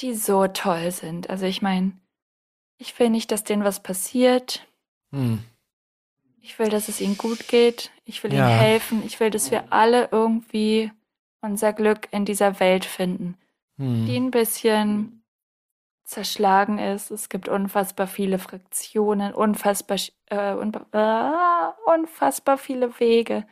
die so toll sind. Also ich meine, ich will nicht, dass denen was passiert.
Mhm.
Ich will, dass es ihnen gut geht. Ich will
Ja.
ihnen helfen. Ich will, dass wir alle irgendwie unser Glück in dieser Welt finden,
Mhm.
die ein bisschen zerschlagen ist. Es gibt unfassbar viele Fraktionen, unfassbar, äh, äh, unfassbar viele Wege,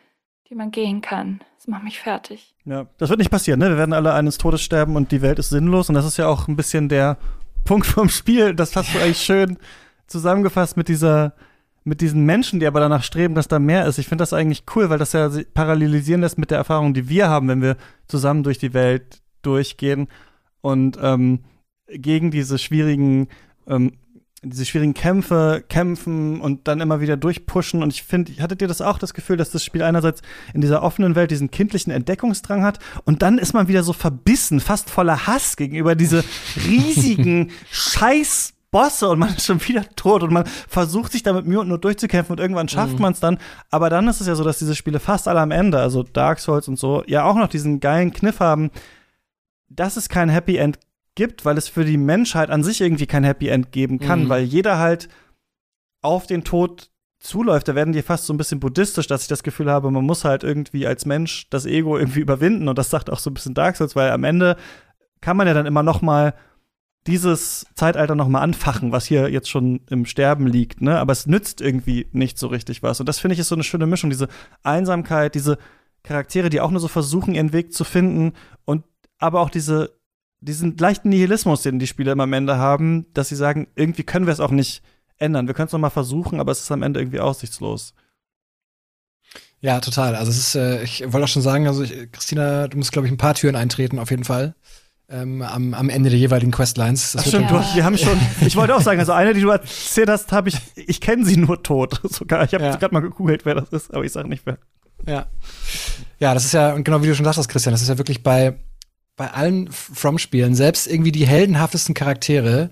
die man gehen kann. Das macht mich fertig.
Ja, das wird nicht passieren, ne? Wir werden alle eines Todes sterben und die Welt ist sinnlos. Und das ist ja auch ein bisschen der [laughs] Punkt vom Spiel. Das hast du eigentlich schön zusammengefasst mit dieser, mit diesen Menschen, die aber danach streben, dass da mehr ist. Ich finde das eigentlich cool, weil das ja parallelisieren lässt mit der Erfahrung, die wir haben, wenn wir zusammen durch die Welt durchgehen und ähm, gegen diese schwierigen ähm, diese schwierigen Kämpfe kämpfen und dann immer wieder durchpushen. Und ich finde, hattet ihr das auch das Gefühl, dass das Spiel einerseits in dieser offenen Welt diesen kindlichen Entdeckungsdrang hat und dann ist man wieder so verbissen, fast voller Hass gegenüber diese riesigen [laughs] Scheiß Bosse und man ist schon wieder tot und man versucht sich damit Mühe und nur durchzukämpfen und irgendwann schafft man es dann. Aber dann ist es ja so, dass diese Spiele fast alle am Ende, also Dark Souls und so, ja auch noch diesen geilen Kniff haben, dass es kein Happy End gibt, weil es für die Menschheit an sich irgendwie kein Happy End geben kann,
Mhm.
weil jeder halt auf den Tod zuläuft. Da werden die fast so ein bisschen buddhistisch, dass ich das Gefühl habe, man muss halt irgendwie als Mensch das Ego irgendwie überwinden und das sagt auch so ein bisschen Dark Souls, weil am Ende kann man ja dann immer noch mal dieses Zeitalter noch mal anfachen, was hier jetzt schon im Sterben liegt, ne? Aber es nützt irgendwie nicht so richtig was. Und das finde ich ist so eine schöne Mischung, diese Einsamkeit, diese Charaktere, die auch nur so versuchen, ihren Weg zu finden und aber auch diese diesen leichten Nihilismus, den die Spieler immer am Ende haben, dass sie sagen, irgendwie können wir es auch nicht ändern. Wir können es noch mal versuchen, aber es ist am Ende irgendwie aussichtslos.
Ja, total. Also es ist, äh, ich wollte auch schon sagen, also ich, Christina, du musst, glaube ich, ein paar Türen eintreten, auf jeden Fall. ähm, am, am Ende der jeweiligen Questlines.
Das Ach stimmt, ja. wir haben schon, ich wollte auch sagen, also eine, die du erzählt hast, habe ich, ich kenne sie nur tot [laughs] sogar. Ich habe ja. gerade mal gegoogelt, wer das ist, aber ich sage nicht wer.
Ja. Ja, das ist ja, und genau wie du schon sagst, Christian, das ist ja wirklich bei, bei allen From-Spielen, selbst irgendwie die heldenhaftesten Charaktere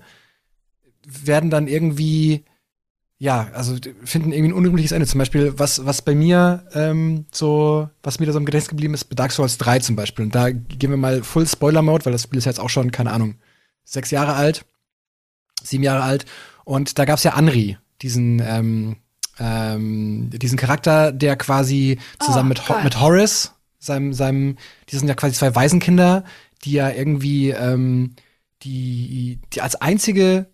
werden dann irgendwie ja, also finden irgendwie ein unrühmliches Ende. Zum Beispiel, was, was bei mir ähm, so, was mir da so im Gedächtnis geblieben ist, bei Dark Souls 3 zum Beispiel. Und da gehen wir mal Full Spoiler-Mode, weil das Spiel ist jetzt auch schon, keine Ahnung, sechs Jahre alt, sieben Jahre alt. Und da gab's ja Anri, diesen, ähm, ähm, diesen Charakter, der quasi zusammen oh, mit, mit Horace, seinem, seinem, die sind ja quasi zwei Waisenkinder, die ja irgendwie ähm, die, die als einzige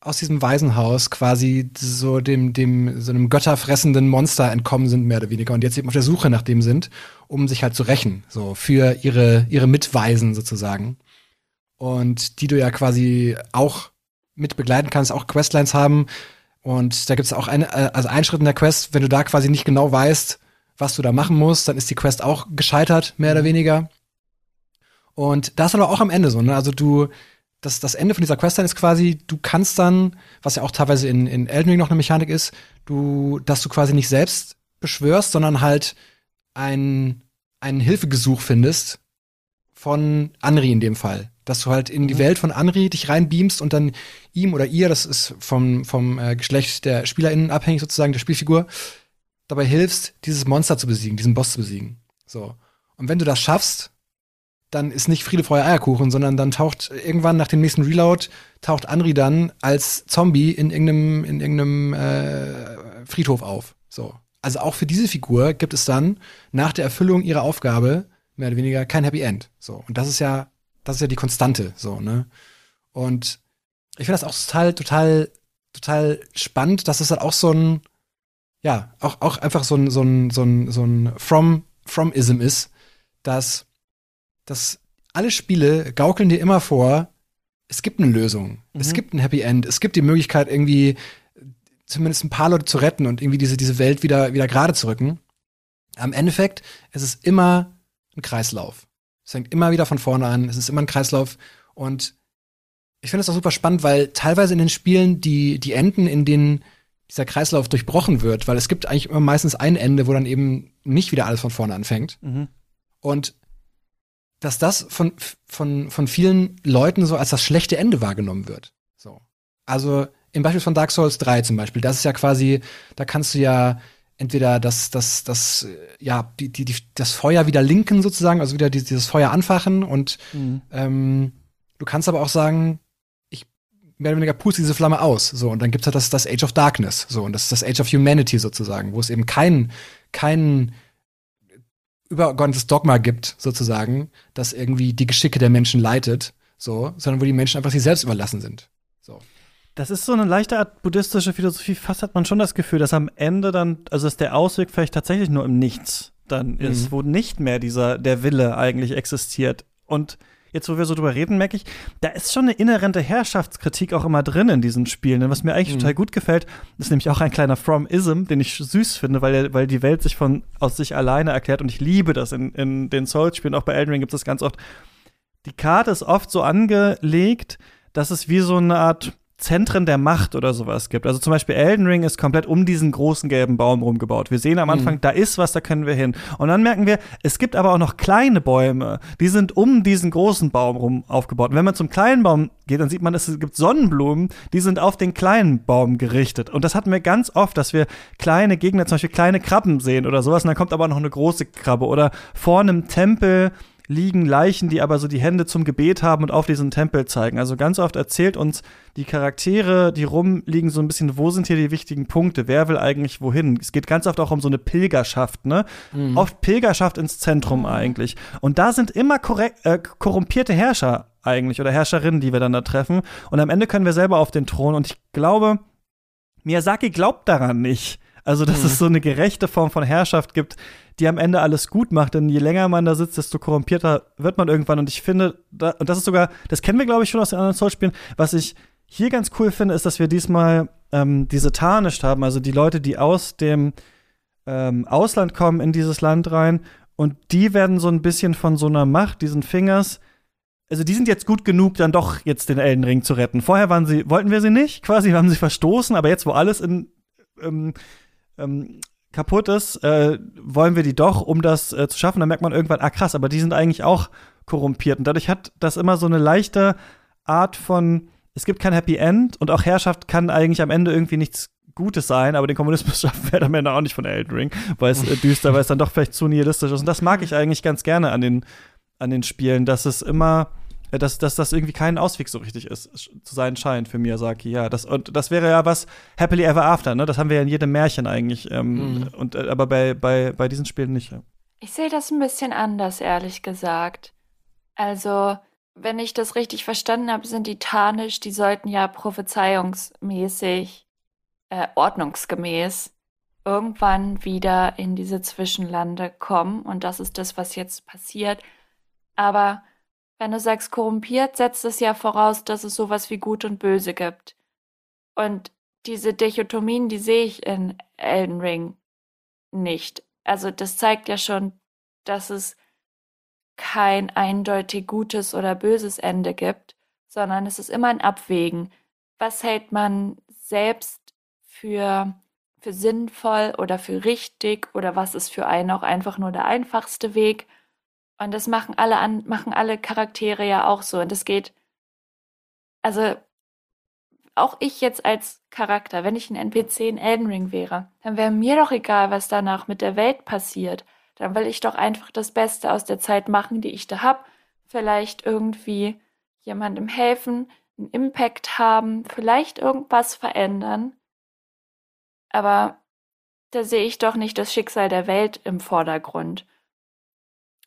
aus diesem Waisenhaus quasi so dem, dem, so einem götterfressenden Monster entkommen sind, mehr oder weniger, und jetzt eben auf der Suche nach dem sind, um sich halt zu rächen, so für ihre, ihre Mitweisen sozusagen. Und die du ja quasi auch mit begleiten kannst, auch Questlines haben. Und da gibt's auch eine, äh, also einen Schritt in der Quest, wenn du da quasi nicht genau weißt, was du da machen musst, dann ist die Quest auch gescheitert, mehr oder mhm. weniger. Und das ist aber auch am Ende so, ne? Also du, das, das Ende von dieser Quest dann ist quasi, du kannst dann, was ja auch teilweise in, in Elden Ring noch eine Mechanik ist, du, dass du quasi nicht selbst beschwörst, sondern halt ein, ein Hilfegesuch findest von Anri in dem Fall. Dass du halt in die mhm. Welt von Anri dich reinbeamst und dann ihm oder ihr, das ist vom, vom äh, Geschlecht der SpielerInnen abhängig sozusagen, der Spielfigur, dabei hilfst, dieses Monster zu besiegen, diesen Boss zu besiegen. So. Und wenn du das schaffst, dann ist nicht Friede, Freude, Eierkuchen, sondern dann taucht irgendwann nach dem nächsten Reload, taucht Anri dann als Zombie in irgendeinem, in irgendeinem äh, Friedhof auf. So. Also auch für diese Figur gibt es dann nach der Erfüllung ihrer Aufgabe mehr oder weniger kein Happy End. So. Und das ist ja, das ist ja die Konstante, so, ne? Und ich finde das auch total, total, total spannend, dass es halt auch so ein, ja, auch, auch einfach so ein, so ein, so ein, so ein From, From-Ism ist, dass dass alle Spiele gaukeln dir immer vor, es gibt eine Lösung, mhm. es gibt ein Happy End, es gibt die Möglichkeit, irgendwie zumindest ein paar Leute zu retten und irgendwie diese, diese Welt wieder, wieder gerade zu rücken. Am Endeffekt, es ist immer ein Kreislauf. Es fängt immer wieder von vorne an, es ist immer ein Kreislauf und ich finde es auch super spannend, weil teilweise in den Spielen die, die Enden, in denen dieser Kreislauf durchbrochen wird, weil es gibt eigentlich immer meistens ein Ende, wo dann eben nicht wieder alles von vorne anfängt. Mhm. Und dass das von, von, von vielen Leuten so als das schlechte Ende wahrgenommen wird. So. Also im Beispiel von Dark Souls 3 zum Beispiel, das ist ja quasi, da kannst du ja entweder das, das, das, ja, die, die, die, das Feuer wieder linken sozusagen, also wieder dieses Feuer anfachen und mhm. ähm, du kannst aber auch sagen, mehr oder weniger puste diese Flamme aus. So, und dann gibt's halt das, das Age of Darkness, so, und das ist das Age of Humanity sozusagen, wo es eben keinen, keinen übergeordnetes Dogma gibt, sozusagen, das irgendwie die Geschicke der Menschen leitet, so, sondern wo die Menschen einfach sich selbst überlassen sind. So.
Das ist so eine leichte Art buddhistische Philosophie. Fast hat man schon das Gefühl, dass am Ende dann, also dass der Ausweg vielleicht tatsächlich nur im Nichts dann mhm. ist, wo nicht mehr dieser, der Wille eigentlich existiert. Und jetzt wo wir so drüber reden, merke ich, da ist schon eine inhärente Herrschaftskritik auch immer drin in diesen Spielen. Und was mir eigentlich mhm. total gut gefällt, ist nämlich auch ein kleiner From-Ism, den ich süß finde, weil, der, weil die Welt sich von aus sich alleine erklärt. Und ich liebe das in, in den Souls-Spielen. Auch bei Elden Ring gibt es ganz oft. Die Karte ist oft so angelegt, dass es wie so eine Art Zentren der Macht oder sowas gibt. Also zum Beispiel Elden Ring ist komplett um diesen großen gelben Baum rumgebaut. Wir sehen am Anfang, mhm. da ist was, da können wir hin. Und dann merken wir, es gibt aber auch noch kleine Bäume, die sind um diesen großen Baum rum aufgebaut. Und wenn man zum kleinen Baum geht, dann sieht man, es gibt Sonnenblumen, die sind auf den kleinen Baum gerichtet. Und das hatten wir ganz oft, dass wir kleine Gegner, zum Beispiel kleine Krabben sehen oder sowas. Und dann kommt aber noch eine große Krabbe. Oder vor einem Tempel liegen Leichen, die aber so die Hände zum Gebet haben und auf diesen Tempel zeigen. Also ganz oft erzählt uns die Charaktere, die rumliegen, so ein bisschen, wo sind hier die wichtigen Punkte? Wer will eigentlich wohin? Es geht ganz oft auch um so eine Pilgerschaft, ne? Mhm. Oft Pilgerschaft ins Zentrum eigentlich. Und da sind immer korrekt, äh, korrumpierte Herrscher eigentlich oder Herrscherinnen, die wir dann da treffen. Und am Ende können wir selber auf den Thron. Und ich glaube, Miyazaki glaubt daran nicht. Also, dass mhm. es so eine gerechte Form von Herrschaft gibt, die am Ende alles gut macht. Denn je länger man da sitzt, desto korrumpierter wird man irgendwann. Und ich finde, da, und das ist sogar, das kennen wir, glaube ich, schon aus den anderen Souls-Spielen. Was ich hier ganz cool finde, ist, dass wir diesmal ähm, diese Tarnished haben, also die Leute, die aus dem ähm, Ausland kommen in dieses Land rein. Und die werden so ein bisschen von so einer Macht, diesen Fingers, also die sind jetzt gut genug, dann doch jetzt den Elden Ring zu retten. Vorher waren sie, wollten wir sie nicht, quasi, haben sie verstoßen, aber jetzt, wo alles in ähm, ähm, kaputt ist, äh, wollen wir die doch, um das äh, zu schaffen. Dann merkt man irgendwann, ah krass, aber die sind eigentlich auch korrumpiert. Und dadurch hat das immer so eine leichte Art von, es gibt kein Happy End und auch Herrschaft kann eigentlich am Ende irgendwie nichts Gutes sein, aber den Kommunismus [laughs] schaffen wir am Ende auch nicht von Elden Ring, weil es äh, [laughs] düster, weil es dann doch vielleicht zu nihilistisch ist. Und das mag ich eigentlich ganz gerne an den, an den Spielen, dass es immer dass, dass das irgendwie kein Ausweg so richtig ist, zu sein scheint für Miyazaki, ja. Das, und das wäre ja was Happily Ever After, ne? Das haben wir ja in jedem Märchen eigentlich. Ähm, mhm. und, äh, aber bei, bei, bei diesen Spielen nicht. Ja.
Ich sehe das ein bisschen anders, ehrlich gesagt. Also, wenn ich das richtig verstanden habe, sind die Tarnisch, die sollten ja prophezeiungsmäßig, äh, ordnungsgemäß irgendwann wieder in diese Zwischenlande kommen. Und das ist das, was jetzt passiert. Aber wenn du sagst korrumpiert, setzt es ja voraus, dass es sowas wie Gut und Böse gibt. Und diese Dichotomien, die sehe ich in Elden Ring nicht. Also das zeigt ja schon, dass es kein eindeutig gutes oder böses Ende gibt, sondern es ist immer ein Abwägen. Was hält man selbst für, für sinnvoll oder für richtig oder was ist für einen auch einfach nur der einfachste Weg? Und das machen alle an, machen alle Charaktere ja auch so. Und es geht, also auch ich jetzt als Charakter, wenn ich ein NPC in Elden Ring wäre, dann wäre mir doch egal, was danach mit der Welt passiert. Dann will ich doch einfach das Beste aus der Zeit machen, die ich da hab. Vielleicht irgendwie jemandem helfen, einen Impact haben, vielleicht irgendwas verändern. Aber da sehe ich doch nicht das Schicksal der Welt im Vordergrund.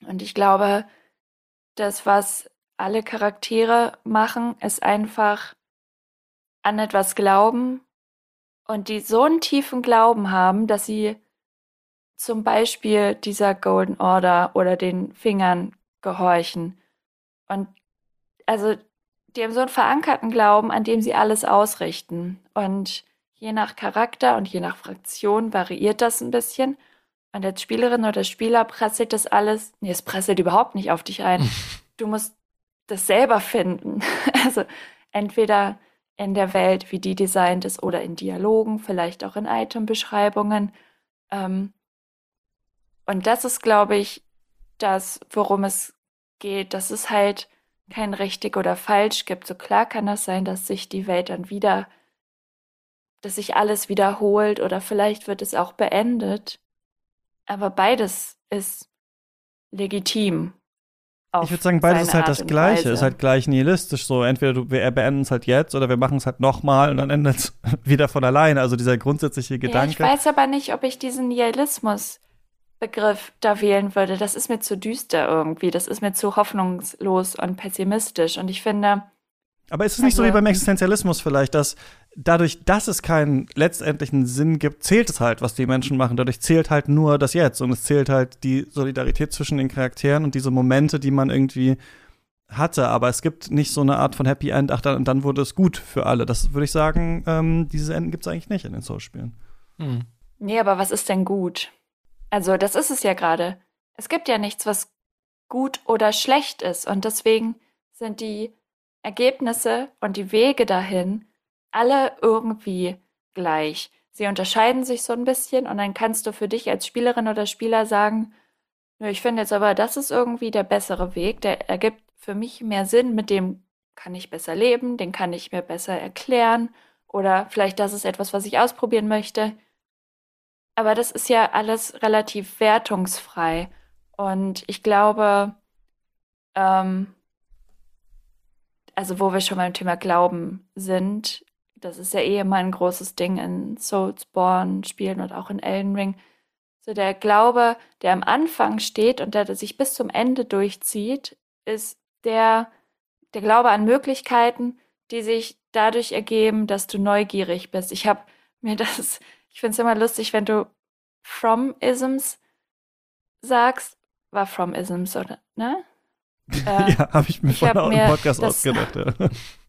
Und ich glaube, das, was alle Charaktere machen, ist einfach an etwas glauben und die so einen tiefen Glauben haben, dass sie zum Beispiel dieser Golden Order oder den Fingern gehorchen. Und also, die haben so einen verankerten Glauben, an dem sie alles ausrichten. Und je nach Charakter und je nach Fraktion variiert das ein bisschen. Und als Spielerin oder Spieler prasselt das alles, nee, es prasselt überhaupt nicht auf dich ein. [laughs] Du musst das selber finden. [laughs] Also entweder in der Welt, wie die designt ist, oder in Dialogen, vielleicht auch in Itembeschreibungen. Ähm, und das ist, glaube ich, das, worum es geht, dass es halt kein richtig oder falsch gibt. So klar kann das sein, dass sich die Welt dann wieder, dass sich alles wiederholt oder vielleicht wird es auch beendet. Aber beides ist legitim.
Ich würde sagen, beides ist halt das Gleiche, ist halt gleich nihilistisch so. Entweder du, wir beenden es halt jetzt oder wir machen es halt nochmal und dann endet es [laughs] wieder von alleine. Also dieser grundsätzliche Gedanke.
Ja, ich weiß aber nicht, ob ich diesen Nihilismus-Begriff da wählen würde. Das ist mir zu düster irgendwie. Das ist mir zu hoffnungslos und pessimistisch. Und ich finde.
Aber ist es nicht also, so wie beim Existenzialismus vielleicht, dass dadurch, dass es keinen letztendlichen Sinn gibt, zählt es halt, was die Menschen machen. Dadurch zählt halt nur das Jetzt und es zählt halt die Solidarität zwischen den Charakteren und diese Momente, die man irgendwie hatte. Aber es gibt nicht so eine Art von Happy End, ach, dann, dann wurde es gut für alle. Das würde ich sagen, ähm, diese Enden gibt es eigentlich nicht in den Souls-Spielen.
Hm. Nee, aber was ist denn gut? Also, das ist es ja gerade. Es gibt ja nichts, was gut oder schlecht ist. Und deswegen sind die Ergebnisse und die Wege dahin alle irgendwie gleich. Sie unterscheiden sich so ein bisschen und dann kannst du für dich als Spielerin oder Spieler sagen, ich finde jetzt aber, das ist irgendwie der bessere Weg, der ergibt für mich mehr Sinn, mit dem kann ich besser leben, den kann ich mir besser erklären oder vielleicht das ist etwas, was ich ausprobieren möchte. Aber das ist ja alles relativ wertungsfrei und ich glaube, ähm, also wo wir schon beim Thema Glauben sind, das ist ja eh immer ein großes Ding in Soulsborne-Spielen und auch in Elden Ring. So der Glaube, der am Anfang steht und der, der sich bis zum Ende durchzieht, ist der, der Glaube an Möglichkeiten, die sich dadurch ergeben, dass du neugierig bist. Ich habe mir [laughs] das, ich finde es immer lustig, wenn du From-Isms sagst, war From-Isms, oder, ne? [laughs]
Äh, ja, habe ich mir ich von einem Podcast ausgedacht, ja. [laughs]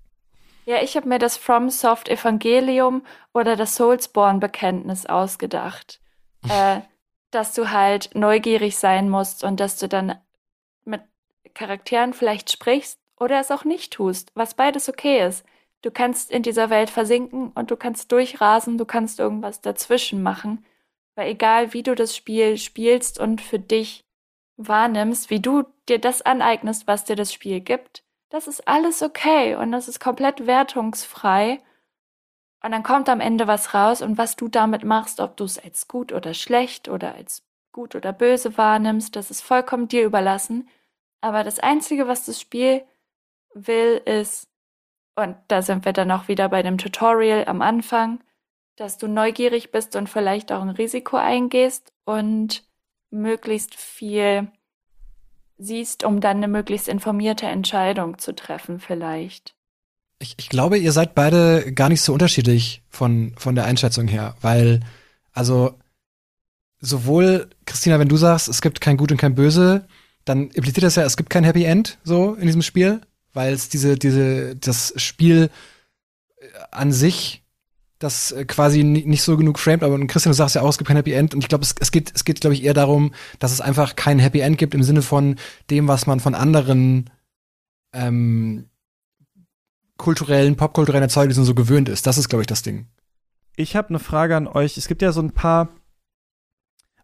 Ja, ich habe mir das FromSoft Evangelium oder das Soulsborne-Bekenntnis ausgedacht. [laughs] äh, dass du halt neugierig sein musst und dass du dann mit Charakteren vielleicht sprichst oder es auch nicht tust, was beides okay ist. Du kannst in dieser Welt versinken und du kannst durchrasen, du kannst irgendwas dazwischen machen, weil egal wie du das Spiel spielst und für dich wahrnimmst, wie du dir das aneignest, was dir das Spiel gibt, das ist alles okay und das ist komplett wertungsfrei. Und dann kommt am Ende was raus und was du damit machst, ob du es als gut oder schlecht oder als gut oder böse wahrnimmst, das ist vollkommen dir überlassen. Aber das Einzige, was das Spiel will, ist, und da sind wir dann auch wieder bei dem Tutorial am Anfang, dass du neugierig bist und vielleicht auch ein Risiko eingehst und möglichst viel siehst, um dann eine möglichst informierte Entscheidung zu treffen, vielleicht.
Ich, ich glaube, ihr seid beide gar nicht so unterschiedlich von, von der Einschätzung her, weil, also, sowohl, Christina, wenn du sagst, es gibt kein Gut und kein Böse, dann impliziert das ja, es gibt kein Happy End, so, in diesem Spiel, weil es diese, diese, das Spiel äh, an sich das äh, quasi nicht so genug framed, aber Christian, du sagst ja auch, es gibt kein Happy End und ich glaube, es, es geht, es geht, glaube ich, eher darum, dass es einfach kein Happy End gibt im Sinne von dem, was man von anderen ähm, kulturellen, popkulturellen Erzeugnissen so gewöhnt ist. Das ist, glaube ich, das Ding.
Ich habe eine Frage an euch. Es gibt ja so ein paar,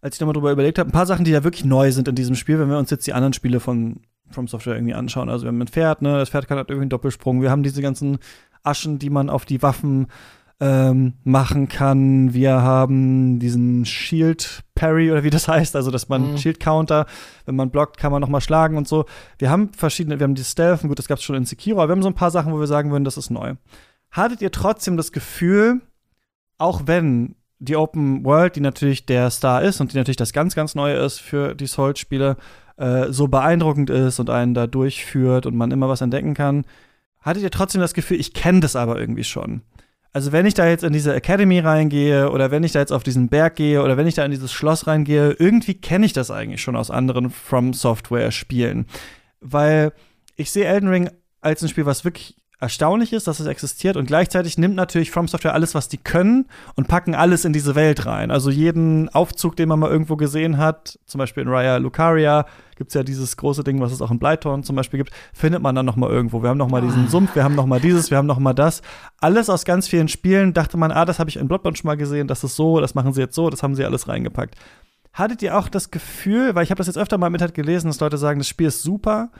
als ich nochmal drüber überlegt habe, ein paar Sachen, die ja wirklich neu sind in diesem Spiel, wenn wir uns jetzt die anderen Spiele von From Software irgendwie anschauen. Also wir haben ein Pferd, ne? Das Pferd halt irgendwie einen Doppelsprung. Wir haben diese ganzen Aschen, die man auf die Waffen ähm, machen kann. Wir haben diesen Shield Parry oder wie das heißt, also dass man mhm. Shield Counter, wenn man blockt, kann man noch mal schlagen und so. Wir haben verschiedene, wir haben die Stealth, gut, das gab es schon in Sekiro, aber wir haben so ein paar Sachen, wo wir sagen würden, das ist neu. Hattet ihr trotzdem das Gefühl, auch wenn die Open World, die natürlich der Star ist und die natürlich das ganz, ganz Neue ist für die Souls-Spiele, äh, so beeindruckend ist und einen da durchführt und man immer was entdecken kann, hattet ihr trotzdem das Gefühl, ich kenne das aber irgendwie schon. Also wenn ich da jetzt in diese Academy reingehe oder wenn ich da jetzt auf diesen Berg gehe oder wenn ich da in dieses Schloss reingehe, irgendwie kenne ich das eigentlich schon aus anderen From Software Spielen. Weil ich sehe Elden Ring als ein Spiel, was wirklich erstaunlich ist, dass es existiert und gleichzeitig nimmt natürlich From Software alles, was die können und packen alles in diese Welt rein. Also jeden Aufzug, den man mal irgendwo gesehen hat, zum Beispiel in Raya Lucaria, gibt's ja dieses große Ding, was es auch in Blythorn zum Beispiel gibt, findet man dann noch mal irgendwo. Wir haben noch mal diesen ah. Sumpf, wir haben noch mal dieses, wir haben noch mal das. Alles aus ganz vielen Spielen dachte man, ah, das habe ich in Bloodborne schon mal gesehen, das ist so, das machen sie jetzt so, das haben sie alles reingepackt. Hattet ihr auch das Gefühl, weil ich habe das jetzt öfter mal mit halt gelesen, dass Leute sagen, das Spiel ist super,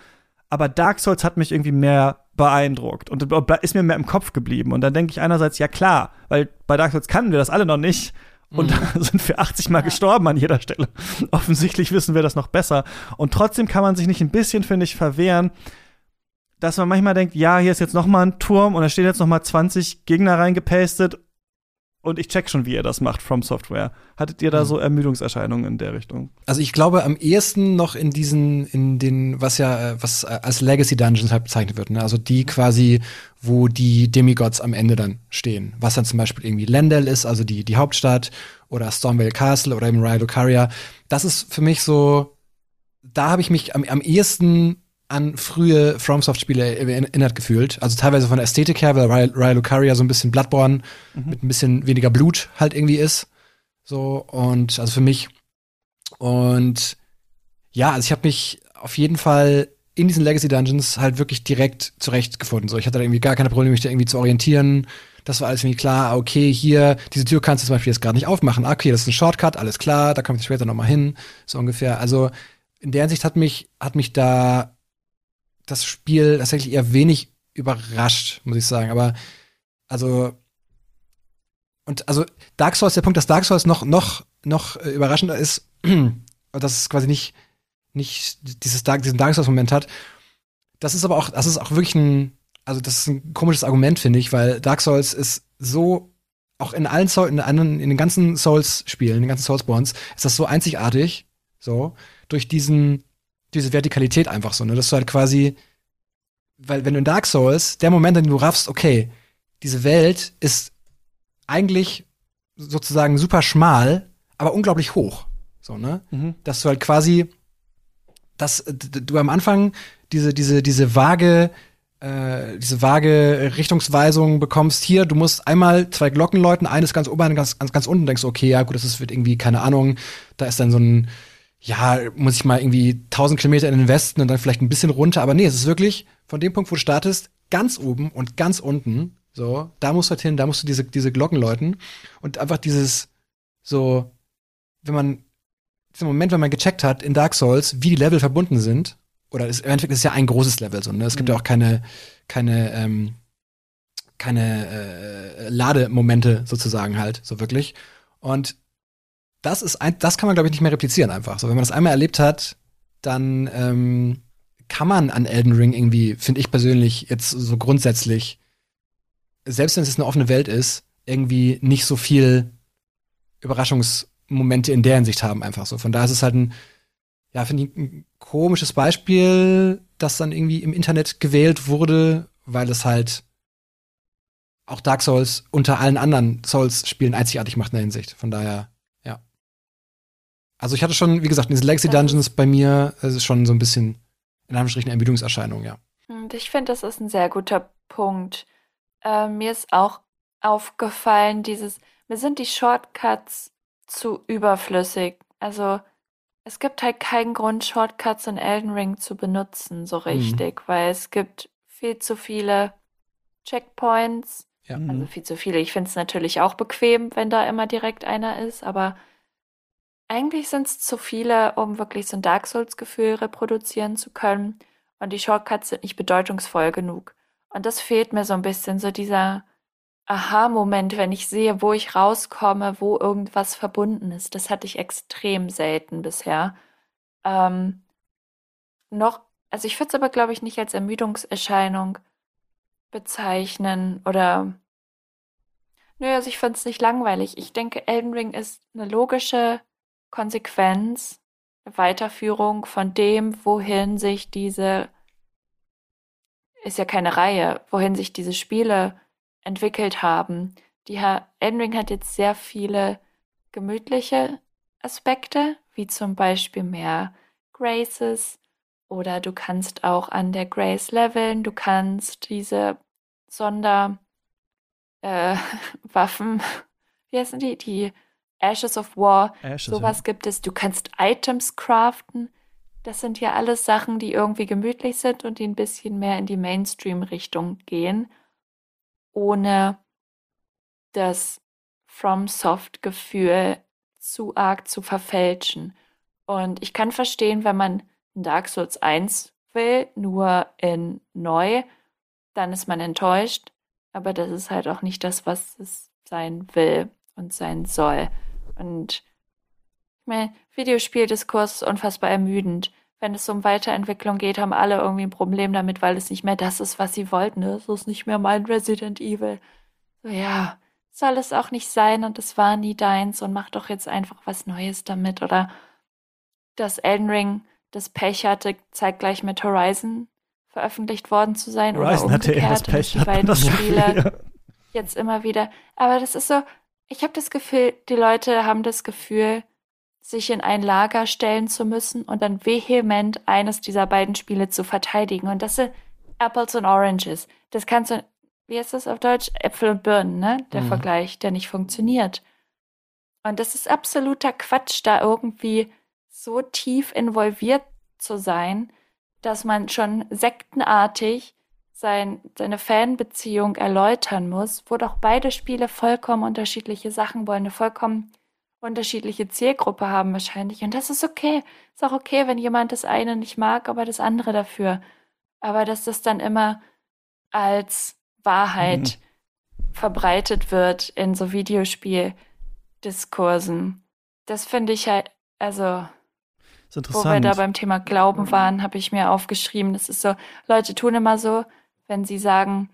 aber Dark Souls hat mich irgendwie mehr beeindruckt und ist mir mehr im Kopf geblieben. Und dann denke ich einerseits, ja klar, weil bei Dark Souls kannten wir das alle noch nicht. Und mhm. da [laughs] sind wir 80 Mal ja. gestorben an jeder Stelle. [laughs] Offensichtlich wissen wir das noch besser. Und trotzdem kann man sich nicht ein bisschen, finde ich, verwehren, dass man manchmal denkt, ja, hier ist jetzt noch mal ein Turm und da stehen jetzt noch mal 20 Gegner reingepastet und ich check schon, wie ihr das macht, From Software. Hattet ihr da mhm. so Ermüdungserscheinungen in der Richtung?
Also ich glaube am ehesten noch in diesen, in den, was ja, äh, was äh, als Legacy Dungeons halt bezeichnet wird, ne? Also die quasi, wo die Demigods am Ende dann stehen. Was dann zum Beispiel irgendwie Lendel ist, also die, die Hauptstadt, oder Stormvale Castle oder eben Raya Lucaria. Das ist für mich so, da habe ich mich am, am ehesten an frühe FromSoft-Spiele erinnert gefühlt. Also teilweise von der Ästhetik her, weil Raya Lucaria so ein bisschen Bloodborne mhm. mit ein bisschen weniger Blut halt irgendwie ist. So, und also für mich. Und ja, also ich habe mich auf jeden Fall in diesen Legacy Dungeons halt wirklich direkt zurechtgefunden. So, ich hatte da irgendwie gar keine Probleme, mich da irgendwie zu orientieren. Das war alles irgendwie klar. Okay, hier, diese Tür kannst du zum Beispiel jetzt gerade nicht aufmachen. Okay, das ist ein Shortcut, alles klar, da kommt ich später noch mal hin. So ungefähr. Also, in der Hinsicht hat mich, hat mich da das Spiel tatsächlich eher wenig überrascht, muss ich sagen. Aber also und also Dark Souls, der Punkt, dass Dark Souls noch noch noch äh, überraschender ist, [clears throat] dass es quasi nicht nicht dieses Dark, diesen Dark Souls Moment hat. Das ist aber auch, das ist auch wirklich ein, also das ist ein komisches Argument finde ich, weil Dark Souls ist so auch in allen Soul, in, anderen, in den ganzen Souls Spielen, in den ganzen Soulsborns ist das so einzigartig, so durch diesen diese Vertikalität einfach so, ne? Dass du halt quasi, weil wenn du in Dark Souls, der Moment, in dem du raffst, okay, diese Welt ist eigentlich sozusagen super schmal, aber unglaublich hoch. So, ne? Mhm. Dass du halt quasi, dass du am Anfang diese, diese, diese vage, äh, diese vage Richtungsweisung bekommst, hier, du musst einmal zwei Glocken läuten, eines ganz oben, eines ganz, ganz, ganz unten, denkst okay, ja gut, das ist, wird irgendwie, keine Ahnung, da ist dann so ein ja, muss ich mal irgendwie 1000 Kilometer in den Westen und dann vielleicht ein bisschen runter. Aber nee, es ist wirklich von dem Punkt, wo du startest, ganz oben und ganz unten. So, da musst du halt hin, da musst du diese, diese Glocken läuten. Und einfach dieses, so, wenn man, dieser Moment, wenn man gecheckt hat in Dark Souls, wie die Level verbunden sind, oder ist, im Endeffekt ist es ja ein großes Level, so, ne? Es gibt
Mhm.
ja auch keine, keine, ähm, keine äh, Lademomente sozusagen halt, so wirklich. Und das ist ein, das kann man, glaube ich, nicht mehr replizieren einfach. So, wenn man das einmal erlebt hat, dann ähm, kann man an Elden Ring irgendwie, finde ich persönlich, jetzt so grundsätzlich, selbst wenn es eine offene Welt ist, irgendwie nicht so viel Überraschungsmomente in der Hinsicht haben, einfach so. Von daher ist es halt ein, ja, finde ich, ein komisches Beispiel, das dann irgendwie im Internet gewählt wurde, weil es halt auch Dark Souls unter allen anderen Souls-Spielen einzigartig macht in der Hinsicht. Von daher. Also ich hatte schon, wie gesagt, diese Legacy
Das ist-
Dungeons bei mir, es ist schon so ein bisschen in Anführungsstrichen Ermüdungserscheinung, ja.
Und ich finde, das ist ein sehr guter Punkt. Äh, mir ist auch aufgefallen, dieses, mir sind die Shortcuts zu überflüssig. Also es gibt halt keinen Grund, Shortcuts in Elden Ring zu benutzen, so richtig, weil es gibt viel zu viele Checkpoints.
Ja.
Mhm.
Also viel zu viele. Ich finde es natürlich auch bequem, wenn da immer direkt einer ist, aber eigentlich sind es zu viele, um wirklich so ein Dark Souls-Gefühl reproduzieren zu können. Und die Shortcuts sind nicht bedeutungsvoll genug. Und das fehlt mir so ein bisschen, so dieser Aha-Moment, wenn ich sehe, wo ich rauskomme, wo irgendwas verbunden ist. Das hatte ich extrem selten bisher. Ähm, noch, also ich würde es aber, glaube ich, nicht als Ermüdungserscheinung bezeichnen oder Nö, also ich fand es nicht langweilig. Ich denke, Elden Ring ist eine logische Konsequenz, Weiterführung von dem, wohin sich diese, ist ja keine Reihe, wohin sich diese Spiele entwickelt haben. Die ha Elden hat jetzt sehr viele gemütliche Aspekte, wie zum Beispiel mehr Graces oder du kannst auch an der Grace leveln, du kannst diese Sonder äh, [laughs] wie heißen die? Die Ashes of War.
Ashes,
Sowas gibt es. Du kannst Items craften. Das sind ja alles Sachen, die irgendwie gemütlich sind und die ein bisschen mehr in die Mainstream-Richtung gehen, ohne das FromSoft-Gefühl zu arg zu verfälschen. Und ich kann verstehen, wenn man ein Dark Souls 1 will, nur in neu, dann ist man enttäuscht. Aber das ist halt auch nicht das, was es sein will und sein soll. Und ich meine, Videospieldiskurs ist unfassbar ermüdend. Wenn es um Weiterentwicklung geht, haben alle irgendwie ein Problem damit, weil es nicht mehr das ist, was sie wollten. Es ist nicht mehr mein Resident Evil. So, ja, soll es auch nicht sein und es war nie deins und mach doch jetzt einfach was Neues damit. Oder dass Elden Ring das Pech hatte, zeitgleich mit Horizon veröffentlicht worden zu sein.
Horizon
oder
hatte eher das Pech.
die beiden Spiele
Gefühl.
jetzt immer wieder. Aber das ist so, ich habe das Gefühl, die Leute haben das Gefühl, sich in ein Lager stellen zu müssen und dann vehement eines dieser beiden Spiele zu verteidigen. Und das sind Apples und Oranges. Das kannst du, wie heißt das auf Deutsch? Äpfel und Birnen, ne? Der
Mhm.
Vergleich, der nicht funktioniert. Und das ist absoluter Quatsch, da irgendwie so tief involviert zu sein, dass man schon sektenartig sein, seine Fanbeziehung erläutern muss, wo doch beide Spiele vollkommen unterschiedliche Sachen wollen, eine vollkommen unterschiedliche Zielgruppe haben wahrscheinlich. Und das ist okay. Ist auch okay, wenn jemand das eine nicht mag, aber das andere dafür. Aber dass das dann immer als Wahrheit verbreitet wird in so Videospieldiskursen, das finde ich halt, also wo wir da beim Thema Glauben waren, habe ich mir aufgeschrieben. Das ist so, Leute tun immer so, wenn sie sagen,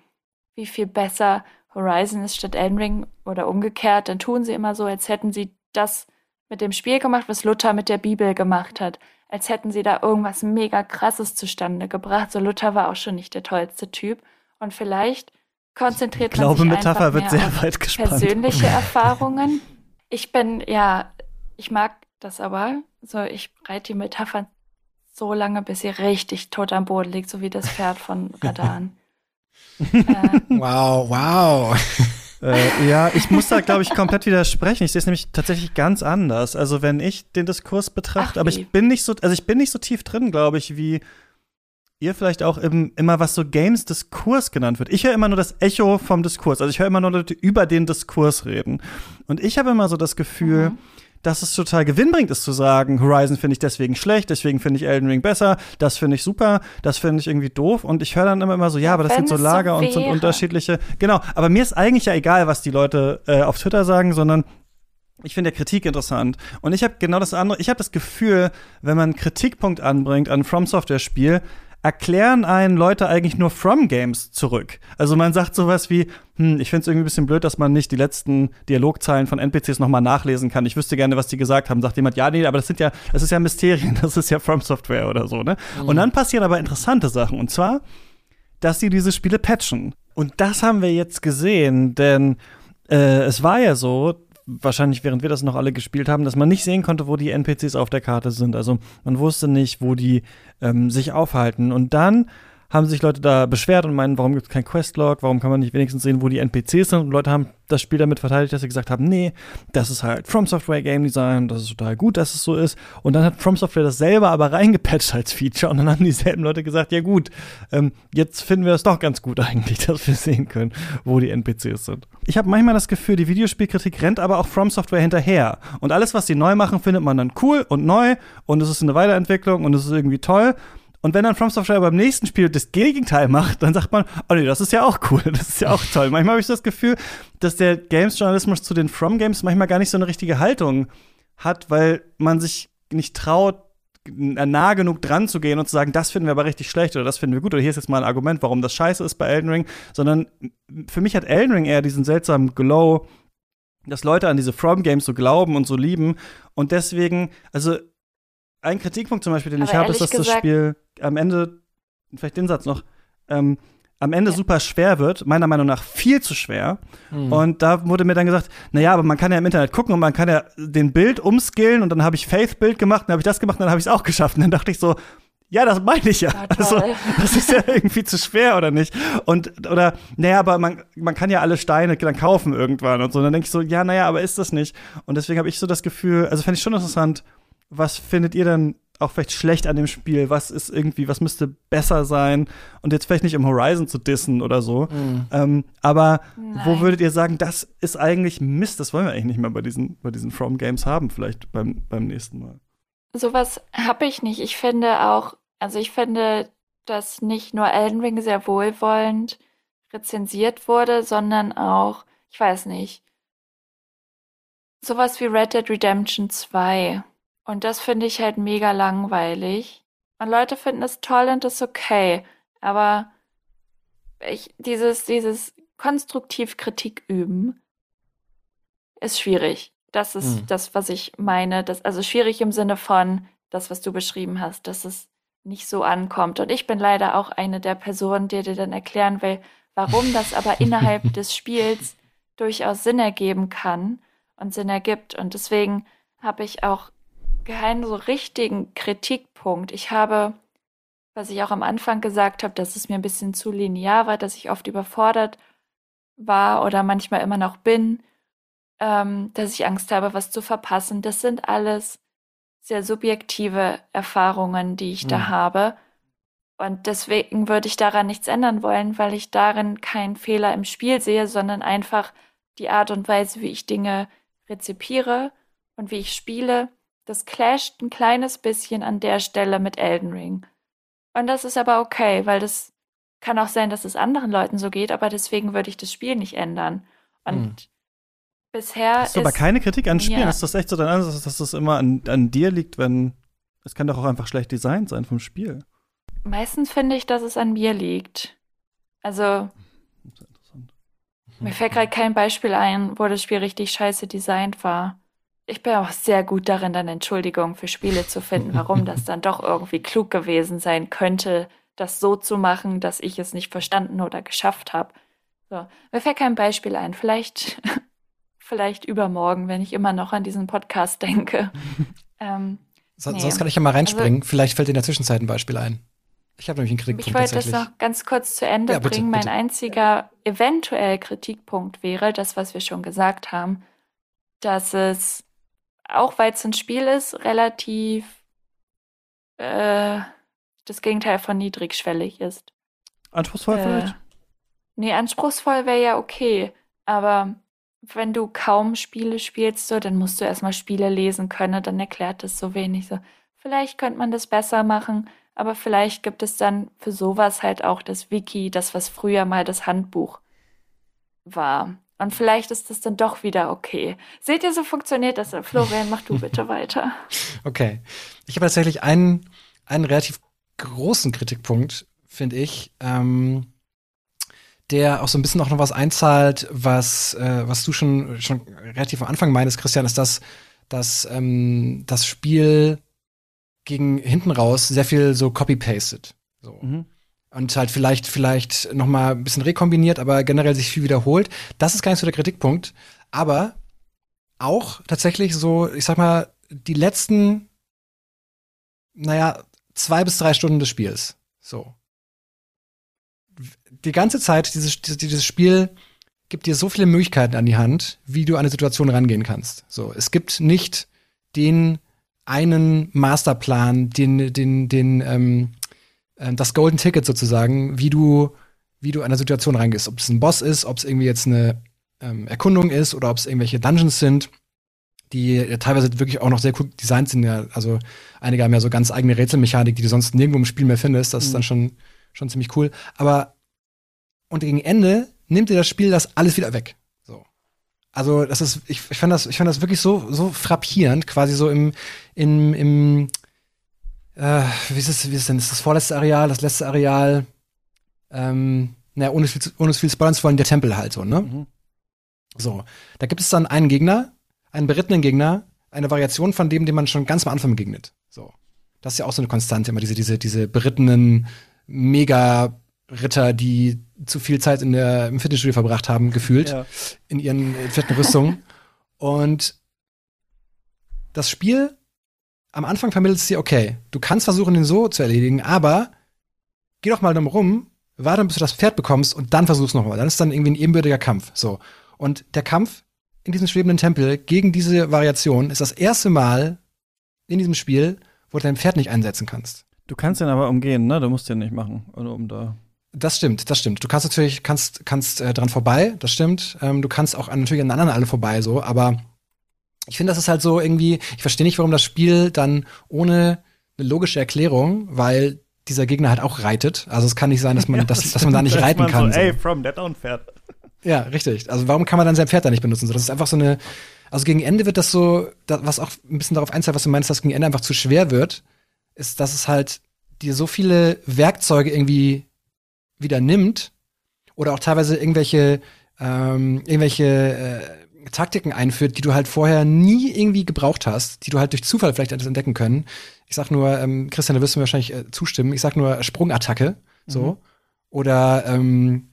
wie viel besser Horizon ist statt Elden Ring oder umgekehrt, dann tun sie immer so, als hätten sie das mit dem Spiel gemacht, was Luther mit der Bibel gemacht hat. Als hätten sie da irgendwas mega krasses zustande gebracht. So Luther war auch schon nicht der tollste Typ. Und vielleicht konzentriert man sich einfach
wird sehr [laughs] weit gespannt.
persönliche Erfahrungen. Ich bin, ja, ich mag das aber. So, ich reite die Metaphern so lange, bis sie richtig tot am Boden liegt, so wie das Pferd von Radan. [laughs] äh,
Wow, wow.
äh, ja, ich muss da, glaube ich, komplett widersprechen. Ich sehe es nämlich tatsächlich ganz anders. Also, wenn ich den Diskurs betrachte,
Ach,
aber ich bin nicht so, also ich bin nicht so tief drin, glaube ich, wie ihr vielleicht auch im, immer was so Games-Diskurs genannt wird. Ich höre immer nur das Echo vom Diskurs. Also ich höre immer nur Leute über den Diskurs reden. Und ich habe immer so das Gefühl,
Mhm.
Dass es total gewinnbringend ist zu sagen, Horizon finde ich deswegen schlecht, deswegen finde ich Elden Ring besser, das finde ich super, das finde ich irgendwie doof. Und ich höre dann immer, immer so, ja, aber das
wenn
sind so
es so
Lager und sind unterschiedliche. Genau, aber mir ist eigentlich ja egal, was die Leute äh, auf Twitter sagen, sondern ich finde ja Kritik interessant. Und ich habe genau das andere, ich habe das Gefühl, wenn man einen Kritikpunkt anbringt an From Software Spiel, erklären einen Leute eigentlich nur From Games zurück. Also man sagt sowas wie, hm, ich finde es irgendwie ein bisschen blöd, dass man nicht die letzten Dialogzeilen von NPCs nochmal nachlesen kann. Ich wüsste gerne, was die gesagt haben. Sagt jemand, ja, nee, aber das sind ja, das ist ja Mysterien, [laughs] das ist ja From Software oder so, ne? Und dann passieren aber interessante Sachen. Und zwar, dass sie diese Spiele patchen. Und das haben wir jetzt gesehen, denn äh, es war ja so, wahrscheinlich während wir das noch alle gespielt haben, dass man nicht sehen konnte, wo die NPCs auf der Karte sind. Also man wusste nicht, wo die ähm, sich aufhalten. Und dann haben sich Leute da beschwert und meinen, warum gibt es kein Questlog, warum kann man nicht wenigstens sehen, wo die NPCs sind. Und Leute haben das Spiel damit verteidigt, dass sie gesagt haben, nee, das ist halt From Software Game Design, das ist total gut, dass es so ist. Und dann hat From Software das selber aber reingepatcht als Feature und dann haben dieselben Leute gesagt, ja gut, ähm, jetzt finden wir es doch ganz gut eigentlich, [laughs] dass wir sehen können, wo die NPCs sind. Ich habe manchmal das Gefühl, die Videospielkritik rennt aber auch From Software hinterher. Und alles, was sie neu machen, findet man dann cool und neu und es ist eine Weiterentwicklung und es ist irgendwie toll. Und wenn dann From Software beim nächsten Spiel das Gegenteil macht, dann sagt man, oh nee, das ist ja auch cool, [laughs] das ist ja auch toll. Manchmal habe ich das Gefühl, dass der Games-Journalismus zu den From Games manchmal gar nicht so eine richtige Haltung hat, weil man sich nicht traut, nah genug dran zu gehen und zu sagen, das finden wir aber richtig schlecht oder das finden wir gut oder hier ist jetzt mal ein Argument, warum das scheiße ist bei Elden Ring, sondern für mich hat Elden Ring eher diesen seltsamen Glow, dass Leute an diese From Games so glauben und so lieben und deswegen, also ein Kritikpunkt zum Beispiel, den
Aber
ich habe, ist, dass das Spiel am Ende, vielleicht den Satz noch, ähm, am Ende
Ja.
super schwer wird, meiner Meinung nach viel zu schwer.
Mhm.
Und da wurde mir dann gesagt, naja, aber man kann ja im Internet gucken und man kann ja den Bild umskillen und dann habe ich Faith-Bild gemacht, dann habe ich das gemacht und dann habe ich es auch geschafft. Und dann dachte ich so, ja, das meine ich ja.
Ja,
also, das ist ja irgendwie zu schwer, oder nicht? Und, oder, naja, aber man, man kann ja alle Steine dann kaufen irgendwann und so. Und dann denke ich so, ja, naja, aber ist das nicht? Und deswegen habe ich so das Gefühl, also fände ich schon interessant, was findet ihr denn auch vielleicht schlecht an dem Spiel? Was ist irgendwie, was müsste besser sein? Und jetzt vielleicht nicht im Horizon zu dissen oder so.
Mhm.
Ähm, aber wo
Nein.
würdet ihr sagen, das ist eigentlich Mist, das wollen wir eigentlich nicht mehr bei diesen, bei diesen From Games haben, vielleicht beim, beim nächsten Mal.
Sowas habe ich nicht. Ich finde auch, also ich finde, dass nicht nur Elden Ring sehr wohlwollend rezensiert wurde, sondern auch, ich weiß nicht, sowas wie Red Dead Redemption 2. Und das finde ich halt mega langweilig. Und Leute finden es toll und das ist okay. Aber ich, dieses, dieses konstruktiv Kritik üben ist schwierig. Das ist
Hm.
das, was ich meine. Das, also schwierig im Sinne von das, was du beschrieben hast, dass es nicht so ankommt. Und ich bin leider auch eine der Personen, die dir dann erklären will, warum das aber [laughs] innerhalb des Spiels durchaus Sinn ergeben kann und Sinn ergibt. Und deswegen habe ich auch keinen so richtigen Kritikpunkt. Ich habe, was ich auch am Anfang gesagt habe, dass es mir ein bisschen zu linear war, dass ich oft überfordert war oder manchmal immer noch bin, ähm, dass ich Angst habe, was zu verpassen. Das sind alles sehr subjektive Erfahrungen, die ich
Mhm.
da habe. Und deswegen würde ich daran nichts ändern wollen, weil ich darin keinen Fehler im Spiel sehe, sondern einfach die Art und Weise, wie ich Dinge rezipiere und wie ich spiele, das clasht ein kleines bisschen an der Stelle mit Elden Ring. Und das ist aber okay, weil das kann auch sein, dass es anderen Leuten so geht, aber deswegen würde ich das Spiel nicht ändern. Und
Hm.
bisher
Das ist aber keine Kritik an Spielen.
Ja.
Ist das echt so dein Ansatz, dass das immer an, an dir liegt, wenn. Es kann doch auch einfach schlecht designt sein vom Spiel.
meistens finde ich, dass es an mir liegt. Also, mir fällt gerade kein Beispiel ein, wo das Spiel richtig scheiße designt war. Ich bin auch sehr gut darin, dann Entschuldigungen für Spiele zu finden, warum das dann doch irgendwie klug gewesen sein könnte, das so zu machen, dass ich es nicht verstanden oder geschafft habe. So, mir fällt kein Beispiel ein. Vielleicht, [laughs] vielleicht übermorgen, wenn ich immer noch an diesen Podcast denke. [laughs] ähm,
So,
Nee.
Sonst kann ich ja mal reinspringen. Vielleicht fällt dir in der Zwischenzeit ein Beispiel ein. Ich habe nämlich einen Kritikpunkt
Ich wollte das noch ganz kurz zu Ende
Ja, bitte,
bringen. Mein
bitte.
einziger eventuell Kritikpunkt wäre, das, was wir schon gesagt haben, dass es, auch weil es ein Spiel ist, relativ äh, das Gegenteil von niedrigschwellig ist.
Anspruchsvoll
Äh,
vielleicht?
nee, anspruchsvoll wäre ja okay, aber wenn du kaum Spiele spielst, so, dann musst du erstmal Spiele lesen können, dann erklärt das so wenig. So, vielleicht könnte man das besser machen, aber vielleicht gibt es dann für sowas halt auch das Wiki, das, was früher mal das Handbuch war. Und vielleicht ist das dann doch wieder okay. Seht ihr, so funktioniert das? Florian, mach du [laughs] bitte weiter.
Okay. Ich habe tatsächlich einen, einen relativ großen Kritikpunkt, finde ich, ähm, der auch so ein bisschen auch noch was einzahlt, was, äh, was du schon, schon relativ am Anfang meinst, Christian, ist das, dass ähm, das Spiel gegen hinten raus sehr viel so copy-pasted. So.
Mhm.
Und halt vielleicht vielleicht noch mal ein bisschen rekombiniert, aber generell sich viel wiederholt. Das ist gar nicht so der Kritikpunkt, aber auch tatsächlich so, ich sag mal, die letzten, naja, zwei bis drei Stunden des Spiels. So. Die ganze Zeit, dieses, dieses, Spiel gibt dir so viele Möglichkeiten an die Hand, wie du an eine Situation rangehen kannst. So, es gibt nicht den einen Masterplan, den, den, den, ähm, äh, das Golden Ticket sozusagen, wie du, wie du an eine Situation reingehst. Ob es ein Boss ist, ob es irgendwie jetzt eine ähm, Erkundung ist oder ob es irgendwelche Dungeons sind, die ja teilweise wirklich auch noch sehr cool designt sind. Ja, also einige haben ja so ganz eigene Rätselmechanik, die du sonst nirgendwo im Spiel mehr findest. Das ist
Mhm.
dann schon, schon ziemlich cool. Aber und gegen Ende nimmt dir das Spiel das alles wieder weg. So. Also, das ist, ich, ich fand das, ich fand das wirklich so, so frappierend, quasi so im, im, im, äh, wie ist es, wie ist es denn? Ist das vorletzte Areal, das letzte Areal? Ähm, naja, ohne viel, ohne viel spoilern zu wollen, der Tempel halt so, ne?
Mhm.
So. Da gibt es dann einen Gegner, einen berittenen Gegner, eine Variation von dem, dem man schon ganz am Anfang begegnet. So. Das ist ja auch so eine Konstante, immer diese, diese, diese berittenen Mega-Ritter, die zu viel Zeit in der, im Fitnessstudio verbracht haben, gefühlt
Ja.
in ihren äh, fetten Rüstungen. Und das Spiel am Anfang vermittelt es dir, okay, du kannst versuchen, den so zu erledigen, aber geh doch mal drum rum, warte, bis du das Pferd bekommst und dann versuch's nochmal. Dann ist dann irgendwie ein ebenbürtiger Kampf. So. Und der Kampf in diesem schwebenden Tempel gegen diese Variation ist das erste Mal in diesem Spiel, wo du dein Pferd nicht einsetzen kannst.
Du kannst den aber umgehen, ne? Du musst den nicht machen, oder um da.
Das stimmt, das stimmt. Du kannst natürlich, kannst, kannst äh, dran vorbei, das stimmt. Ähm, du kannst auch an, natürlich an anderen alle vorbei, so, aber ich finde, das ist halt so irgendwie, ich verstehe nicht, warum das Spiel dann ohne eine logische Erklärung, weil dieser Gegner halt auch reitet. Also es kann nicht sein, dass man, [laughs] dass, dass man da nicht reiten kann.
So, ey, from that on Pferd.
Ja, richtig. Also warum kann man dann sein Pferd da nicht benutzen? So, das ist einfach so eine, also gegen Ende wird das so, was auch ein bisschen darauf einzahlt, was du meinst, dass gegen Ende einfach zu schwer wird, ist, dass es halt dir so viele Werkzeuge irgendwie wieder nimmt oder auch teilweise irgendwelche, ähm, irgendwelche äh, Taktiken einführt, die du halt vorher nie irgendwie gebraucht hast, die du halt durch Zufall vielleicht hättest entdecken können. Ich sag nur, ähm, Christian, da wirst du mir wahrscheinlich äh, zustimmen, ich sag nur Sprungattacke, so. Oder ähm,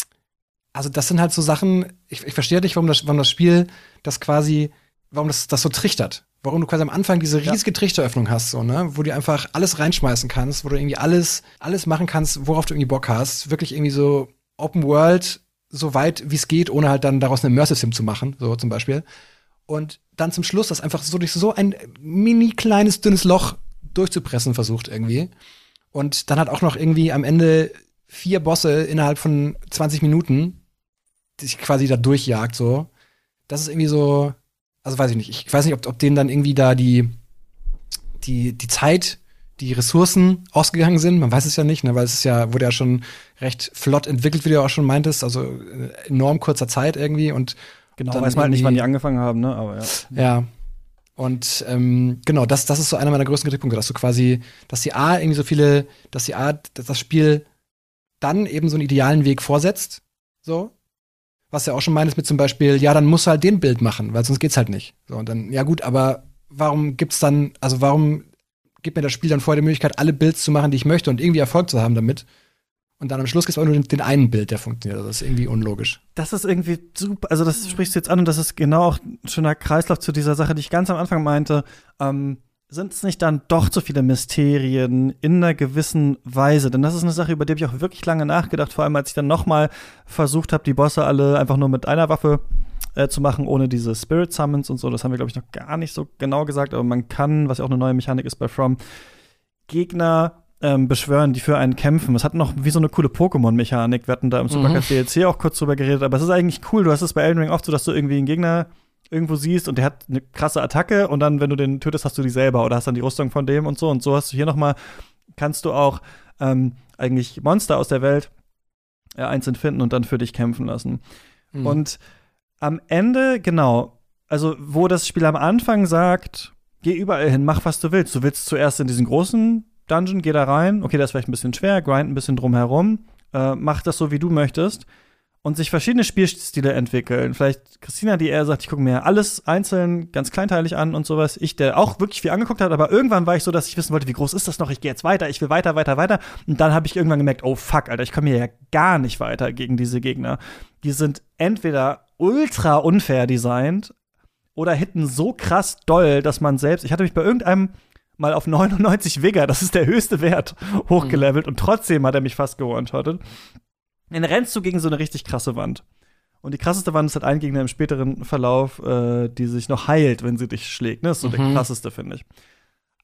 also das sind halt so Sachen, ich, ich verstehe nicht, warum das, warum das Spiel das quasi, warum das, das so trichtert. Warum du quasi am Anfang diese riesige Trichteröffnung hast, so, ne, wo du einfach alles reinschmeißen kannst, wo du irgendwie alles, alles machen kannst, worauf du irgendwie Bock hast. Wirklich irgendwie so Open World, so weit wie es geht, ohne halt dann daraus eine Immersive Sim zu machen, so zum Beispiel. Und dann zum Schluss das einfach so durch so ein mini kleines, dünnes Loch durchzupressen versucht irgendwie. Und dann hat auch noch irgendwie am Ende vier Bosse innerhalb von 20 Minuten, die sich quasi da durchjagt, so. Das ist irgendwie so, also weiß ich nicht. Ich weiß nicht, ob, ob denen dann irgendwie da die, die, die Zeit, die Ressourcen ausgegangen sind. Man weiß es ja nicht, ne, weil es ist ja, wurde ja schon recht flott entwickelt, wie du auch schon meintest, also in enorm kurzer Zeit irgendwie und
Genau,
Dann
weiß man halt nicht, wann die angefangen haben, ne? Aber ja.
ja. Und ähm, genau, das, das ist so einer meiner größten Kritikpunkte, dass du quasi, dass die A irgendwie so viele, dass die A, dass das Spiel dann eben so einen idealen Weg vorsetzt, so. Was ja auch schon meintest mit zum Beispiel, ja, dann musst du halt den Bild machen, weil sonst geht's halt nicht. So, und dann, ja gut, aber warum gibt's dann, also warum gibt mir das Spiel dann vorher die Möglichkeit, alle Builds zu machen, die ich möchte und irgendwie Erfolg zu haben damit? Und dann am Schluss gibt's auch nur den, den einen Bild, der funktioniert. Also das ist irgendwie unlogisch.
Das ist irgendwie super, also das sprichst du jetzt an und das ist genau auch ein schöner Kreislauf zu dieser Sache, die ich ganz am Anfang meinte. Ähm, sind es nicht dann doch zu viele Mysterien in einer gewissen Weise? Denn das ist eine Sache, über die habe ich auch wirklich lange nachgedacht, vor allem als ich dann noch mal versucht habe, die Bosse alle einfach nur mit einer Waffe äh, zu machen, ohne diese Spirit Summons und so. Das haben wir, glaube ich, noch gar nicht so genau gesagt, aber man kann, was ja auch eine neue Mechanik ist bei From, Gegner ähm, beschwören, die für einen kämpfen. Es hat noch wie so eine coole Pokémon-Mechanik. Wir hatten da im Supercard mhm. DLC auch kurz drüber geredet, aber es ist eigentlich cool. Du hast es bei Elden Ring oft so, dass du irgendwie einen Gegner irgendwo siehst und der hat eine krasse Attacke und dann, wenn du den tötest, hast du die selber oder hast dann die Rüstung von dem und so. Und so hast du hier noch mal, kannst du auch ähm, eigentlich Monster aus der Welt äh, einzeln finden und dann für dich kämpfen lassen. Mhm. Und am Ende, genau, also wo das Spiel am Anfang sagt, geh überall hin, mach was du willst. Du willst zuerst in diesen großen Dungeon, geh da rein. Okay, das ist vielleicht ein bisschen schwer, grind ein bisschen drum herum. Äh, mach das so, wie du möchtest und sich verschiedene Spielstile entwickeln. Vielleicht Christina, die eher sagt, ich gucke mir alles einzeln, ganz kleinteilig an und sowas. Ich, der auch wirklich viel angeguckt hat, aber irgendwann war ich so, dass ich wissen wollte, wie groß ist das noch? Ich gehe jetzt weiter, ich will weiter, weiter, weiter. Und dann habe ich irgendwann gemerkt, oh fuck, Alter, ich komme hier ja gar nicht weiter gegen diese Gegner. Die sind entweder ultra unfair designt oder hitten so krass doll, dass man selbst, ich hatte mich bei irgendeinem mal auf 99 Vigor, das ist der höchste Wert, hochgelevelt mhm. und trotzdem hat er mich fast gewone-shottet. Dann rennst du gegen so eine richtig krasse Wand. Und die krasseste Wand ist halt ein Gegner im späteren Verlauf, äh, die sich noch heilt, wenn sie dich schlägt. Ne? Das ist so mhm. der krasseste, finde ich.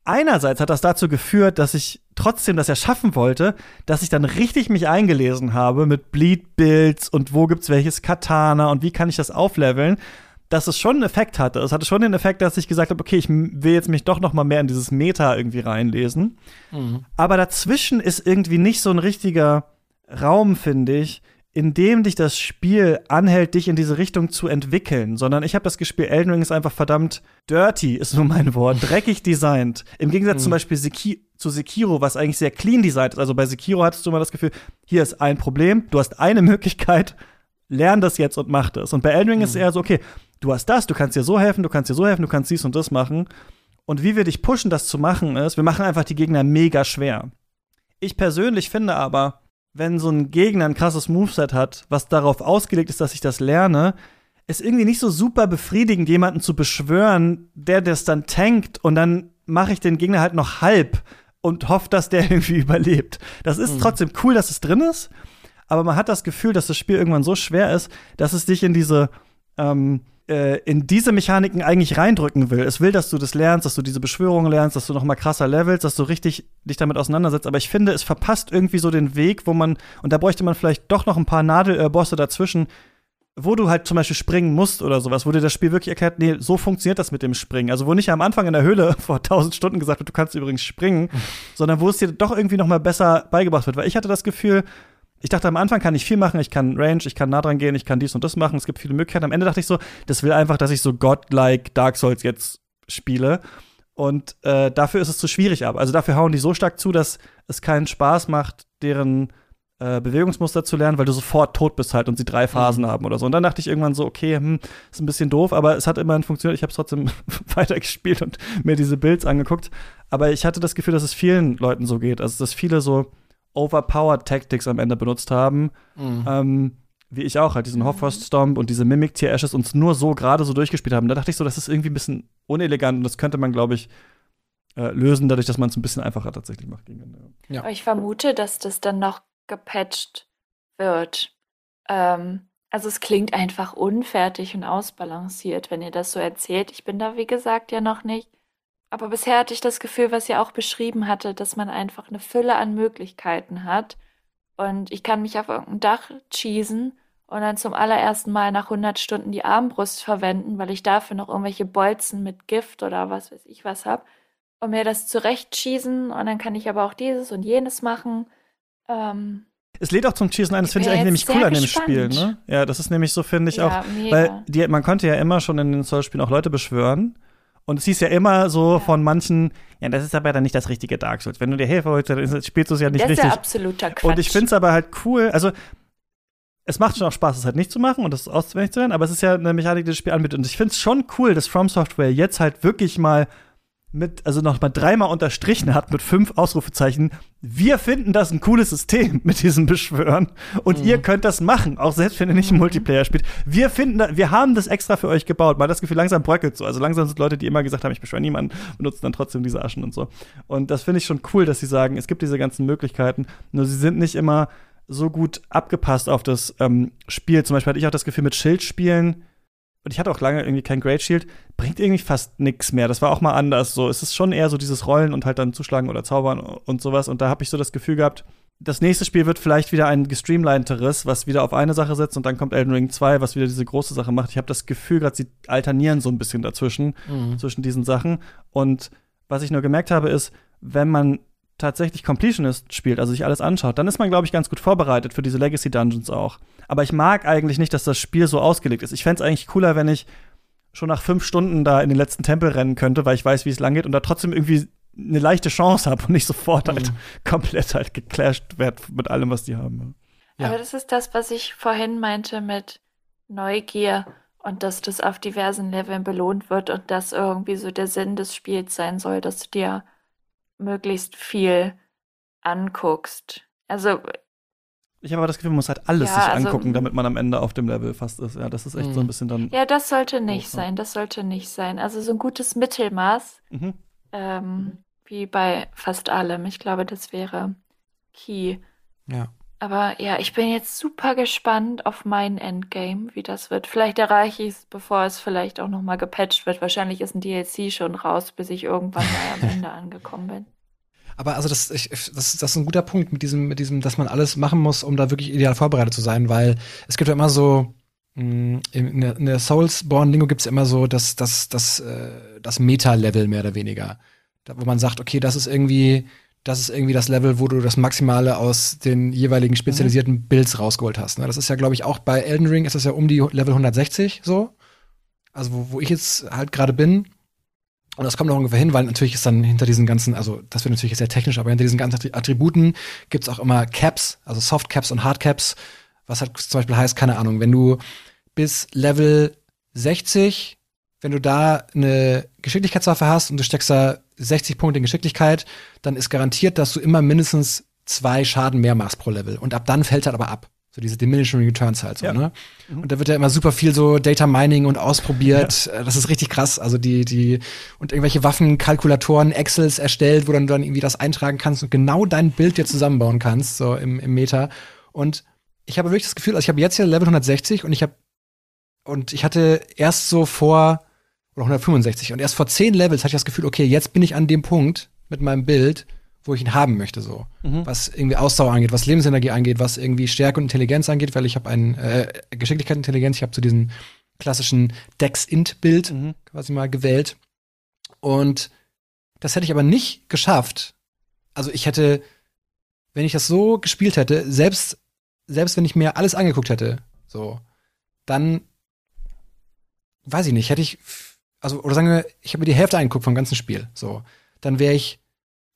Einerseits hat das dazu geführt, dass ich trotzdem das ja schaffen wollte, dass ich dann richtig mich eingelesen habe mit Bleed-Builds und wo gibt's welches Katana und wie kann ich das aufleveln, dass es schon einen Effekt hatte. Es hatte schon den Effekt, dass ich gesagt habe, okay, ich will jetzt mich doch noch mal mehr in dieses Meta irgendwie reinlesen. Mhm. Aber dazwischen ist irgendwie nicht so ein richtiger Raum, finde ich, in dem dich das Spiel anhält, dich in diese Richtung zu entwickeln, sondern ich habe das Gespiel Elden Ring ist einfach verdammt dirty, ist nur mein Wort, [laughs] dreckig designt. Im Gegensatz mhm. zum Beispiel Seki zu Sekiro, was eigentlich sehr clean designt ist. Also bei Sekiro hattest du immer das Gefühl, hier ist ein Problem, du hast eine [laughs] Möglichkeit, lern das jetzt und mach das. Und bei Elden Ring mhm. ist es eher so, okay, du hast das, du kannst dir so helfen, du kannst dir so helfen, du kannst dies und das machen. Und wie wir dich pushen, das zu machen, ist, wir machen einfach die Gegner mega schwer. Ich persönlich finde aber, wenn so ein Gegner ein krasses Moveset hat, was darauf ausgelegt ist, dass ich das lerne, ist irgendwie nicht so super befriedigend, jemanden zu beschwören, der das dann tankt und dann mache ich den Gegner halt noch halb und hoffe, dass der [laughs] irgendwie überlebt. Das ist mhm. trotzdem cool, dass es drin ist, aber man hat das Gefühl, dass das Spiel irgendwann so schwer ist, dass es dich in diese ähm, äh, in diese Mechaniken eigentlich reindrücken will. Es will, dass du das lernst, dass du diese Beschwörungen lernst, dass du noch mal krasser levelst, dass du richtig dich damit auseinandersetzt. Aber ich finde, es verpasst irgendwie so den Weg, wo man, und da bräuchte man vielleicht doch noch ein paar Nadelbosse dazwischen, wo du halt zum Beispiel springen musst oder sowas, wo dir das Spiel wirklich erklärt, nee, so funktioniert das mit dem Springen. Also wo nicht am Anfang in der Höhle [laughs] vor tausend Stunden gesagt wird, du kannst übrigens springen, sondern wo es dir doch irgendwie noch mal besser beigebracht wird. Weil ich hatte das Gefühl, ich dachte am Anfang kann ich viel machen, ich kann Range, ich kann nah dran gehen, ich kann dies und das machen, es gibt viele Möglichkeiten. Am Ende dachte ich so, das will einfach, dass ich so godlike Dark Souls jetzt spiele. Und äh, dafür ist es zu schwierig ab. Also dafür hauen die so stark zu, dass es keinen Spaß macht, deren äh, Bewegungsmuster zu lernen, weil du sofort tot bist halt und sie drei Phasen mhm. haben oder so. Und dann dachte ich irgendwann so, okay, hm, ist ein bisschen doof, aber es hat immerhin funktioniert. Ich habe es trotzdem [laughs] weitergespielt und mir diese Builds angeguckt. Aber ich hatte das Gefühl, dass es vielen Leuten so geht. Also dass viele so overpowered Tactics am Ende benutzt haben. Mhm. Ähm, wie ich auch, halt diesen Hoffrost Stomp und diese Mimic Tier Ashes uns nur so gerade so durchgespielt haben. Da dachte ich so, das ist irgendwie ein bisschen unelegant und das könnte man, glaube ich, äh, lösen, dadurch, dass man es ein bisschen einfacher tatsächlich macht gegen
ja. Ich vermute, dass das dann noch gepatcht wird. Ähm, also es klingt einfach unfertig und ausbalanciert, wenn ihr das so erzählt. Ich bin da, wie gesagt, ja noch nicht. Aber bisher hatte ich das Gefühl, was ihr auch beschrieben hatte, dass man einfach eine Fülle an Möglichkeiten hat. Und ich kann mich auf irgendein Dach cheesen und dann zum allerersten Mal nach 100 Stunden die Armbrust verwenden, weil ich dafür noch irgendwelche Bolzen mit Gift oder was weiß ich was habe. Und mir das zurecht schießen und dann kann ich aber auch dieses und jenes machen. Ähm,
es lädt auch zum Cheesen ein, das finde ich eigentlich nämlich cool an dem Spiel, ne? Ja, das ist nämlich so, finde ich ja, auch. Mega. Weil die, man konnte ja immer schon in den Soul-Spielen auch Leute beschwören. Und es hieß ja immer so ja. von manchen, ja, das ist aber dann nicht das richtige Dark Souls. Wenn du dir Hilfe holst, dann spielst du es ja nicht
das
richtig.
Das ist ja absoluter Quatsch.
Und ich finde es aber halt cool, also es macht schon auch Spaß, es halt nicht zu machen und das auswendig zu werden, aber es ist ja eine Mechanik, die das Spiel anbietet. Und ich finde es schon cool, dass From Software jetzt halt wirklich mal mit, also noch mal dreimal unterstrichen hat mit fünf Ausrufezeichen. Wir finden das ein cooles System [laughs] mit diesem Beschwören und mhm. ihr könnt das machen, auch selbst wenn ihr nicht im Multiplayer spielt. Wir finden, da, wir haben das extra für euch gebaut. Mal das Gefühl, langsam bröckelt so. Also langsam sind Leute, die immer gesagt haben, ich beschwöre niemanden, benutzen dann trotzdem diese Aschen und so. Und das finde ich schon cool, dass sie sagen, es gibt diese ganzen Möglichkeiten, nur sie sind nicht immer so gut abgepasst auf das ähm, Spiel. Zum Beispiel hatte ich auch das Gefühl, mit Schildspielen und ich hatte auch lange irgendwie kein Great Shield, bringt irgendwie fast nichts mehr. Das war auch mal anders. So, es ist schon eher so dieses Rollen und halt dann zuschlagen oder zaubern und sowas. Und da habe ich so das Gefühl gehabt, das nächste Spiel wird vielleicht wieder ein gestreamlineteres, was wieder auf eine Sache setzt und dann kommt Elden Ring 2, was wieder diese große Sache macht. Ich habe das Gefühl, gerade sie alternieren so ein bisschen dazwischen, mhm. zwischen diesen Sachen. Und was ich nur gemerkt habe, ist, wenn man tatsächlich Completionist spielt, also sich alles anschaut, dann ist man, glaube ich, ganz gut vorbereitet für diese Legacy Dungeons auch. Aber ich mag eigentlich nicht, dass das Spiel so ausgelegt ist. Ich fände es eigentlich cooler, wenn ich schon nach fünf Stunden da in den letzten Tempel rennen könnte, weil ich weiß, wie es lang geht und da trotzdem irgendwie eine leichte Chance habe und nicht sofort halt mhm. halt [laughs] komplett halt geclasht werde mit allem, was die haben.
Ja. Aber das ist das, was ich vorhin meinte mit Neugier und dass das auf diversen Leveln belohnt wird und das irgendwie so der Sinn des Spiels sein soll, dass du dir möglichst viel anguckst. Also
ich habe aber das Gefühl, man muss halt alles ja, sich also, angucken, damit man am Ende auf dem Level fast ist. Ja, das ist echt so ein mhm. bisschen dann.
Ja, das sollte nicht hoch, sein. Das sollte nicht sein. Also so ein gutes Mittelmaß, mhm. ähm, wie bei fast allem. Ich glaube, das wäre key.
Ja.
Aber ja, ich bin jetzt super gespannt auf mein Endgame, wie das wird. Vielleicht erreiche ich es, bevor es vielleicht auch noch mal gepatcht wird. Wahrscheinlich ist ein DLC schon raus, bis ich irgendwann mal am [laughs] Ende angekommen bin.
Aber also das, ich, das, das ist ein guter Punkt mit diesem, mit diesem, dass man alles machen muss, um da wirklich ideal vorbereitet zu sein, weil es gibt ja immer so, mm, in der, in der Soulsborne-Lingo gibt es immer so das, das, das, äh, das Meta-Level mehr oder weniger. Da, wo man sagt, okay, das ist irgendwie das ist irgendwie das Level, wo du das Maximale aus den jeweiligen spezialisierten mhm. Builds rausgeholt hast. Ne? Das ist ja, glaube ich, auch bei Elden Ring ist das ja um die Level 160 so. Also wo, wo ich jetzt halt gerade bin. Und das kommt noch ungefähr hin, weil natürlich ist dann hinter diesen ganzen, also das wird natürlich sehr technisch, aber hinter diesen ganzen Attributen gibt es auch immer Caps, also Soft Caps und Hard Caps, was halt zum Beispiel heißt, keine Ahnung, wenn du bis Level 60 wenn du da eine Geschicklichkeitswaffe hast und du steckst da 60 Punkte in Geschicklichkeit, dann ist garantiert, dass du immer mindestens zwei Schaden mehr machst pro Level. Und ab dann fällt halt aber ab. So diese diminishing returns halt so, ja. ne? Mhm. Und da wird ja immer super viel so Data Mining und ausprobiert. Ja. Das ist richtig krass. Also die, die, und irgendwelche Waffenkalkulatoren, Excels erstellt, wo dann du dann irgendwie das eintragen kannst und genau dein Bild dir zusammenbauen kannst, so im, im Meta. Und ich habe wirklich das Gefühl, also ich habe jetzt hier Level 160 und ich habe, und ich hatte erst so vor, oder 165. Und erst vor zehn Levels hatte ich das Gefühl, okay, jetzt bin ich an dem Punkt mit meinem Bild, wo ich ihn haben möchte, so. Mhm. Was irgendwie Ausdauer angeht, was Lebensenergie angeht, was irgendwie Stärke und Intelligenz angeht, weil ich habe ein äh, Geschicklichkeit und Intelligenz, ich habe zu so diesen klassischen Dex-Int-Bild mhm. quasi mal gewählt. Und das hätte ich aber nicht geschafft. Also ich hätte, wenn ich das so gespielt hätte, selbst, selbst wenn ich mir alles angeguckt hätte, so, dann weiß ich nicht, hätte ich also, oder sagen wir, ich habe mir die Hälfte angeguckt vom ganzen Spiel, so, dann wäre ich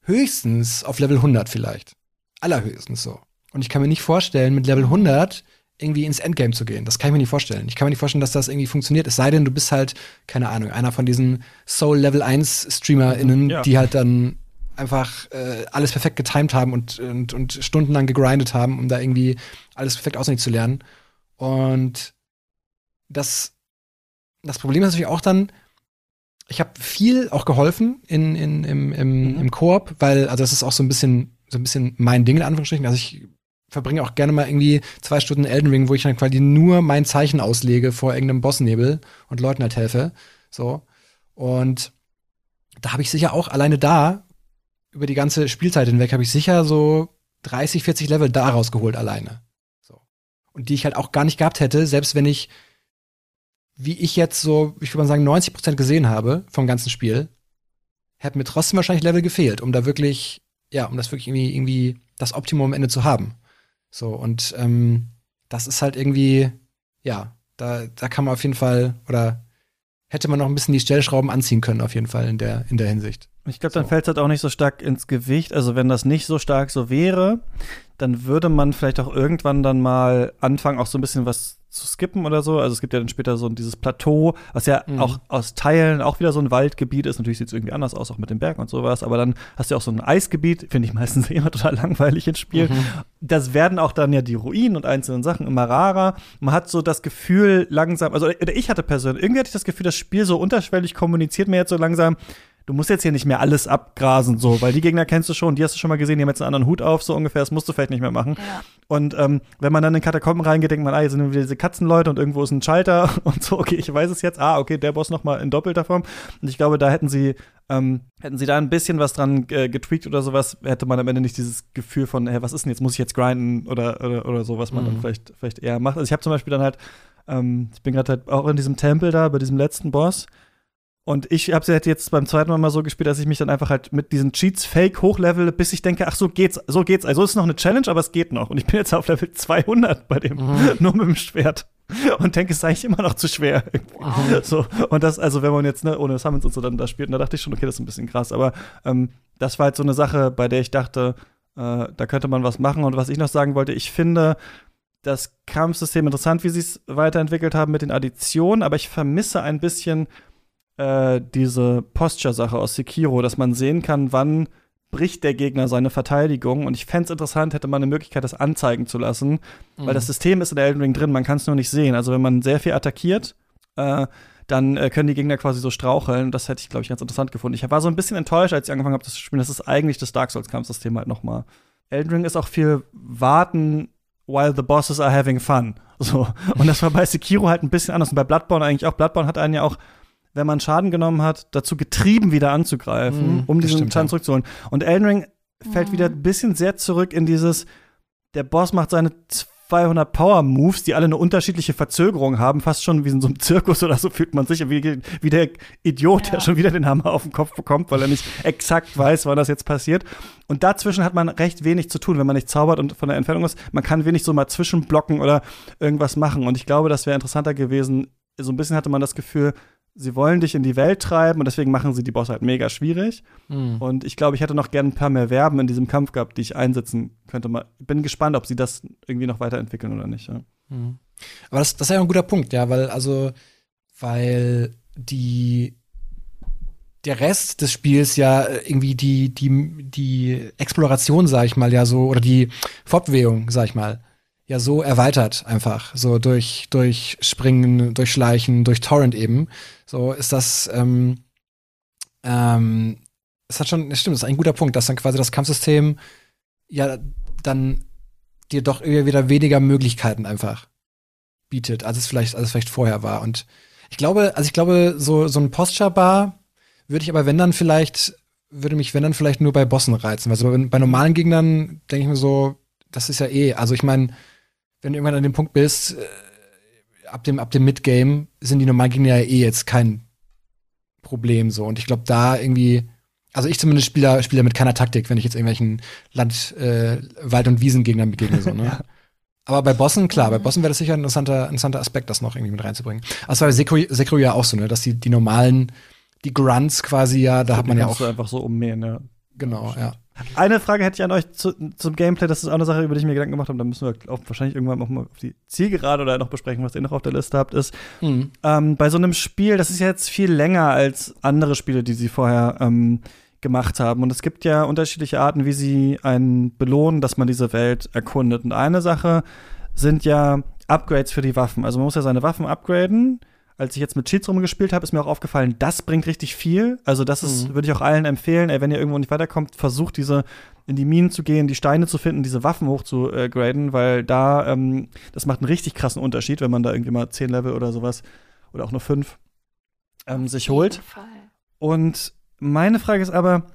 höchstens auf Level 100 vielleicht. Allerhöchstens so. Und ich kann mir nicht vorstellen, mit Level 100 irgendwie ins Endgame zu gehen. Das kann ich mir nicht vorstellen. Ich kann mir nicht vorstellen, dass das irgendwie funktioniert. Es sei denn, du bist halt, keine Ahnung, einer von diesen Soul Level 1 StreamerInnen, ja. die halt dann einfach äh, alles perfekt getimed haben und, und, und stundenlang gegrindet haben, um da irgendwie alles perfekt auswendig zu lernen. Und das, das Problem ist natürlich auch dann, ich habe viel auch geholfen in, in, im, im, mhm. im Koop, weil, also das ist auch so ein bisschen, so ein bisschen mein Ding in Anführungsstrichen. Also ich verbringe auch gerne mal irgendwie zwei Stunden Elden Ring, wo ich dann quasi nur mein Zeichen auslege vor irgendeinem Bossnebel und Leuten halt helfe. So. Und da habe ich sicher auch alleine da, über die ganze Spielzeit hinweg, habe ich sicher so 30, 40 Level da rausgeholt alleine. So. Und die ich halt auch gar nicht gehabt hätte, selbst wenn ich wie ich jetzt so, ich würde mal sagen, 90 Prozent gesehen habe vom ganzen Spiel, hätte mir trotzdem wahrscheinlich Level gefehlt, um da wirklich, ja, um das wirklich irgendwie, irgendwie das Optimum am Ende zu haben. So, und ähm, das ist halt irgendwie, ja, da, da kann man auf jeden Fall, oder hätte man noch ein bisschen die Stellschrauben anziehen können, auf jeden Fall in der, in der Hinsicht.
Ich glaube, dann
So.
fällt es halt auch nicht so stark ins Gewicht. Also wenn das nicht so stark so wäre, dann würde man vielleicht auch irgendwann dann mal anfangen, auch so ein bisschen was zu skippen oder so. Also es gibt ja dann später so dieses Plateau, was ja
Mhm.
auch aus Teilen auch wieder so ein Waldgebiet ist. Natürlich sieht es irgendwie anders aus, auch mit den Bergen und sowas. Aber dann hast du ja auch so ein Eisgebiet, finde ich meistens [laughs] immer total langweilig in Spielen.
Mhm.
Das werden auch dann ja die Ruinen und einzelnen Sachen immer rarer. Man hat so das Gefühl langsam, also oder ich hatte persönlich, irgendwie hatte ich das Gefühl, das Spiel so unterschwellig kommuniziert mir jetzt so langsam, du musst jetzt hier nicht mehr alles abgrasen, so, weil die Gegner kennst du schon, die hast du schon mal gesehen, die haben jetzt einen anderen Hut auf, so ungefähr, das musst du vielleicht nicht mehr machen.
Ja.
Und ähm, wenn man dann in Katakomben reingeht, denkt man, ah, hier sind wieder diese Katzenleute und irgendwo ist ein Schalter [laughs] und so, okay, ich weiß es jetzt, ah, okay, der Boss noch mal in doppelter Form. Und ich glaube, da hätten sie, ähm, hätten sie da ein bisschen was dran äh, getweakt oder sowas, hätte man am Ende nicht dieses Gefühl von, hey, was ist denn jetzt, muss ich jetzt grinden oder, oder, oder so, was man
Mhm.
dann vielleicht, vielleicht eher macht. Also ich habe zum Beispiel dann halt, ähm, ich bin gerade halt auch in diesem Tempel da, bei diesem letzten Boss. Und ich habe sie halt jetzt beim zweiten Mal mal so gespielt, dass ich mich dann einfach halt mit diesen Cheats fake hochlevel, bis ich denke, ach so geht's, so geht's. Also es ist noch eine Challenge, aber es geht noch. Und ich bin jetzt auf Level 200 bei dem, [laughs] nur mit dem Schwert. Und denke, es ist eigentlich immer noch zu schwer. So, und das, also wenn man jetzt ne, ohne Summons und so dann da spielt, und da dachte ich schon, okay, das ist ein bisschen krass. Aber ähm, das war halt so eine Sache, bei der ich dachte, äh, da könnte man was machen. Und was ich noch sagen wollte, ich finde das Kampfsystem interessant, wie sie es weiterentwickelt haben mit den Additionen, aber ich vermisse ein bisschen äh, diese Posture-Sache aus Sekiro, dass man sehen kann, wann bricht der Gegner seine Verteidigung. Und ich fände es interessant, hätte man eine Möglichkeit, das anzeigen zu lassen, weil das System ist in der Elden Ring drin, man kann es nur nicht sehen. Also wenn man sehr viel attackiert, äh, dann äh, können die Gegner quasi so straucheln. Das hätte ich, glaube ich, ganz interessant gefunden. Ich war so ein bisschen enttäuscht, als ich angefangen habe, das zu spielen. Das ist eigentlich das Dark Souls-Kampfsystem halt noch mal. Elden Ring ist auch viel Warten, while the bosses are having fun. [laughs] So. Und das war bei Sekiro halt ein bisschen anders. Und bei Bloodborne eigentlich auch. Bloodborne hat einen ja auch, wenn man Schaden genommen hat, dazu getrieben, wieder anzugreifen,
Mhm,
um diesen Schaden zurückzuholen. Und Elden Ring fällt
Mhm.
wieder ein bisschen sehr zurück in dieses, der Boss macht seine 200 Power-Moves, die alle eine unterschiedliche Verzögerung haben, fast schon wie in so einem Zirkus oder so fühlt man sich, wie, wie der Idiot, der
Ja.
schon wieder den Hammer auf den Kopf bekommt, weil er nicht exakt weiß, wann das jetzt passiert. Und dazwischen hat man recht wenig zu tun, wenn man nicht zaubert und von der Entfernung ist. Man kann wenig so mal zwischenblocken oder irgendwas machen. Und ich glaube, das wäre interessanter gewesen. So ein bisschen hatte man das Gefühl, sie wollen dich in die Welt treiben und deswegen machen sie die Bosse halt mega schwierig.
Mhm.
Und ich glaube, ich hätte noch gern ein paar mehr Verben in diesem Kampf gehabt, die ich einsetzen könnte. Mal, bin gespannt, ob sie das irgendwie noch weiterentwickeln oder nicht. Ja.
Mhm. Aber das, das ist ja ein guter Punkt, ja, weil, also, weil die, der Rest des Spiels ja irgendwie die, die, die Exploration, sag ich mal, ja so, oder die Fortbewegung, sag ich mal, ja so erweitert einfach. So durch, durch Springen, durch Schleichen, durch Torrent eben. So ist das, ähm, ähm, es hat schon, stimmt, das ist ein guter Punkt, dass dann quasi das Kampfsystem ja dann dir doch irgendwie wieder weniger Möglichkeiten einfach bietet, als es vielleicht, als es vielleicht vorher war. Und ich glaube, also ich glaube, so, so ein Posture-Bar würde ich aber, wenn dann vielleicht, würde mich, wenn dann vielleicht nur bei Bossen reizen. Weil so bei, bei normalen Gegnern denke ich mir so, das ist ja eh, also ich meine, wenn du irgendwann an dem Punkt bist, äh, ab dem, ab dem Midgame sind die normalen Gegner ja eh jetzt kein Problem so. Und ich glaube, da irgendwie, also ich zumindest spiele spiele mit keiner Taktik, wenn ich jetzt irgendwelchen Land, äh, Wald- und Wiesengegnern begegne, so, ne? [laughs] Aber bei Bossen, klar, bei Bossen wäre das sicher ein interessanter, interessanter Aspekt, das noch irgendwie mit reinzubringen. Also das war bei Sekiro, Sekiro ja auch so, ne, dass die, die normalen, die Grunts quasi ja, da hat man ja auch,
einfach so ummähen, ja.
genau, ja.
Eine Frage hätte ich an euch zu, zum Gameplay. Das ist auch eine Sache, über die ich mir Gedanken gemacht habe. Da müssen wir auch wahrscheinlich irgendwann noch mal auf die Zielgerade oder noch besprechen, was ihr noch auf der Liste habt. Ist
Mhm.
ähm, bei so einem Spiel, das ist ja jetzt viel länger als andere Spiele, die sie vorher ähm, gemacht haben. Und es gibt ja unterschiedliche Arten, wie sie einen belohnen, dass man diese Welt erkundet. Und eine Sache sind ja Upgrades für die Waffen. Also man muss ja seine Waffen upgraden. Als ich jetzt mit Cheats rumgespielt habe, ist mir auch aufgefallen, das bringt richtig viel. Also das ist,
Mhm.
würde ich auch allen empfehlen, ey, wenn ihr irgendwo nicht weiterkommt, versucht diese in die Minen zu gehen, die Steine zu finden, diese Waffen hochzugraden, weil da, ähm, das macht einen richtig krassen Unterschied, wenn man da irgendwie mal 10 Level oder sowas oder auch nur 5 ähm, sich holt.
Auf jeden Fall.
Und meine Frage ist aber,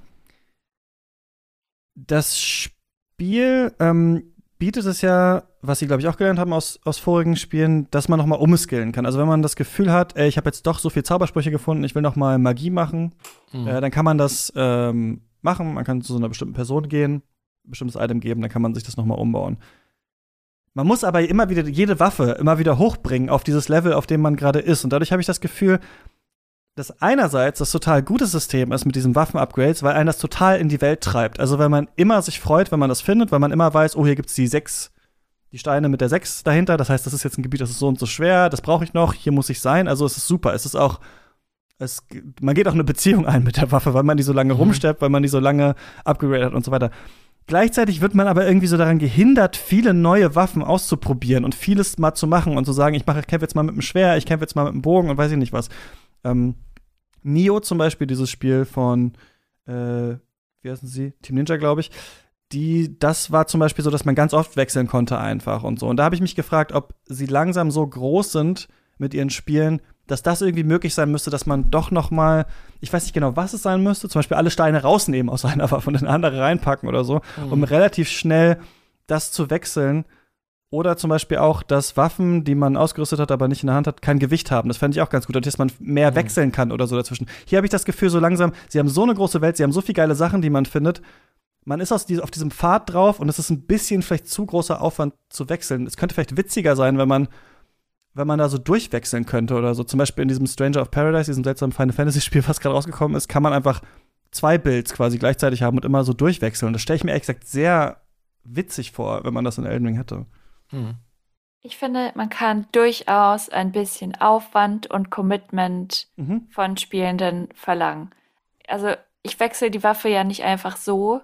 das Spiel ähm, bietet es ja, was Sie, glaube ich, auch gelernt haben aus, aus vorigen Spielen, dass man noch mal umskillen kann. Also wenn man das Gefühl hat, ey, ich habe jetzt doch so viel Zaubersprüche gefunden, ich will noch mal Magie machen,
Mhm.
äh, dann kann man das ähm, machen. Man kann zu so einer bestimmten Person gehen, ein bestimmtes Item geben, dann kann man sich das noch mal umbauen. Man muss aber immer wieder jede Waffe immer wieder hochbringen auf dieses Level, auf dem man gerade ist. Und dadurch habe ich das Gefühl, das einerseits das total gute System ist mit diesen Waffen-Upgrades, weil einen das total in die Welt treibt. Also wenn man immer sich freut, wenn man das findet, weil man immer weiß, oh, hier gibt's die sechs, die Steine mit der sechs dahinter. Das heißt, das ist jetzt ein Gebiet, das ist so und so schwer, das brauche ich noch, hier muss ich sein. Also es ist super. Es ist auch, es, man geht auch eine Beziehung ein mit der Waffe, weil man die so lange mhm. rumsteppt, weil man die so lange upgradet hat und so weiter. Gleichzeitig wird man aber irgendwie so daran gehindert, viele neue Waffen auszuprobieren und vieles mal zu machen und zu sagen, ich mache, kämpfe jetzt mal mit dem Schwer, ich kämpfe jetzt mal mit dem Bogen und weiß ich nicht was. Ähm, Nio zum Beispiel, dieses Spiel von, äh, wie heißen sie? Team Ninja, glaube ich. Die, das war zum Beispiel so, dass man ganz oft wechseln konnte einfach und so. Und da habe ich mich gefragt, ob sie langsam so groß sind mit ihren Spielen, dass das irgendwie möglich sein müsste, dass man doch noch mal, ich weiß nicht genau, was es sein müsste, zum Beispiel alle Steine rausnehmen aus [laughs] einer Waffe und in eine andere reinpacken oder so, mhm. um relativ schnell das zu wechseln oder zum Beispiel auch, dass Waffen, die man ausgerüstet hat, aber nicht in der Hand hat, kein Gewicht haben. Das fände ich auch ganz gut, dass man mehr mhm. wechseln kann oder so dazwischen. Hier habe ich das Gefühl, so langsam, sie haben so eine große Welt, sie haben so viele geile Sachen, die man findet. Man ist auf diesem Pfad drauf und es ist ein bisschen vielleicht zu großer Aufwand zu wechseln. Es könnte vielleicht witziger sein, wenn man, wenn man da so durchwechseln könnte oder so. Zum Beispiel in diesem Stranger of Paradise, diesem seltsamen Final Fantasy Spiel, was gerade rausgekommen ist, kann man einfach zwei Builds quasi gleichzeitig haben und immer so durchwechseln. Das stelle ich mir ehrlich gesagt sehr witzig vor, wenn man das in Elden Ring hätte. Hm.
Ich finde, man kann durchaus ein bisschen Aufwand und Commitment mhm. von Spielenden verlangen. Also ich wechsle die Waffe ja nicht einfach so,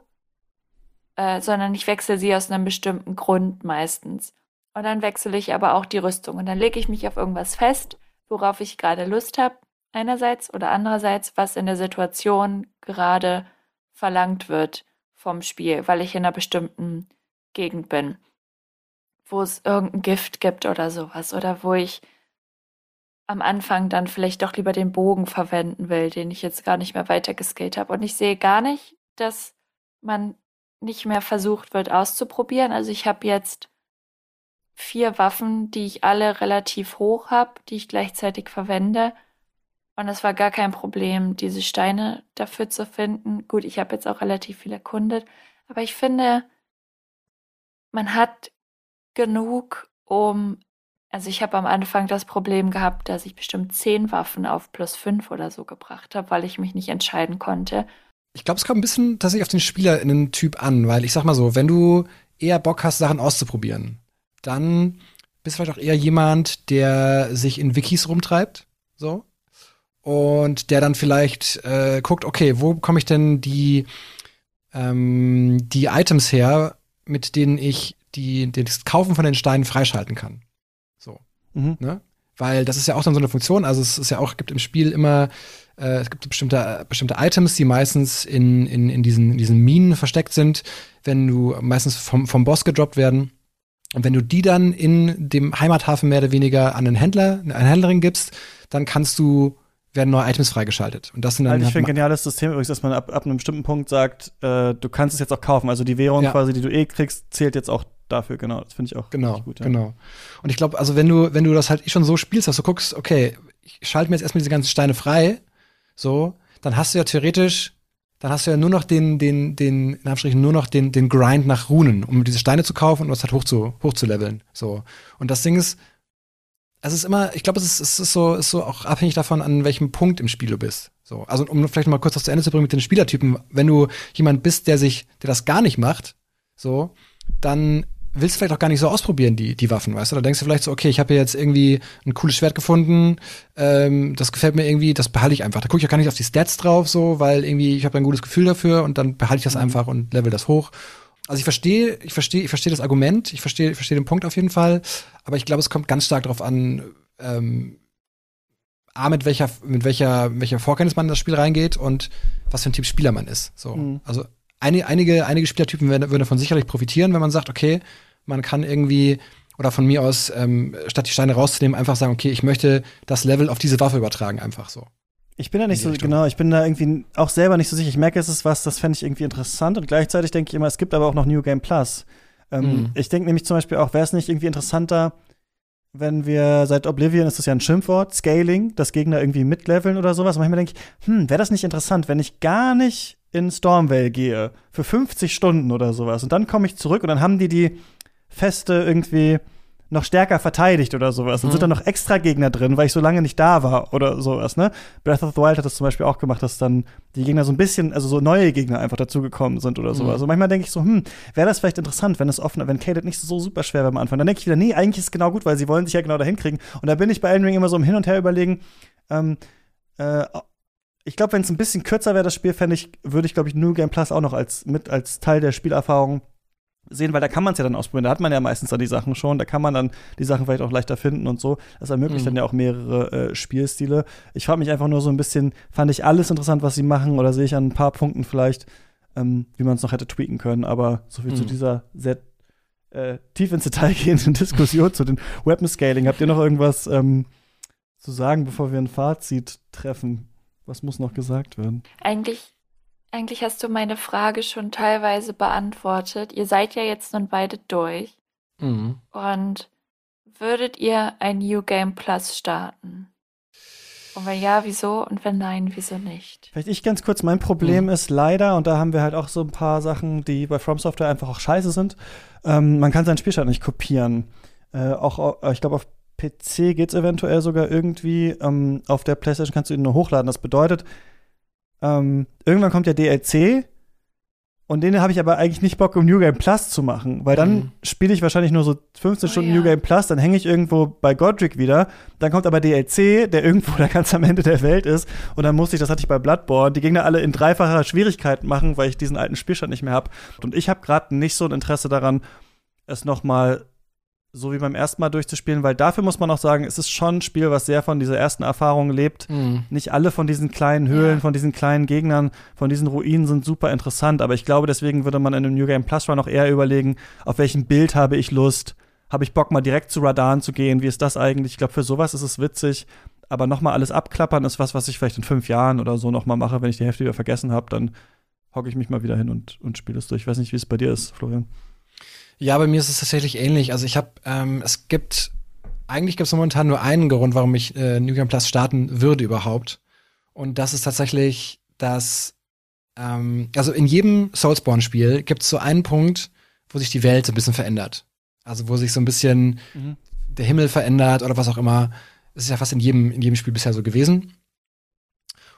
äh, sondern ich wechsle sie aus einem bestimmten Grund meistens. Und dann wechsle ich aber auch die Rüstung. Und dann lege ich mich auf irgendwas fest, worauf ich gerade Lust habe, einerseits oder andererseits, was in der Situation gerade verlangt wird vom Spiel, weil ich in einer bestimmten Gegend bin wo es irgendein Gift gibt oder sowas. Oder wo ich am Anfang dann vielleicht doch lieber den Bogen verwenden will, den ich jetzt gar nicht mehr weitergeskillt habe. Und ich sehe gar nicht, dass man nicht mehr versucht wird auszuprobieren. Also ich habe jetzt vier Waffen, die ich alle relativ hoch habe, die ich gleichzeitig verwende. Und es war gar kein Problem, diese Steine dafür zu finden. Gut, ich habe jetzt auch relativ viel erkundet. Aber ich finde, man hat genug, um. Also ich habe am Anfang das Problem gehabt, dass ich bestimmt zehn Waffen auf plus fünf oder so gebracht habe, weil ich mich nicht entscheiden konnte.
Ich glaube, es kommt ein bisschen tatsächlich auf den SpielerInnen-Typ an, weil ich sag mal so, wenn du eher Bock hast, Sachen auszuprobieren, dann bist du vielleicht auch eher jemand, der sich in Wikis rumtreibt, so. Und der dann vielleicht äh, guckt, okay, wo bekomme ich denn die, ähm, die Items her, mit denen ich die, das Kaufen von den Steinen freischalten kann. So. Mhm. Ne? Weil das ist ja auch dann so eine Funktion, also es ist ja auch, gibt im Spiel immer, äh, es gibt bestimmte, bestimmte Items, die meistens in, in, in, diesen, in diesen Minen versteckt sind, wenn du meistens vom, vom Boss gedroppt werden. Und wenn du die dann in dem Heimathafen mehr oder weniger an einen Händler, eine Händlerin gibst, dann kannst du werden neue Items freigeschaltet. Und das sind dann
also ich finde ein geniales System übrigens, dass man ab, ab einem bestimmten Punkt sagt, äh, du kannst es jetzt auch kaufen. Also die Währung ja. quasi, die du eh kriegst, zählt jetzt auch dafür, genau. Das finde ich auch
genau,
gut.
Ja. Genau. Und ich glaube, also wenn du, wenn du das halt schon so spielst, dass du guckst, okay, ich schalte mir jetzt erstmal diese ganzen Steine frei, so, dann hast du ja theoretisch, dann hast du ja nur noch den, den, den, in Anführungsstrichen, nur noch den, den Grind nach Runen, um diese Steine zu kaufen und das halt hoch zu, hoch zu leveln. So. Und das Ding ist, es ist immer, ich glaube, es ist, es ist so, ist so auch abhängig davon, an welchem Punkt im Spiel du bist. So. Also, um vielleicht mal kurz das zu Ende zu bringen mit den Spielertypen, wenn du jemand bist, der sich, der das gar nicht macht, so, dann willst du vielleicht auch gar nicht so ausprobieren, die, die Waffen, weißt du? Da denkst du vielleicht so, okay, ich habe jetzt irgendwie ein cooles Schwert gefunden, ähm, das gefällt mir irgendwie, das behalte ich einfach. Da gucke ich auch gar nicht auf die Stats drauf, so, weil irgendwie ich habe ein gutes Gefühl dafür und dann behalte ich das mhm. einfach und level das hoch. Also ich verstehe, ich verstehe, ich verstehe das Argument, ich verstehe, ich verstehe den Punkt auf jeden Fall, aber ich glaube, es kommt ganz stark darauf an, ähm, A, mit welcher, mit welcher, mit welcher Vorkenntnis man in das Spiel reingeht und was für ein Typ Spieler man ist. So. Mhm. Also einige, einige, einige Spielertypen würden, würden davon sicherlich profitieren, wenn man sagt, okay, man kann irgendwie oder von mir aus, ähm, statt die Steine rauszunehmen, einfach sagen, okay, ich möchte das Level auf diese Waffe übertragen, einfach so.
Ich bin da nicht so, Richtung. genau, ich bin da irgendwie auch selber nicht so sicher. Ich merke, es ist was, das fände ich irgendwie interessant und gleichzeitig denke ich immer, es gibt aber auch noch New Game Plus. Ähm, mhm. Ich denke nämlich zum Beispiel auch, wäre es nicht irgendwie interessanter, wenn wir seit Oblivion ist das ja ein Schimpfwort, Scaling, dass Gegner irgendwie mitleveln oder sowas. Und manchmal denke ich, hm, wäre das nicht interessant, wenn ich gar nicht in Stormvale gehe für 50 Stunden oder sowas und dann komme ich zurück und dann haben die die Feste irgendwie noch stärker verteidigt oder sowas. Dann sind da noch extra Gegner drin, weil ich so lange nicht da war oder sowas, ne? Breath of the Wild hat das zum Beispiel auch gemacht, dass dann die Gegner so ein bisschen, also so neue Gegner einfach dazugekommen sind oder sowas. Also manchmal denke ich so, hm, wäre das vielleicht interessant, wenn es offen, wenn Caleb nicht so super schwer wäre am Anfang. Dann denke ich wieder, nee, eigentlich ist es genau gut, weil sie wollen sich ja genau dahin kriegen. Und da bin ich bei Elden Ring immer so im Hin und Her überlegen, ähm, äh, ich glaube, wenn es ein bisschen kürzer wäre, das Spiel, fände ich, würde ich, glaube ich, New Game Plus auch noch als mit als Teil der Spielerfahrung sehen, weil da kann man es ja dann ausprobieren. Da hat man ja meistens dann die Sachen schon. Da kann man dann die Sachen vielleicht auch leichter finden und so. Das ermöglicht
Mhm.
dann ja auch mehrere äh, Spielstile. Ich frage mich einfach nur so ein bisschen, fand ich alles interessant, was sie machen, oder sehe ich an ein paar Punkten vielleicht, ähm, wie man es noch hätte tweaken können. Aber so viel zu
Mhm.
dieser sehr äh, tief ins Detail [laughs] gehenden Diskussion zu den Weapon Scaling. Habt ihr noch irgendwas ähm, zu sagen, bevor wir ein Fazit treffen? Was muss noch gesagt werden?
Eigentlich, eigentlich hast du meine Frage schon teilweise beantwortet. Ihr seid ja jetzt nun beide durch.
Mhm.
Und würdet ihr ein New Game Plus starten? Und wenn ja, wieso? Und wenn nein, wieso nicht?
Vielleicht ich ganz kurz, mein Problem ist leider, und da haben wir halt auch so ein paar Sachen, die bei From Software einfach auch scheiße sind. Ähm, man kann seinen Spielstand nicht kopieren. Äh, auch, äh, ich glaube, auf PC geht's eventuell sogar irgendwie. Ähm, auf der PlayStation kannst du ihn nur hochladen. Das bedeutet, ähm, irgendwann kommt der DLC und den habe ich aber eigentlich nicht Bock, um New Game Plus zu machen, weil dann
Mhm.
spiele ich wahrscheinlich nur so 15
Oh
Stunden
ja.
New Game Plus, dann hänge ich irgendwo bei Godric wieder, dann kommt aber DLC, der irgendwo da ganz am Ende der Welt ist und dann muss ich, das hatte ich bei Bloodborne, die Gegner alle in dreifacher Schwierigkeit machen, weil ich diesen alten Spielstand nicht mehr habe und ich habe gerade nicht so ein Interesse daran, es noch mal so wie beim ersten Mal durchzuspielen, weil dafür muss man auch sagen, es ist schon ein Spiel, was sehr von dieser ersten Erfahrung lebt.
Mhm.
Nicht alle von diesen kleinen Höhlen,
Ja.
von diesen kleinen Gegnern, von diesen Ruinen sind super interessant, aber ich glaube, deswegen würde man in einem New Game Plus Run auch eher überlegen, auf welchem Bild habe ich Lust? Habe ich Bock, mal direkt zu Radan zu gehen? Wie ist das eigentlich? Ich glaube, für sowas ist es witzig. Aber noch mal alles abklappern ist was, was ich vielleicht in fünf Jahren oder so noch mal mache, wenn ich die Hälfte wieder vergessen habe, dann hocke ich mich mal wieder hin und, und spiele es durch. Ich weiß nicht, wie es bei dir ist, Florian.
Ja, bei mir ist es tatsächlich ähnlich. Also ich habe, ähm, es gibt, eigentlich gibt es momentan nur einen Grund, warum ich äh, New Game Plus starten würde überhaupt. Und das ist tatsächlich, dass, ähm, also in jedem Soulspawn-Spiel gibt es so einen Punkt, wo sich die Welt so ein bisschen verändert. Also wo sich so ein bisschen
Mhm.
der Himmel verändert oder was auch immer. Das ist ja fast in jedem, in jedem Spiel bisher so gewesen.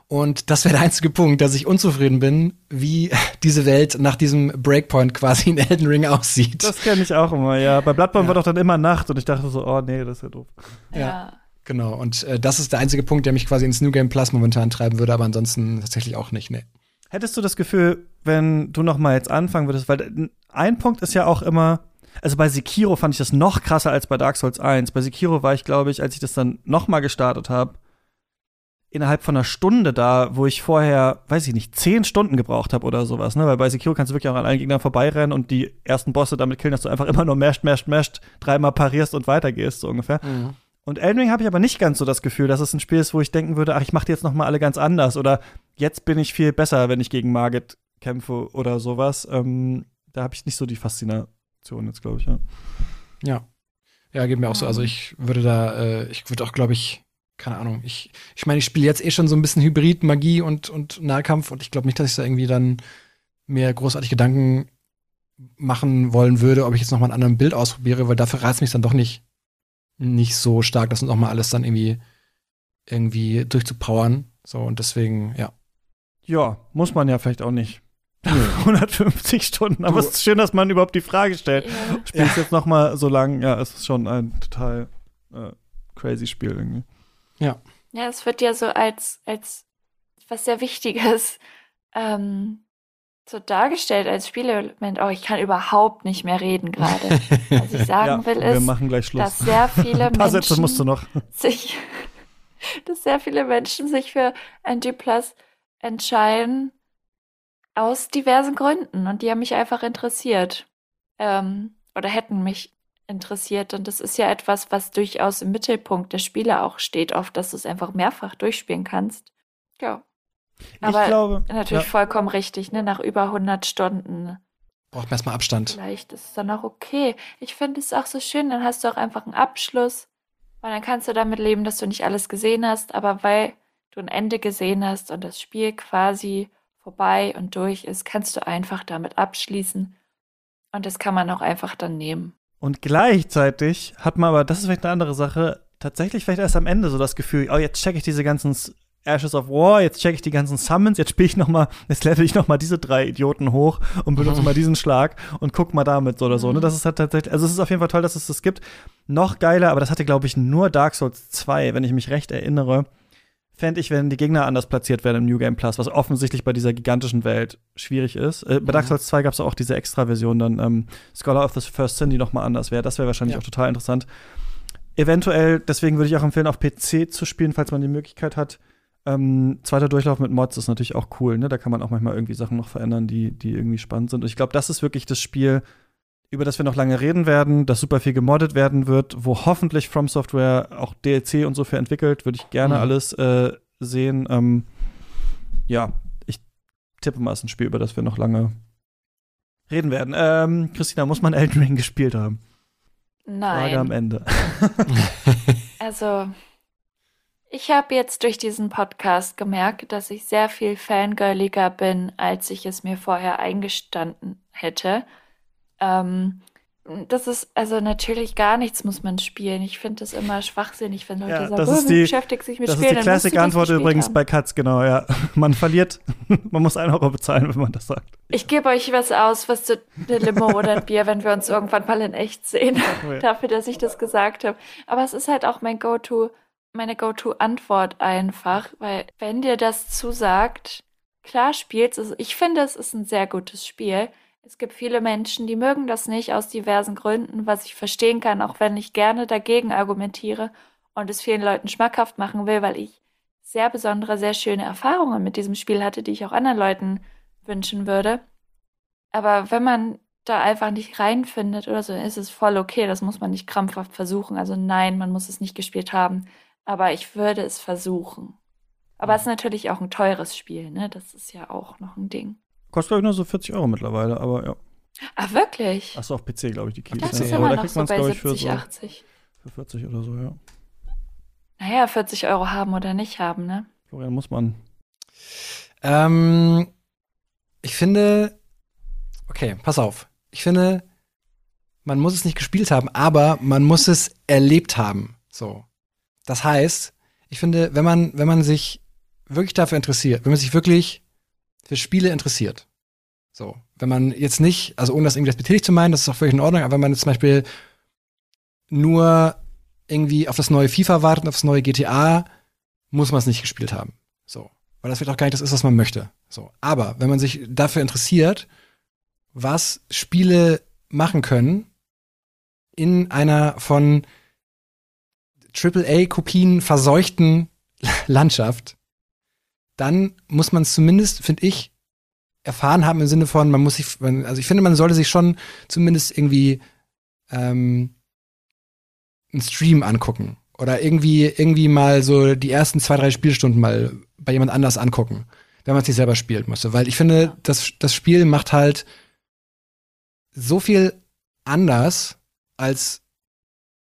Und das wäre der einzige Punkt, dass ich unzufrieden bin, wie [laughs] diese Welt nach diesem Breakpoint quasi in Elden Ring aussieht.
Das kenne ich auch immer, ja. Bei Bloodborne
Ja.
war doch dann immer Nacht und ich dachte so, oh nee, das ist ja doof.
Ja. Genau, und äh, das ist der einzige Punkt, der mich quasi ins New Game Plus momentan treiben würde, aber ansonsten tatsächlich auch nicht, ne.
Hättest du das Gefühl, wenn du noch mal jetzt anfangen würdest, weil ein Punkt ist ja auch immer, also bei Sekiro fand ich das noch krasser als bei Dark Souls 1. Bei Sekiro war ich, glaube ich, als ich das dann noch mal gestartet habe, innerhalb von einer Stunde da, wo ich vorher, weiß ich nicht, zehn Stunden gebraucht habe oder sowas, ne? Weil bei Sekiro kannst du wirklich auch an allen Gegnern vorbeirennen und die ersten Bosse damit killen, dass du einfach immer nur masht, masht, masht, dreimal parierst und weitergehst, so ungefähr. Und Elden Ring habe ich aber nicht ganz so das Gefühl, dass es ein Spiel ist, wo ich denken würde, ach, ich mache die jetzt noch mal alle ganz anders oder jetzt bin ich viel besser, wenn ich gegen Margit kämpfe oder sowas. Ähm, da habe ich nicht so die Faszination jetzt, glaube ich. Ja.
Ja. Ja, geht mir auch so. Also ich würde da, äh, ich würde auch, glaube ich, keine Ahnung, ich, ich meine, ich spiele jetzt eh schon so ein bisschen Hybrid, Magie und, und Nahkampf und ich glaube nicht, dass ich da irgendwie dann mir großartig Gedanken machen wollen würde, ob ich jetzt noch mal einen anderen Bild ausprobiere, weil dafür reizt mich dann doch nicht, nicht so stark, das noch mal alles dann irgendwie, irgendwie durchzupowern. So, und deswegen, ja.
ja, muss man ja vielleicht auch nicht. [laughs] [laughs] 150 Stunden, aber es ist schön, dass man überhaupt die Frage stellt.
Ja.
Spielst jetzt noch mal so lang? Ja, es ist schon ein total äh, crazy Spiel irgendwie.
Ja, es wird ja so als, als was sehr Wichtiges ähm, so dargestellt als Spielelement. Oh, ich kann überhaupt nicht mehr reden gerade. Was ich [laughs] sagen
ja,
will, ist, dass sehr viele Menschen sich, [laughs] dass sehr viele Menschen sich für NG Plus entscheiden aus diversen Gründen und die haben mich einfach interessiert ähm, oder hätten mich interessiert und das ist ja etwas, was durchaus im Mittelpunkt der Spiele auch steht, oft, dass du es einfach mehrfach durchspielen kannst. Ja, aber
ich glaube,
natürlich
ja.
vollkommen richtig, ne? Nach über 100 Stunden
Braucht man erstmal Abstand.
Vielleicht ist es dann auch okay. Ich finde es auch so schön, dann hast du auch einfach einen Abschluss. Und dann kannst du damit leben, dass du nicht alles gesehen hast, aber weil du ein Ende gesehen hast und das Spiel quasi vorbei und durch ist, kannst du einfach damit abschließen. Und das kann man auch einfach dann nehmen.
Und gleichzeitig hat man aber, das ist vielleicht eine andere Sache, tatsächlich vielleicht erst am Ende so das Gefühl, oh, jetzt check ich diese ganzen Ashes of War, jetzt check ich die ganzen Summons, jetzt spiele ich noch mal, jetzt level ich noch mal diese drei Idioten hoch und benutze mal diesen Schlag und guck mal damit so oder so. Ne? Das ist halt tatsächlich, also es ist auf jeden Fall toll, dass es das gibt. Noch geiler, aber das hatte, glaube ich, nur Dark Souls 2, wenn ich mich recht erinnere, fände ich, wenn die Gegner anders platziert werden im New Game Plus, was offensichtlich bei dieser gigantischen Welt schwierig ist. Äh, bei Dark Souls 2 gab es auch diese Extra-Version, dann ähm, Scholar of the First Sin, die noch mal anders wäre. Das wäre wahrscheinlich
Ja.
auch total interessant. Eventuell, deswegen würde ich auch empfehlen, auf PC zu spielen, falls man die Möglichkeit hat. Ähm, zweiter Durchlauf mit Mods ist natürlich auch cool, ne? Da kann man auch manchmal irgendwie Sachen noch verändern, die, die irgendwie spannend sind. Und ich glaube, das ist wirklich das Spiel, über das wir noch lange reden werden, das super viel gemoddet werden wird, wo hoffentlich From Software auch DLC und so für entwickelt, würde ich gerne
Mhm.
alles äh, sehen. Ähm, ja, ich tippe mal, es ist ein Spiel, über das wir noch lange reden werden. Ähm, Christina, muss man Elden Ring [laughs] gespielt haben? Frage am
Nein.
Ende. [laughs] [laughs]
Also, ich habe jetzt durch diesen Podcast gemerkt, dass ich sehr viel fangirliger bin, als ich es mir vorher eingestanden hätte. Ähm, das ist, also natürlich gar nichts muss man spielen. Ich finde das immer schwachsinnig, wenn Leute
Ja,
sagen,
das
oh,
ist
man
die-
beschäftigt sich mit
Das ist
Spielen.
die
dann musst du das
Classic-Antwort übrigens
haben.
bei Katz, genau, ja. [laughs] Man verliert, [laughs] man muss einen Euro bezahlen, wenn man das sagt.
Ich gebe euch was aus, was zu eine Limo oder ein Bier, wenn wir uns irgendwann mal in echt sehen. [laughs]
Cool.
Dafür, dass ich das gesagt habe. Aber es ist halt auch mein Go-To, meine Go-To-Antwort einfach, weil wenn dir das zusagt, klar spielst also ich finde, es ist ein sehr gutes Spiel. Es gibt viele Menschen, die mögen das nicht aus diversen Gründen, was ich verstehen kann, auch wenn ich gerne dagegen argumentiere und es vielen Leuten schmackhaft machen will, weil ich sehr besondere, sehr schöne Erfahrungen mit diesem Spiel hatte, die ich auch anderen Leuten wünschen würde. Aber wenn man da einfach nicht reinfindet oder so, ist es voll okay. Das muss man nicht krampfhaft versuchen. Also nein, man muss es nicht gespielt haben. Aber ich würde es versuchen. Aber es ist natürlich auch ein teures Spiel, ne? Das ist ja auch noch ein Ding.
Kostet, glaube ich, nur so 40 Euro mittlerweile, aber ja.
Ah, wirklich?
Achso, auf PC, glaube ich, die Keys.
das
ja.
ist
aber
immer
da
noch
kriegt
so
man es,
bei
glaube ich, für
70,
so
80.
für 40 oder so, ja.
Naja, 40 Euro haben oder nicht haben, ne?
Florian muss man.
Ähm, ich finde, okay, pass auf. Ich finde, man muss es nicht gespielt haben, aber man muss es [laughs] erlebt haben. So. Das heißt, ich finde, wenn man, wenn man sich wirklich dafür interessiert, wenn man sich wirklich für Spiele interessiert, so, wenn man jetzt nicht, also ohne das irgendwie betätigt zu meinen, das ist auch völlig in Ordnung, aber wenn man jetzt zum Beispiel nur irgendwie auf das neue FIFA wartet, und auf das neue GTA, muss man es nicht gespielt haben. So. Weil das vielleicht auch gar nicht das ist, was man möchte. So. Aber wenn man sich dafür interessiert, was Spiele machen können in einer von AAA-Kopien verseuchten [laughs] Landschaft, dann muss man es zumindest, finde ich, erfahren haben im Sinne von, man muss sich, man, also ich finde, man sollte sich schon zumindest irgendwie ähm, einen Stream angucken oder irgendwie irgendwie mal so die ersten zwei drei Spielstunden mal bei jemand anders angucken, wenn man es nicht selber spielt musste, weil ich finde, das das Spiel macht halt so viel anders als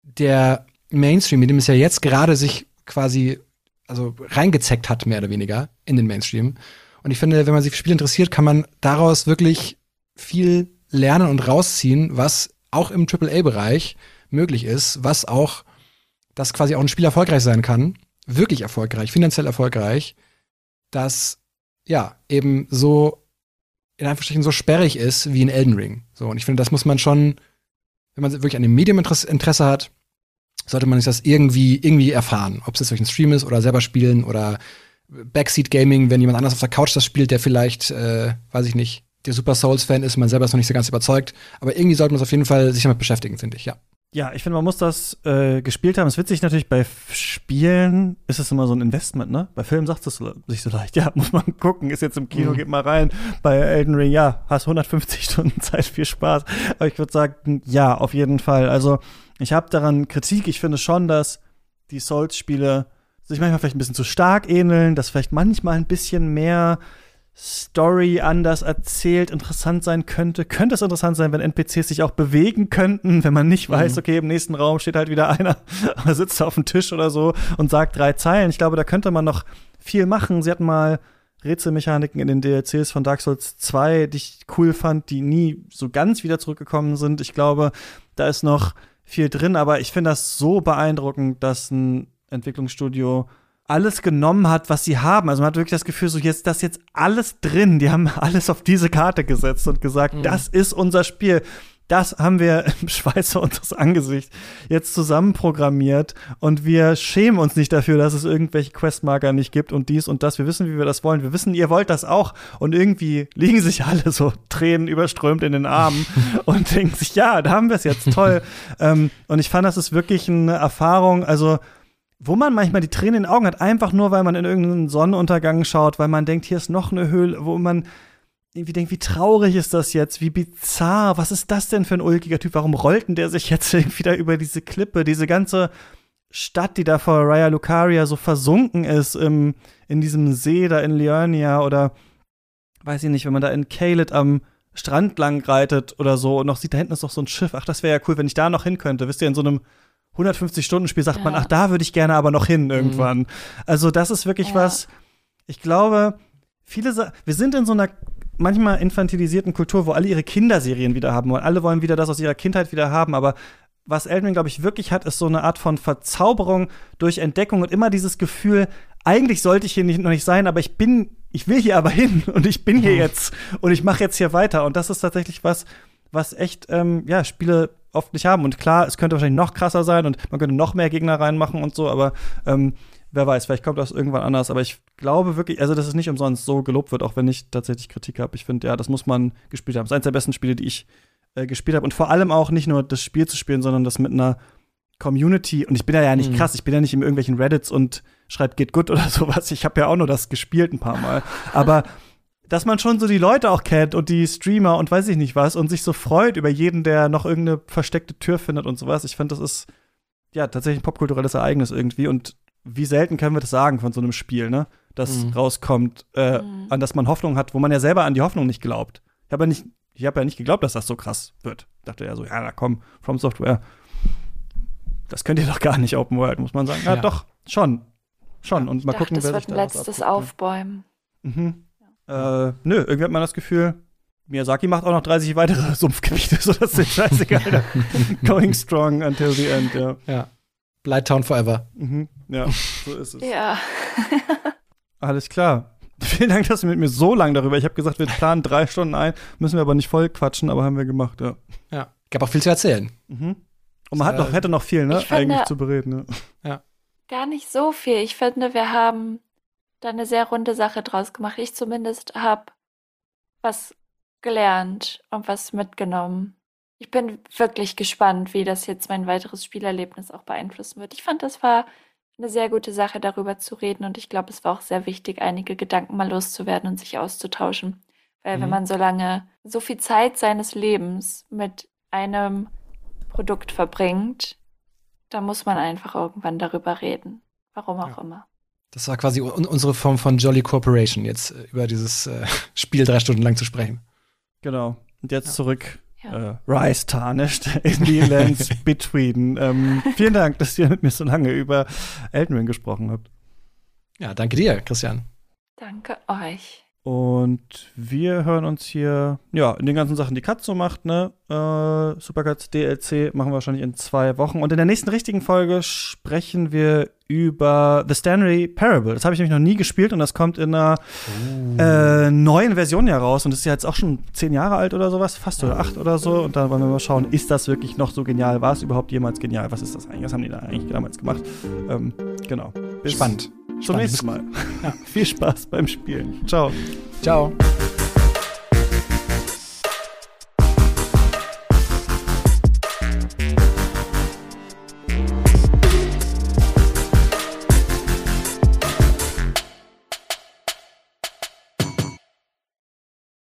der Mainstream, mit dem es ja jetzt gerade sich quasi also reingezeckt hat mehr oder weniger in den Mainstream. Und ich finde, wenn man sich für Spiele interessiert, kann man daraus wirklich viel lernen und rausziehen, was auch im AAA-Bereich möglich ist, was auch, dass quasi auch ein Spiel erfolgreich sein kann, wirklich erfolgreich, finanziell erfolgreich, das ja eben so in Anführungsstrichen so sperrig ist wie ein Elden Ring. So, und ich finde, das muss man schon, wenn man wirklich an dem Medium Interesse, Interesse hat, sollte man sich das irgendwie, irgendwie erfahren. Ob es jetzt durch einen Stream ist oder selber spielen oder Backseat Gaming, wenn jemand anders auf der Couch das spielt, der vielleicht, äh, weiß ich nicht, der Super Souls-Fan ist, man selber ist noch nicht so ganz überzeugt. Aber irgendwie sollte man es auf jeden Fall sich damit beschäftigen, finde ich, ja.
Ja, ich finde, man muss das äh, gespielt haben. Es ist witzig natürlich, bei Spielen ist es immer so ein Investment, ne? Bei Filmen sagt es sich so leicht, ja, [laughs] muss man gucken, ist jetzt im Kino,
Mhm.
geht mal rein. Bei Elden Ring, ja, hast 150 [laughs] Stunden Zeit, viel Spaß. Aber ich würde sagen, ja, auf jeden Fall. Also, ich habe daran Kritik. Ich finde schon, dass die Souls-Spiele sich manchmal vielleicht ein bisschen zu stark ähneln, dass vielleicht manchmal ein bisschen mehr Story anders erzählt interessant sein könnte. Könnte es interessant sein, wenn NPCs sich auch bewegen könnten, wenn man nicht weiß,
Mhm.
okay, im nächsten Raum steht halt wieder einer, [laughs] aber sitzt auf dem Tisch oder so und sagt drei Zeilen. Ich glaube, da könnte man noch viel machen. Sie hatten mal Rätselmechaniken in den DLCs von Dark Souls 2, die ich cool fand, die nie so ganz wieder zurückgekommen sind. Ich glaube, da ist noch viel drin, aber ich finde das so beeindruckend, dass ein Entwicklungsstudio alles genommen hat, was sie haben. Also man hat wirklich das Gefühl, so jetzt das jetzt alles drin. Die haben [laughs] alles auf diese Karte gesetzt und gesagt, mhm. das ist unser Spiel das haben wir [laughs] im Schweiße unseres Angesichts jetzt zusammenprogrammiert und wir schämen uns nicht dafür, dass es irgendwelche Questmarker nicht gibt und dies und das. Wir wissen, wie wir das wollen. Wir wissen, ihr wollt das auch und irgendwie liegen sich [laughs] alle so Tränen überströmt in den Armen und denken sich, ja, da haben wir es jetzt, toll. ähm, und ich fand, das ist wirklich eine Erfahrung, also wo man manchmal die Tränen in den Augen hat, einfach nur, weil man in irgendeinen Sonnenuntergang schaut, weil man denkt, hier ist noch eine Höhle, wo man irgendwie denkt, wie traurig ist das jetzt, wie bizarr, was ist das denn für ein ulkiger Typ, warum rollt denn der sich jetzt [laughs] irgendwie da über diese Klippe, diese ganze Stadt, die da vor Raya Lucaria so versunken ist, im, in diesem See da in Liurnia oder weiß ich nicht, wenn man da in Kaled am Strand lang reitet oder so und noch sieht, da hinten ist noch so ein Schiff, ach, das wäre ja cool, wenn ich da noch hin könnte, wisst ihr, in so einem 150-Stunden-Spiel sagt ja. man, ach, da würde ich gerne aber noch hin irgendwann. Mhm. Also das ist wirklich ja. was, ich glaube, viele, Sa wir sind in so einer manchmal infantilisierten Kultur, wo alle ihre Kinderserien wieder haben wollen. Alle wollen wieder das aus ihrer Kindheit wieder haben, aber was Elden glaube ich, wirklich hat, ist so eine Art von Verzauberung durch Entdeckung und immer dieses Gefühl, eigentlich sollte ich hier nicht, noch nicht sein, aber ich bin, ich will hier aber hin und ich bin hier mhm. jetzt und ich mache jetzt hier weiter. Und das ist tatsächlich was, was echt, ähm, ja, Spiele oft nicht haben. Und klar, es könnte wahrscheinlich noch krasser sein und man könnte noch mehr Gegner reinmachen und so, aber ähm, wer weiß, vielleicht kommt das irgendwann anders, aber ich glaube wirklich, also dass es nicht umsonst so gelobt wird, auch wenn ich tatsächlich Kritik habe. Ich finde, ja, das muss man gespielt haben. Das ist eines der besten Spiele, die ich äh, gespielt habe. Und vor allem auch nicht nur das Spiel zu spielen, sondern das mit einer Community. Und ich bin ja, ja nicht mhm. krass, ich bin ja nicht in irgendwelchen Reddits und schreibe Geht gut oder [laughs] sowas. Ich habe ja auch nur das gespielt ein paar Mal. Aber dass man schon so die Leute auch kennt und die Streamer und weiß ich nicht was und sich so freut über jeden, der noch irgendeine versteckte Tür findet und sowas. Ich finde, das ist ja tatsächlich ein popkulturelles Ereignis irgendwie und wie selten können wir das sagen von so einem Spiel, ne? Das mhm. rauskommt, äh, mhm. an das man Hoffnung hat, wo man ja selber an die Hoffnung nicht glaubt. Ich habe ja nicht, ich habe ja nicht geglaubt, dass das so krass wird. Ich dachte ja so, ja, da komm, From Software. Das könnt ihr doch gar nicht Open World, muss man sagen. Ja, ja. doch, schon. Schon. Und mal
dachte,
gucken,
das wer wird sich ein letztes? Aufbäumen.
Mhm. Äh, nö, irgendwie hat man das Gefühl, Miyazaki macht auch noch 30 weitere [laughs] Sumpfgebiete, so das ist scheißegal. [laughs] Going strong until the end, ja.
Ja. Blighttown forever.
Mhm. Ja, so ist es.
ja. [laughs]
Alles klar. Vielen Dank, dass du mit mir so lange darüber. Ich habe gesagt, wir planen drei Stunden ein, müssen wir aber nicht voll quatschen, aber haben wir gemacht, ja.
Ja. Gab auch viel zu erzählen.
Mhm. Und man hat noch, hätte noch viel, ne, finde, eigentlich zu bereden. Ne?
Ja.
Gar nicht so viel. Ich finde, wir haben da eine sehr runde Sache draus gemacht. Ich zumindest habe was gelernt und was mitgenommen. Ich bin wirklich gespannt, wie das jetzt mein weiteres Spielerlebnis auch beeinflussen wird. Ich fand, das war eine sehr gute Sache, darüber zu reden. Und ich glaube, es war auch sehr wichtig, einige Gedanken mal loszuwerden und sich auszutauschen. Weil mhm. wenn man so lange, so viel Zeit seines Lebens mit einem Produkt verbringt, da muss man einfach irgendwann darüber reden. Warum auch ja. immer.
Das war quasi unsere Form von Jolly Corporation, jetzt äh, über dieses äh, [laughs] Spiel drei Stunden lang zu sprechen.
Genau. Und jetzt ja. zurück ja. äh, Rise tarnished [laughs] in the lands [laughs] between. Ähm, vielen Dank, dass ihr mit mir so lange über Elden Ring gesprochen habt.
Ja, danke dir, Christian.
Danke euch.
Und wir hören uns hier, ja, in den ganzen Sachen, die Katze macht, ne? Äh, Supercuts DLC machen wir wahrscheinlich in zwei Wochen. Und in der nächsten richtigen Folge sprechen wir über The Stanley Parable. Das habe ich nämlich noch nie gespielt und das kommt in einer oh. äh, neuen Version ja raus. Und das ist ja jetzt auch schon zehn Jahre alt oder sowas, fast oder acht oder so. Und da wollen wir mal schauen, ist das wirklich noch so genial? War es überhaupt jemals genial? Was ist das eigentlich? Was haben die da eigentlich damals gemacht? Ähm, genau.
Bis Spannend.
Zum nächsten Mal. Ja. Viel Spaß beim Spielen. Ciao.
Ciao.